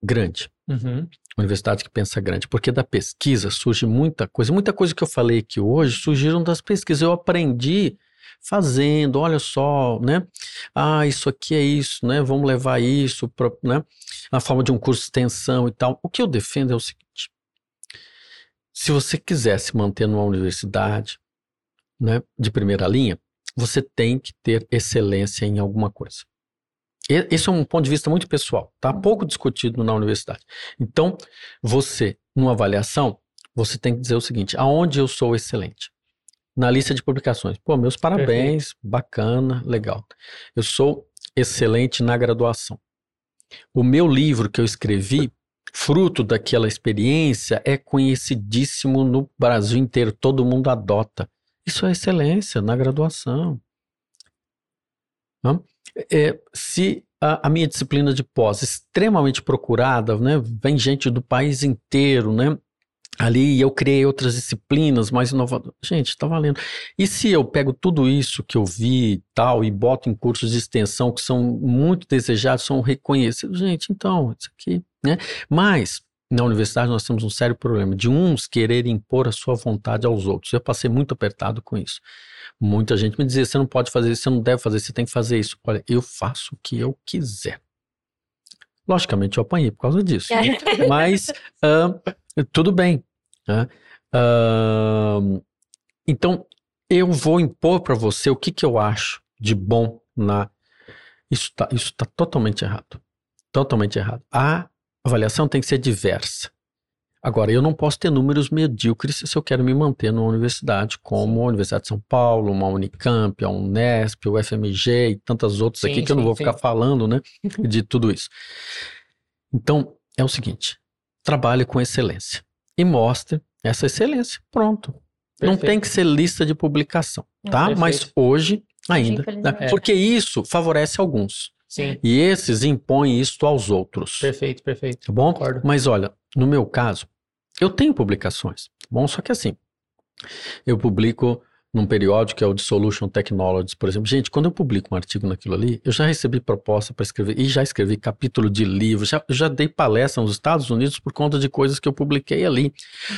grande. Uhum. Universidade que pensa grande, porque da pesquisa surge muita coisa. Muita coisa que eu falei aqui hoje surgiram das pesquisas. Eu aprendi fazendo, olha só, né? Ah, isso aqui é isso, né? Vamos levar isso para, né? Na forma de um curso de extensão e tal. O que eu defendo é o seguinte: se você quiser se manter numa universidade, né, de primeira linha, você tem que ter excelência em alguma coisa. Esse é um ponto de vista muito pessoal, tá? Pouco discutido na universidade. Então, você, numa avaliação, você tem que dizer o seguinte: aonde eu sou excelente? Na lista de publicações. Pô, meus parabéns, Perfeito. bacana, legal. Eu sou excelente na graduação. O meu livro que eu escrevi, fruto daquela experiência, é conhecidíssimo no Brasil inteiro, todo mundo adota. Isso é excelência na graduação. É, se a, a, minha disciplina de pós extremamente procurada, né, vem gente do país inteiro, né, ali eu criei outras disciplinas mais inovadoras. Gente, está valendo. E se eu pego tudo isso que eu vi e tal e boto em cursos de extensão que são muito desejados, são reconhecidos, gente, então, isso aqui, né? Mas na universidade nós temos um sério problema de uns quererem impor a sua vontade aos outros. Eu passei muito apertado com isso. Muita gente me dizia: você não pode fazer isso, você não deve fazer, você tem que fazer isso. Olha, eu faço o que eu quiser. Logicamente eu apanhei por causa disso. Mas uh, tudo bem. Né? Uh, então eu vou impor para você o que, que eu acho de bom na. Isso está isso tá totalmente errado. Totalmente errado. A avaliação tem que ser diversa. Agora, eu não posso ter números medíocres se eu quero me manter numa universidade como a Universidade de São Paulo, uma Unicamp, a Unesp, o FMG e tantas outras sim, aqui que sim, eu não vou sim. ficar falando, né, de tudo isso. Então, é o seguinte, trabalhe com excelência e mostre essa excelência. Pronto. Perfeito. Não tem que ser lista de publicação, tá? Perfeito. Mas hoje ainda, né? porque isso favorece alguns. Sim. E esses impõem isso aos outros. Perfeito, perfeito. Tá bom? Concordo. Mas olha, no meu caso, eu tenho publicações, tá bom? Só que assim, eu publico num periódico que é o Dissolution Technologies, por exemplo. Gente, quando eu publico um artigo naquilo ali, eu já recebi proposta para escrever, e já escrevi capítulo de livro, já, já dei palestra nos Estados Unidos por conta de coisas que eu publiquei ali.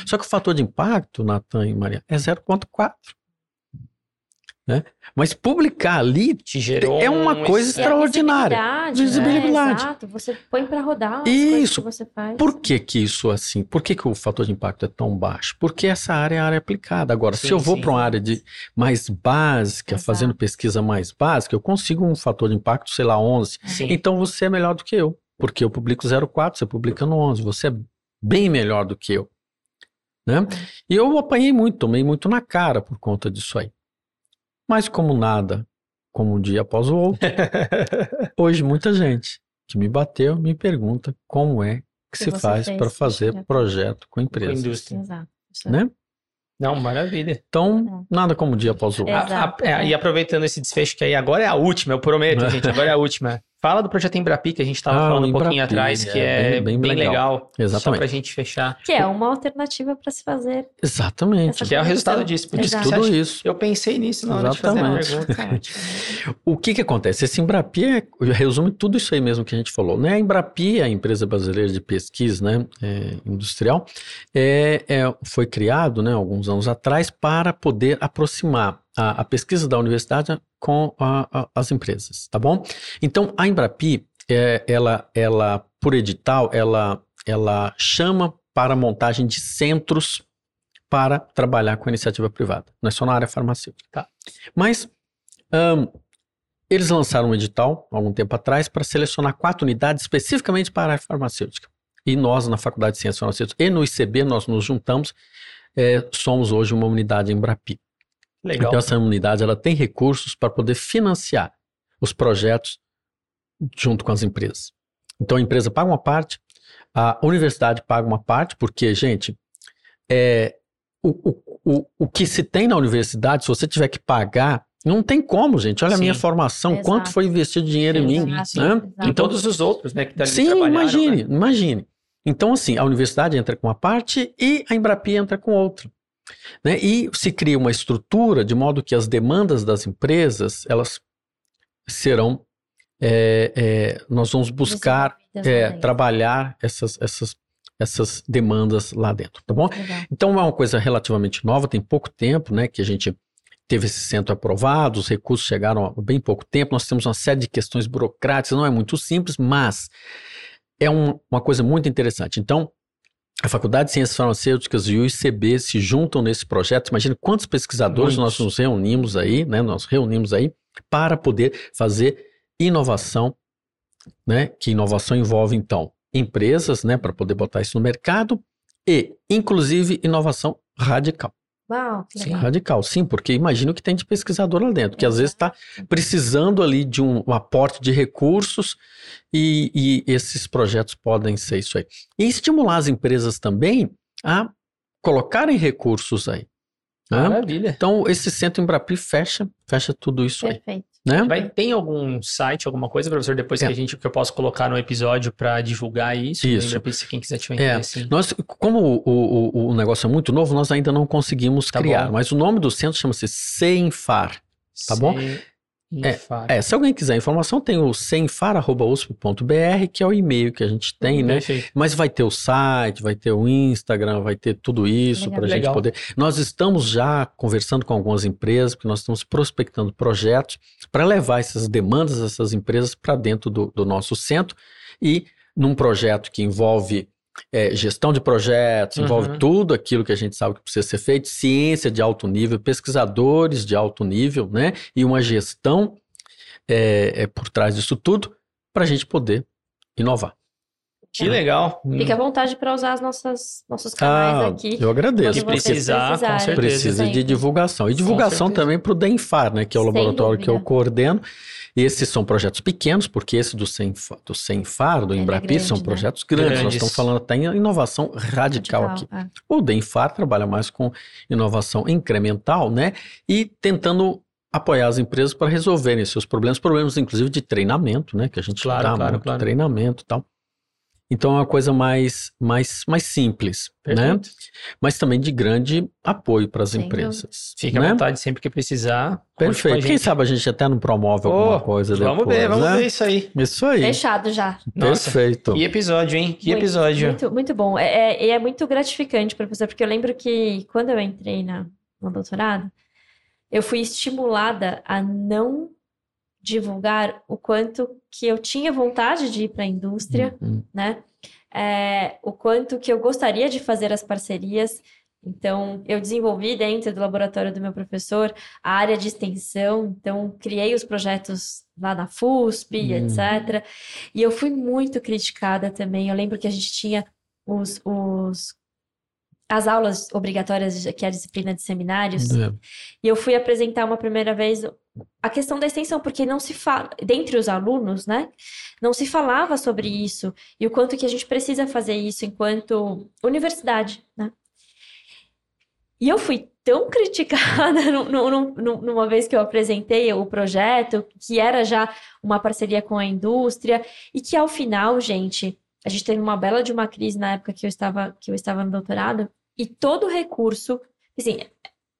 Só que o fator de impacto, Natan e Maria, é 0,4. Né? Mas publicar ali é uma um coisa extraordinária. Visibilidade. visibilidade. É, exato. Você põe para rodar isso. que você faz. Por que que isso assim? Por que, que o fator de impacto é tão baixo? Porque essa área é a área aplicada. Agora, sim, se eu vou para uma área de mais básica, exato. fazendo pesquisa mais básica, eu consigo um fator de impacto, sei lá, 11. Sim. Então você é melhor do que eu. Porque eu publico 0,4, você publica no 11. Você é bem melhor do que eu. Né? É. E eu apanhei muito, tomei muito na cara por conta disso aí. Mas como nada, como um dia após o outro, hoje muita gente que me bateu me pergunta como é que, que se faz para fazer projeto com empresa. Com indústria. Exato. Né? Não, maravilha. Então, é. nada como um dia após o outro. A, a, é, e aproveitando esse desfecho que aí agora é a última, eu prometo, gente, agora é a última. Fala do projeto Embrapi, que a gente estava ah, falando um pouquinho atrás, que é, é bem, bem, legal. legal. Exatamente. Só pra gente fechar. Que é uma alternativa para se fazer. Exatamente. Que é o resultado disso. Porque tudo isso. Eu pensei nisso na hora Exatamente. de fazer a pergunta. o que que acontece? Esse Embrapi é, resume tudo isso aí mesmo que a gente falou. Né? A Embrapi, a empresa brasileira de pesquisa né, é, industrial, é, é, foi criado né, alguns anos atrás para poder aproximar a, a pesquisa da universidade com a, as empresas, tá bom? Então, a Embrapi, é, ela, ela, por edital, ela, ela chama para a montagem de centros para trabalhar com a iniciativa privada, não é só na área farmacêutica. Tá? Mas um, eles lançaram um edital, algum tempo atrás, para selecionar quatro unidades especificamente para a área farmacêutica. E nós, na Faculdade de Ciências Farmacêuticas e no ICB, nós nos juntamos, é, somos hoje uma unidade Embrapi. Legal. Então essa unidade ela tem recursos para poder financiar os projetos junto com as empresas. Então a empresa paga uma parte, a universidade paga uma parte, porque, gente, é, o, o, o, o que se tem na universidade, se você tiver que pagar, não tem como, gente. Olha Sim. a minha formação, Exato. quanto foi investido dinheiro Exato. em mim. Né? E todos os outros, né? Que tá Sim, imagine, né? imagine. Então, assim, a universidade entra com uma parte e a Embrapi entra com outra. Né? E se cria uma estrutura de modo que as demandas das empresas elas serão é, é, nós vamos buscar é, dentro. trabalhar essas, essas, essas demandas lá dentro, tá bom? Legal. Então é uma coisa relativamente nova, tem pouco tempo, né, que a gente teve esse centro aprovado, os recursos chegaram há bem pouco tempo, nós temos uma série de questões burocráticas, não é muito simples, mas é um- uma coisa muito interessante. Então, a Faculdade de Ciências Farmacêuticas e o ICB se juntam nesse projeto. Imagina quantos pesquisadores Muitos. nós nos reunimos aí, né? Nós reunimos aí para poder fazer inovação, né? Que inovação envolve, então, empresas, né? Para poder botar isso no mercado e, inclusive, inovação radical. Uau, Sim. Radical, sim, porque imagina o que tem de pesquisador lá dentro, que às vezes está precisando ali de um, um aporte de recursos e, e esses projetos podem ser isso aí. E estimular as empresas também a colocarem recursos aí. Né? Maravilha. Então, esse centro Embrapi fecha, fecha tudo isso aí, Perfeito. né? Vai, tem algum site, alguma coisa, professor, depois É. que a gente que eu posso colocar no episódio para divulgar isso? Isso. Lembra, se quem quiser tiver É. interesse. Nós, como o, o, o negócio é muito novo, nós ainda não conseguimos Tá criar, bom. mas o nome do centro chama-se CENFAR. Tá bom? Infar. É, se alguém quiser informação, tem o cenfar.usp.br, que é o e-mail que a gente tem, né? Perfeito. Mas vai ter o site, vai ter o Instagram, vai ter tudo isso para a gente poder. Nós estamos já conversando com algumas empresas, porque nós estamos prospectando projetos para levar essas demandas dessas empresas para dentro do, do nosso centro e num projeto que envolve é, gestão de projetos, envolve Uhum. tudo aquilo que a gente sabe que precisa ser feito, ciência de alto nível, pesquisadores de alto nível, né? E uma gestão é, é por trás disso tudo para a gente poder inovar. Que legal. Fique à vontade para usar as nossas, nossos canais Ah, aqui. eu agradeço. Se precisar, com certeza. Precisa de divulgação. E divulgação também para o DENFAR, né, que é o Sem laboratório que eu dúvida. coordeno. Esses são projetos pequenos, porque esse do CENFAR, do, CENFAR, do é Embrapi, grande, são né? projetos grandes. Nós Grandes. estamos falando até em inovação radical, aqui. é. O DENFAR trabalha mais com inovação incremental, né? E tentando apoiar as empresas para resolverem seus problemas, problemas inclusive de treinamento, né? Que a gente Claro, dá claro, muito claro. treinamento e tal. Então é uma coisa mais, mais, mais simples, né? Perfeito. Mas também de grande apoio para as empresas. Fique à né? vontade sempre que precisar. Perfeito. Quem sabe a gente até não promove alguma Ô, coisa Vamos depois, ver, vamos né? ver isso aí. Isso aí. Fechado já. Nossa, Perfeito. que episódio, hein? Que Muito, episódio. Muito, muito bom. É, é, e é muito gratificante, professor, porque eu lembro que quando eu entrei na, no doutorado, eu fui estimulada a não divulgar o quanto que eu tinha vontade de ir para a indústria, Hum, né? É, o quanto que eu gostaria de fazer as parcerias. Então, eu desenvolvi dentro do laboratório do meu professor a área de extensão, então criei os projetos lá na FUSP, Hum. etc. E eu fui muito criticada também. Eu lembro que a gente tinha os, os as aulas obrigatórias, que é a disciplina de seminários, é. e eu fui apresentar uma primeira vez a questão da extensão, porque não se fala, dentre os alunos, né? Não se falava sobre isso e o quanto que a gente precisa fazer isso enquanto universidade, né? E eu fui tão criticada num- num- num- numa vez que eu apresentei o projeto, que era já uma parceria com a indústria, e que ao final, gente, a gente teve uma bela de uma crise na época que eu estava, que eu estava no doutorado, e todo recurso, assim,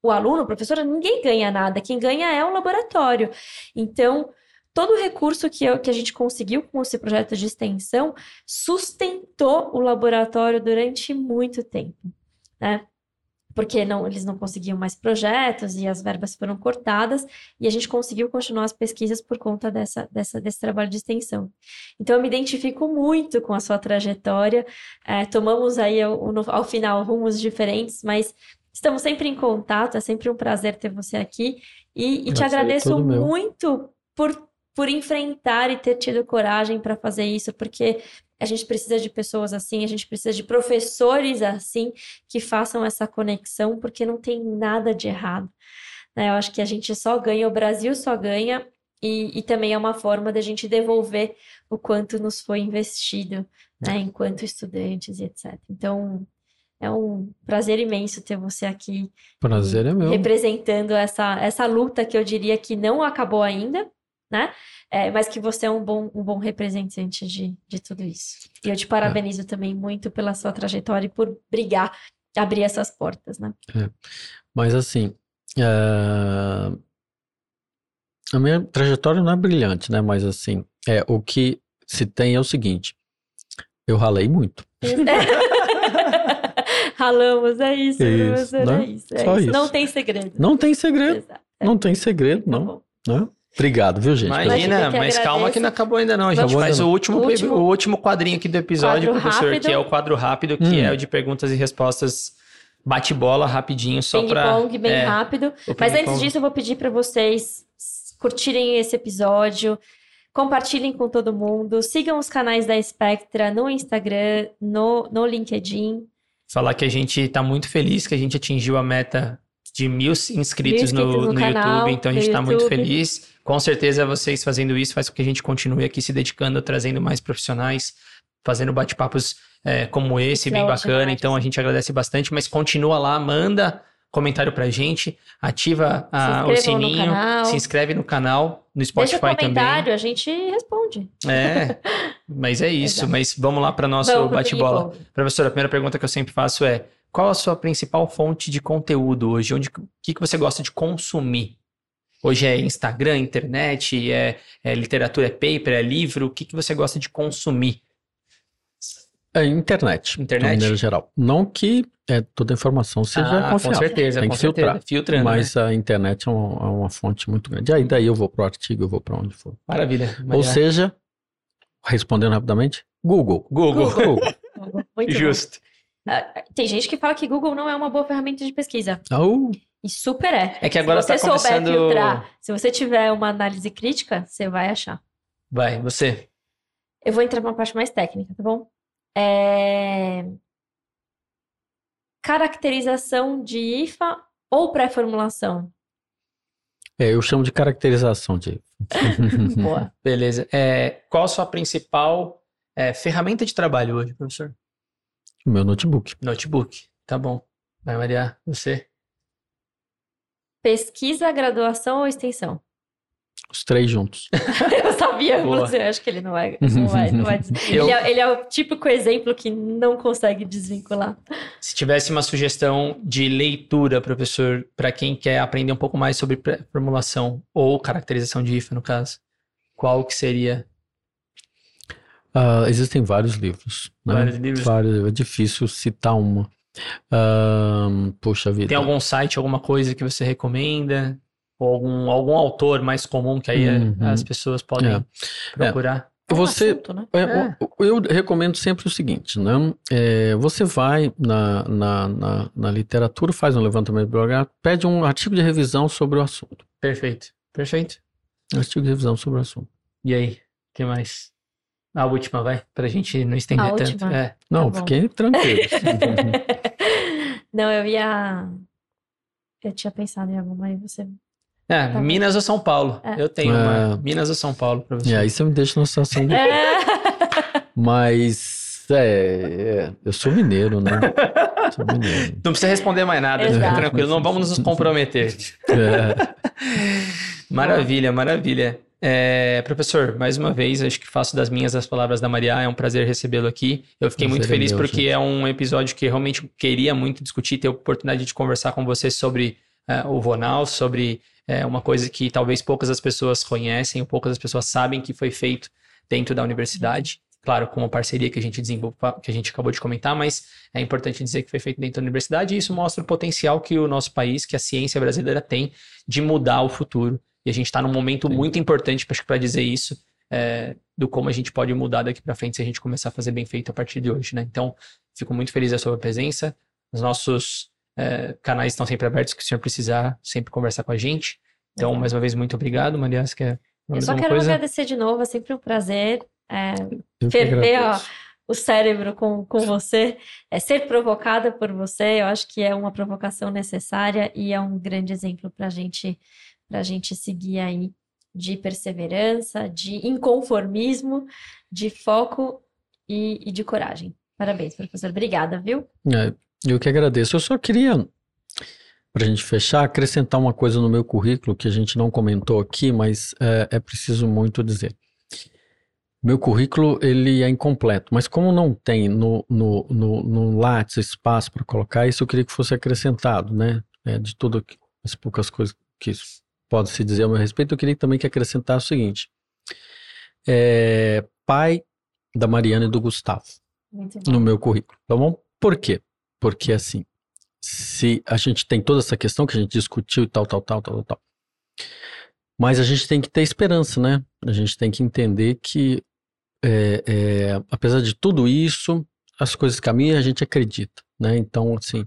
o aluno, o professor, ninguém ganha nada, quem ganha é o laboratório. Então, todo o recurso que, eu- que a gente conseguiu com esse projeto de extensão sustentou o laboratório durante muito tempo, né? Porque não, eles não conseguiam mais projetos e as verbas foram cortadas, e a gente conseguiu continuar as pesquisas por conta dessa, dessa, desse trabalho de extensão. Então, eu me identifico muito com a sua trajetória. É, tomamos aí ao, ao final rumos diferentes, mas estamos sempre em contato. É sempre um prazer ter você aqui. E, e te é agradeço meu. muito por, por enfrentar e ter tido coragem para fazer isso, porque a gente precisa de pessoas assim, a gente precisa de professores assim que façam essa conexão, porque não tem nada de errado. né? Eu acho que a gente só ganha, o Brasil só ganha, e, e também é uma forma da gente devolver o quanto nos foi investido, né, enquanto estudantes e etc. Então, é um prazer imenso ter você aqui Prazer é meu. representando essa, essa luta que eu diria que não acabou ainda, né? É, mas que você é um bom, um bom representante de, de tudo isso. E eu te parabenizo também muito pela sua trajetória e por brigar, abrir essas portas, né? Mas assim, é, a minha trajetória não é brilhante, né? Mas assim, É, o que se tem é o seguinte: eu ralei muito. Ralamos, é isso, Isso, professor, né? é isso, é Só isso. Não isso. tem segredo. Não tem segredo, Exato. não tem segredo, Tá não. né? Obrigado, viu, gente? Imagina, mas calma que não acabou ainda não. A gente Acabou faz o não. último, O último- o último quadrinho aqui do episódio, Quadro professor, rápido. que é o quadro rápido, que Hum. é o de perguntas e respostas bate-bola, rapidinho, só pra... Ping-pong bem é, rápido. Mas antes disso, eu vou pedir para vocês curtirem esse episódio, compartilhem com todo mundo, sigam os canais da Spectra no Instagram, no, no LinkedIn. Falar que a gente tá muito feliz que a gente atingiu a meta de mil inscritos, inscritos no, no no canal, YouTube, então a gente tá muito feliz. Com certeza vocês fazendo isso faz com que a gente continue aqui se dedicando, trazendo mais profissionais, fazendo bate-papos é, como esse, bem bacana. Então a gente agradece bastante, mas continua lá, manda comentário pra gente, ativa a- Se o sininho, se inscreve no canal, no Deixa Spotify também. comentário, a gente responde. É, mas é isso. Exato. Mas vamos lá para nosso bate-bola. Professora, a primeira pergunta que eu sempre faço é: qual a sua principal fonte de conteúdo hoje? Onde, o que, que você gosta de consumir? Hoje é Instagram, internet, é, é literatura, é paper, é livro? O que, que você gosta de consumir? É internet, Internet? de maneira geral. Não que é, toda informação seja Ah, com confiável, certeza, Tem com que certeza. filtrar. Filtrando, mas né? a internet é uma, é uma fonte muito grande. Aí daí eu vou pro artigo, eu vou para onde for. Maravilha. Ou seja, respondendo rapidamente, Google. Google. Google. Muito. Justo. Ah, Tem gente que fala que Google não é uma boa ferramenta de pesquisa. Au. E super é. É que agora se você tá souber começando. filtrar, se você tiver uma análise crítica, você vai achar. Vai, você. Eu vou entrar numa parte mais técnica, tá bom? É... Caracterização de IFA ou pré-formulação? É, eu chamo de caracterização de. Boa. Beleza. É, qual a sua principal é, ferramenta de trabalho hoje, professor? O meu notebook. Notebook. Tá bom. Vai, Maria, você. Pesquisa, graduação ou extensão? Os três juntos. Eu sabia, Boa. você acho que ele não vai, não vai, não vai Eu- ele, é, ele é o típico exemplo que não consegue desvincular. Se tivesse uma sugestão de leitura, professor, para quem quer aprender um pouco mais sobre formulação ou caracterização de IFA, no caso, qual que seria? Ah, existem vários livros. Né? Vários livros. Vários, é difícil citar uma. Ahn, puxa vida. Tem algum site, alguma coisa que você recomenda? Ou algum, algum autor mais comum que aí é, Uhum. as pessoas podem É. procurar? É um Você, assunto, né? É, É. o- Eu recomendo sempre o seguinte, né? É, você vai na, na, na, na literatura, faz um levantamento bibliográfico, pede um artigo de revisão sobre o assunto. Perfeito. Perfeito. Um artigo de revisão sobre o assunto. E aí, o que mais? A última, vai, pra gente não estender A tanto. É. Não, bom. fiquei tranquilo. Não, eu ia. Eu tinha pensado em alguma, aí você. É, Tá. Minas ou São Paulo? É. Eu tenho uma. É. Minas ou São Paulo pra você. e aí você me deixa numa situação de... É. Mas, é, é, eu sou mineiro, né? Sou mineiro. Não precisa responder mais nada, fica tranquilo, não vamos nos comprometer. É, Maravilha, maravilha. É, professor, mais uma vez, acho que faço das minhas as palavras da Maria. É um prazer recebê-lo aqui. Eu fiquei muito Prazer é feliz meu, porque gente. é um episódio que realmente queria muito discutir, ter a oportunidade de conversar com você sobre é, o Vonal, sobre é, uma coisa que talvez poucas as pessoas conhecem, poucas as pessoas sabem que foi feito dentro da universidade. Claro, com uma parceria que a gente desenvolveu, que a gente acabou de comentar, mas é importante dizer que foi feito dentro da universidade e isso mostra o potencial que o nosso país, que a ciência brasileira tem de mudar o futuro. E a gente está num momento Sim. muito importante para dizer isso, é, do como a gente pode mudar daqui para frente se a gente começar a fazer bem feito a partir de hoje, né? Então, fico muito feliz da sua presença. Os nossos é, canais estão sempre abertos, que o senhor precisar sempre conversar com a gente. Então, Legal. mais uma vez, muito obrigado. Maria, você quer Eu só quero coisa? agradecer de novo, é sempre um prazer. É, ferver ó, o cérebro com, com você, é ser provocada por você, eu acho que é uma provocação necessária e é um grande exemplo para gente, a gente seguir aí de perseverança, de inconformismo, de foco e, e de coragem. Parabéns, professor. Obrigada, viu? É, eu que agradeço. Eu só queria, para a gente fechar, acrescentar uma coisa no meu currículo que a gente não comentou aqui, mas é, é preciso muito dizer. Meu currículo, ele é incompleto, mas como não tem no, no, no, no Lattes espaço para colocar isso, eu queria que fosse acrescentado, né? É, de tudo as poucas coisas que pode se dizer a meu respeito, eu queria também que acrescentasse o seguinte. é pai da Mariana e do Gustavo no meu currículo, tá bom? Por quê? Porque assim, se a gente tem toda essa questão que a gente discutiu e tal, tal, tal, tal, tal. Mas a gente tem que ter esperança, né? A gente tem que entender que, é, é, apesar de tudo isso, as coisas caminham e a gente acredita, né? Então, assim,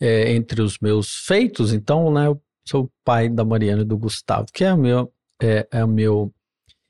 é, entre os meus feitos, então, né, eu sou pai da Mariana e do Gustavo, que é o meu, é, é o meu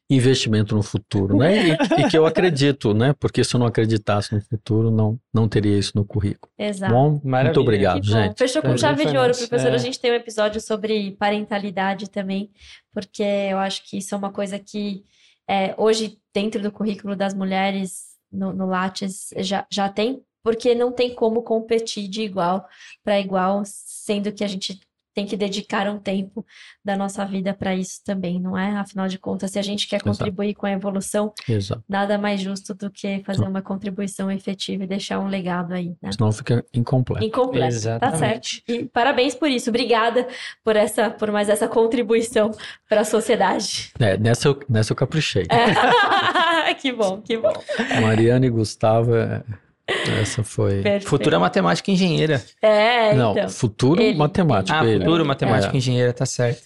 investimento no futuro, né? E, e que eu acredito, né? Porque se eu não acreditasse no futuro, não, não teria isso no currículo. Exato. Bom, muito Maravilha. obrigado, Que bom. gente. Fechou com chave de ouro, professor. É. A gente tem um episódio sobre parentalidade também, porque eu acho que isso é uma coisa que é, hoje, dentro do currículo das mulheres no, no Lattes, já, já tem, porque não tem como competir de igual para igual, sendo que a gente tem que dedicar um tempo da nossa vida para isso também, não é? Afinal de contas, se a gente quer Exato. contribuir com a evolução, Exato. nada mais justo do que fazer uma contribuição efetiva e deixar um legado aí, né? Senão fica incompleto. Incompleto. Tá certo. Exatamente. E parabéns por isso. Obrigada por essa, por mais essa contribuição para a sociedade. É, nessa, eu, nessa eu caprichei. É. que bom, que bom. Mariana e Gustavo, é- essa foi. Perfeito. Futura matemática e engenheira. É, Não, então. futuro Ele- matemático. Ah, ele. futuro matemática É. e engenheira, tá certo.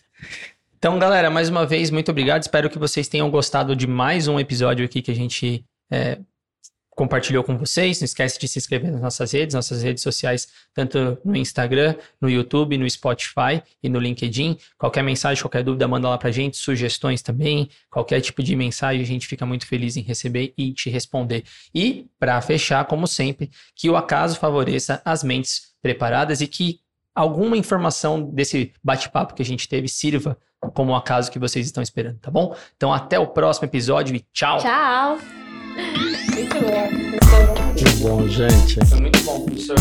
Então, galera, mais uma vez, muito obrigado. Espero que vocês tenham gostado de mais um episódio aqui que a gente é, compartilhou com vocês. Não esquece de se inscrever nas nossas redes, nossas redes sociais, tanto no Instagram, no YouTube, no Spotify e no LinkedIn. Qualquer mensagem, qualquer dúvida, manda lá pra gente, sugestões também, qualquer tipo de mensagem, a gente fica muito feliz em receber e te responder. E, para fechar, como sempre, que o acaso favoreça as mentes preparadas e que alguma informação desse bate-papo que a gente teve sirva como o acaso que vocês estão esperando, tá bom? Então, até o próximo episódio e tchau! Tchau. Muito bom. Que bom, gente. Foi muito bom, professor.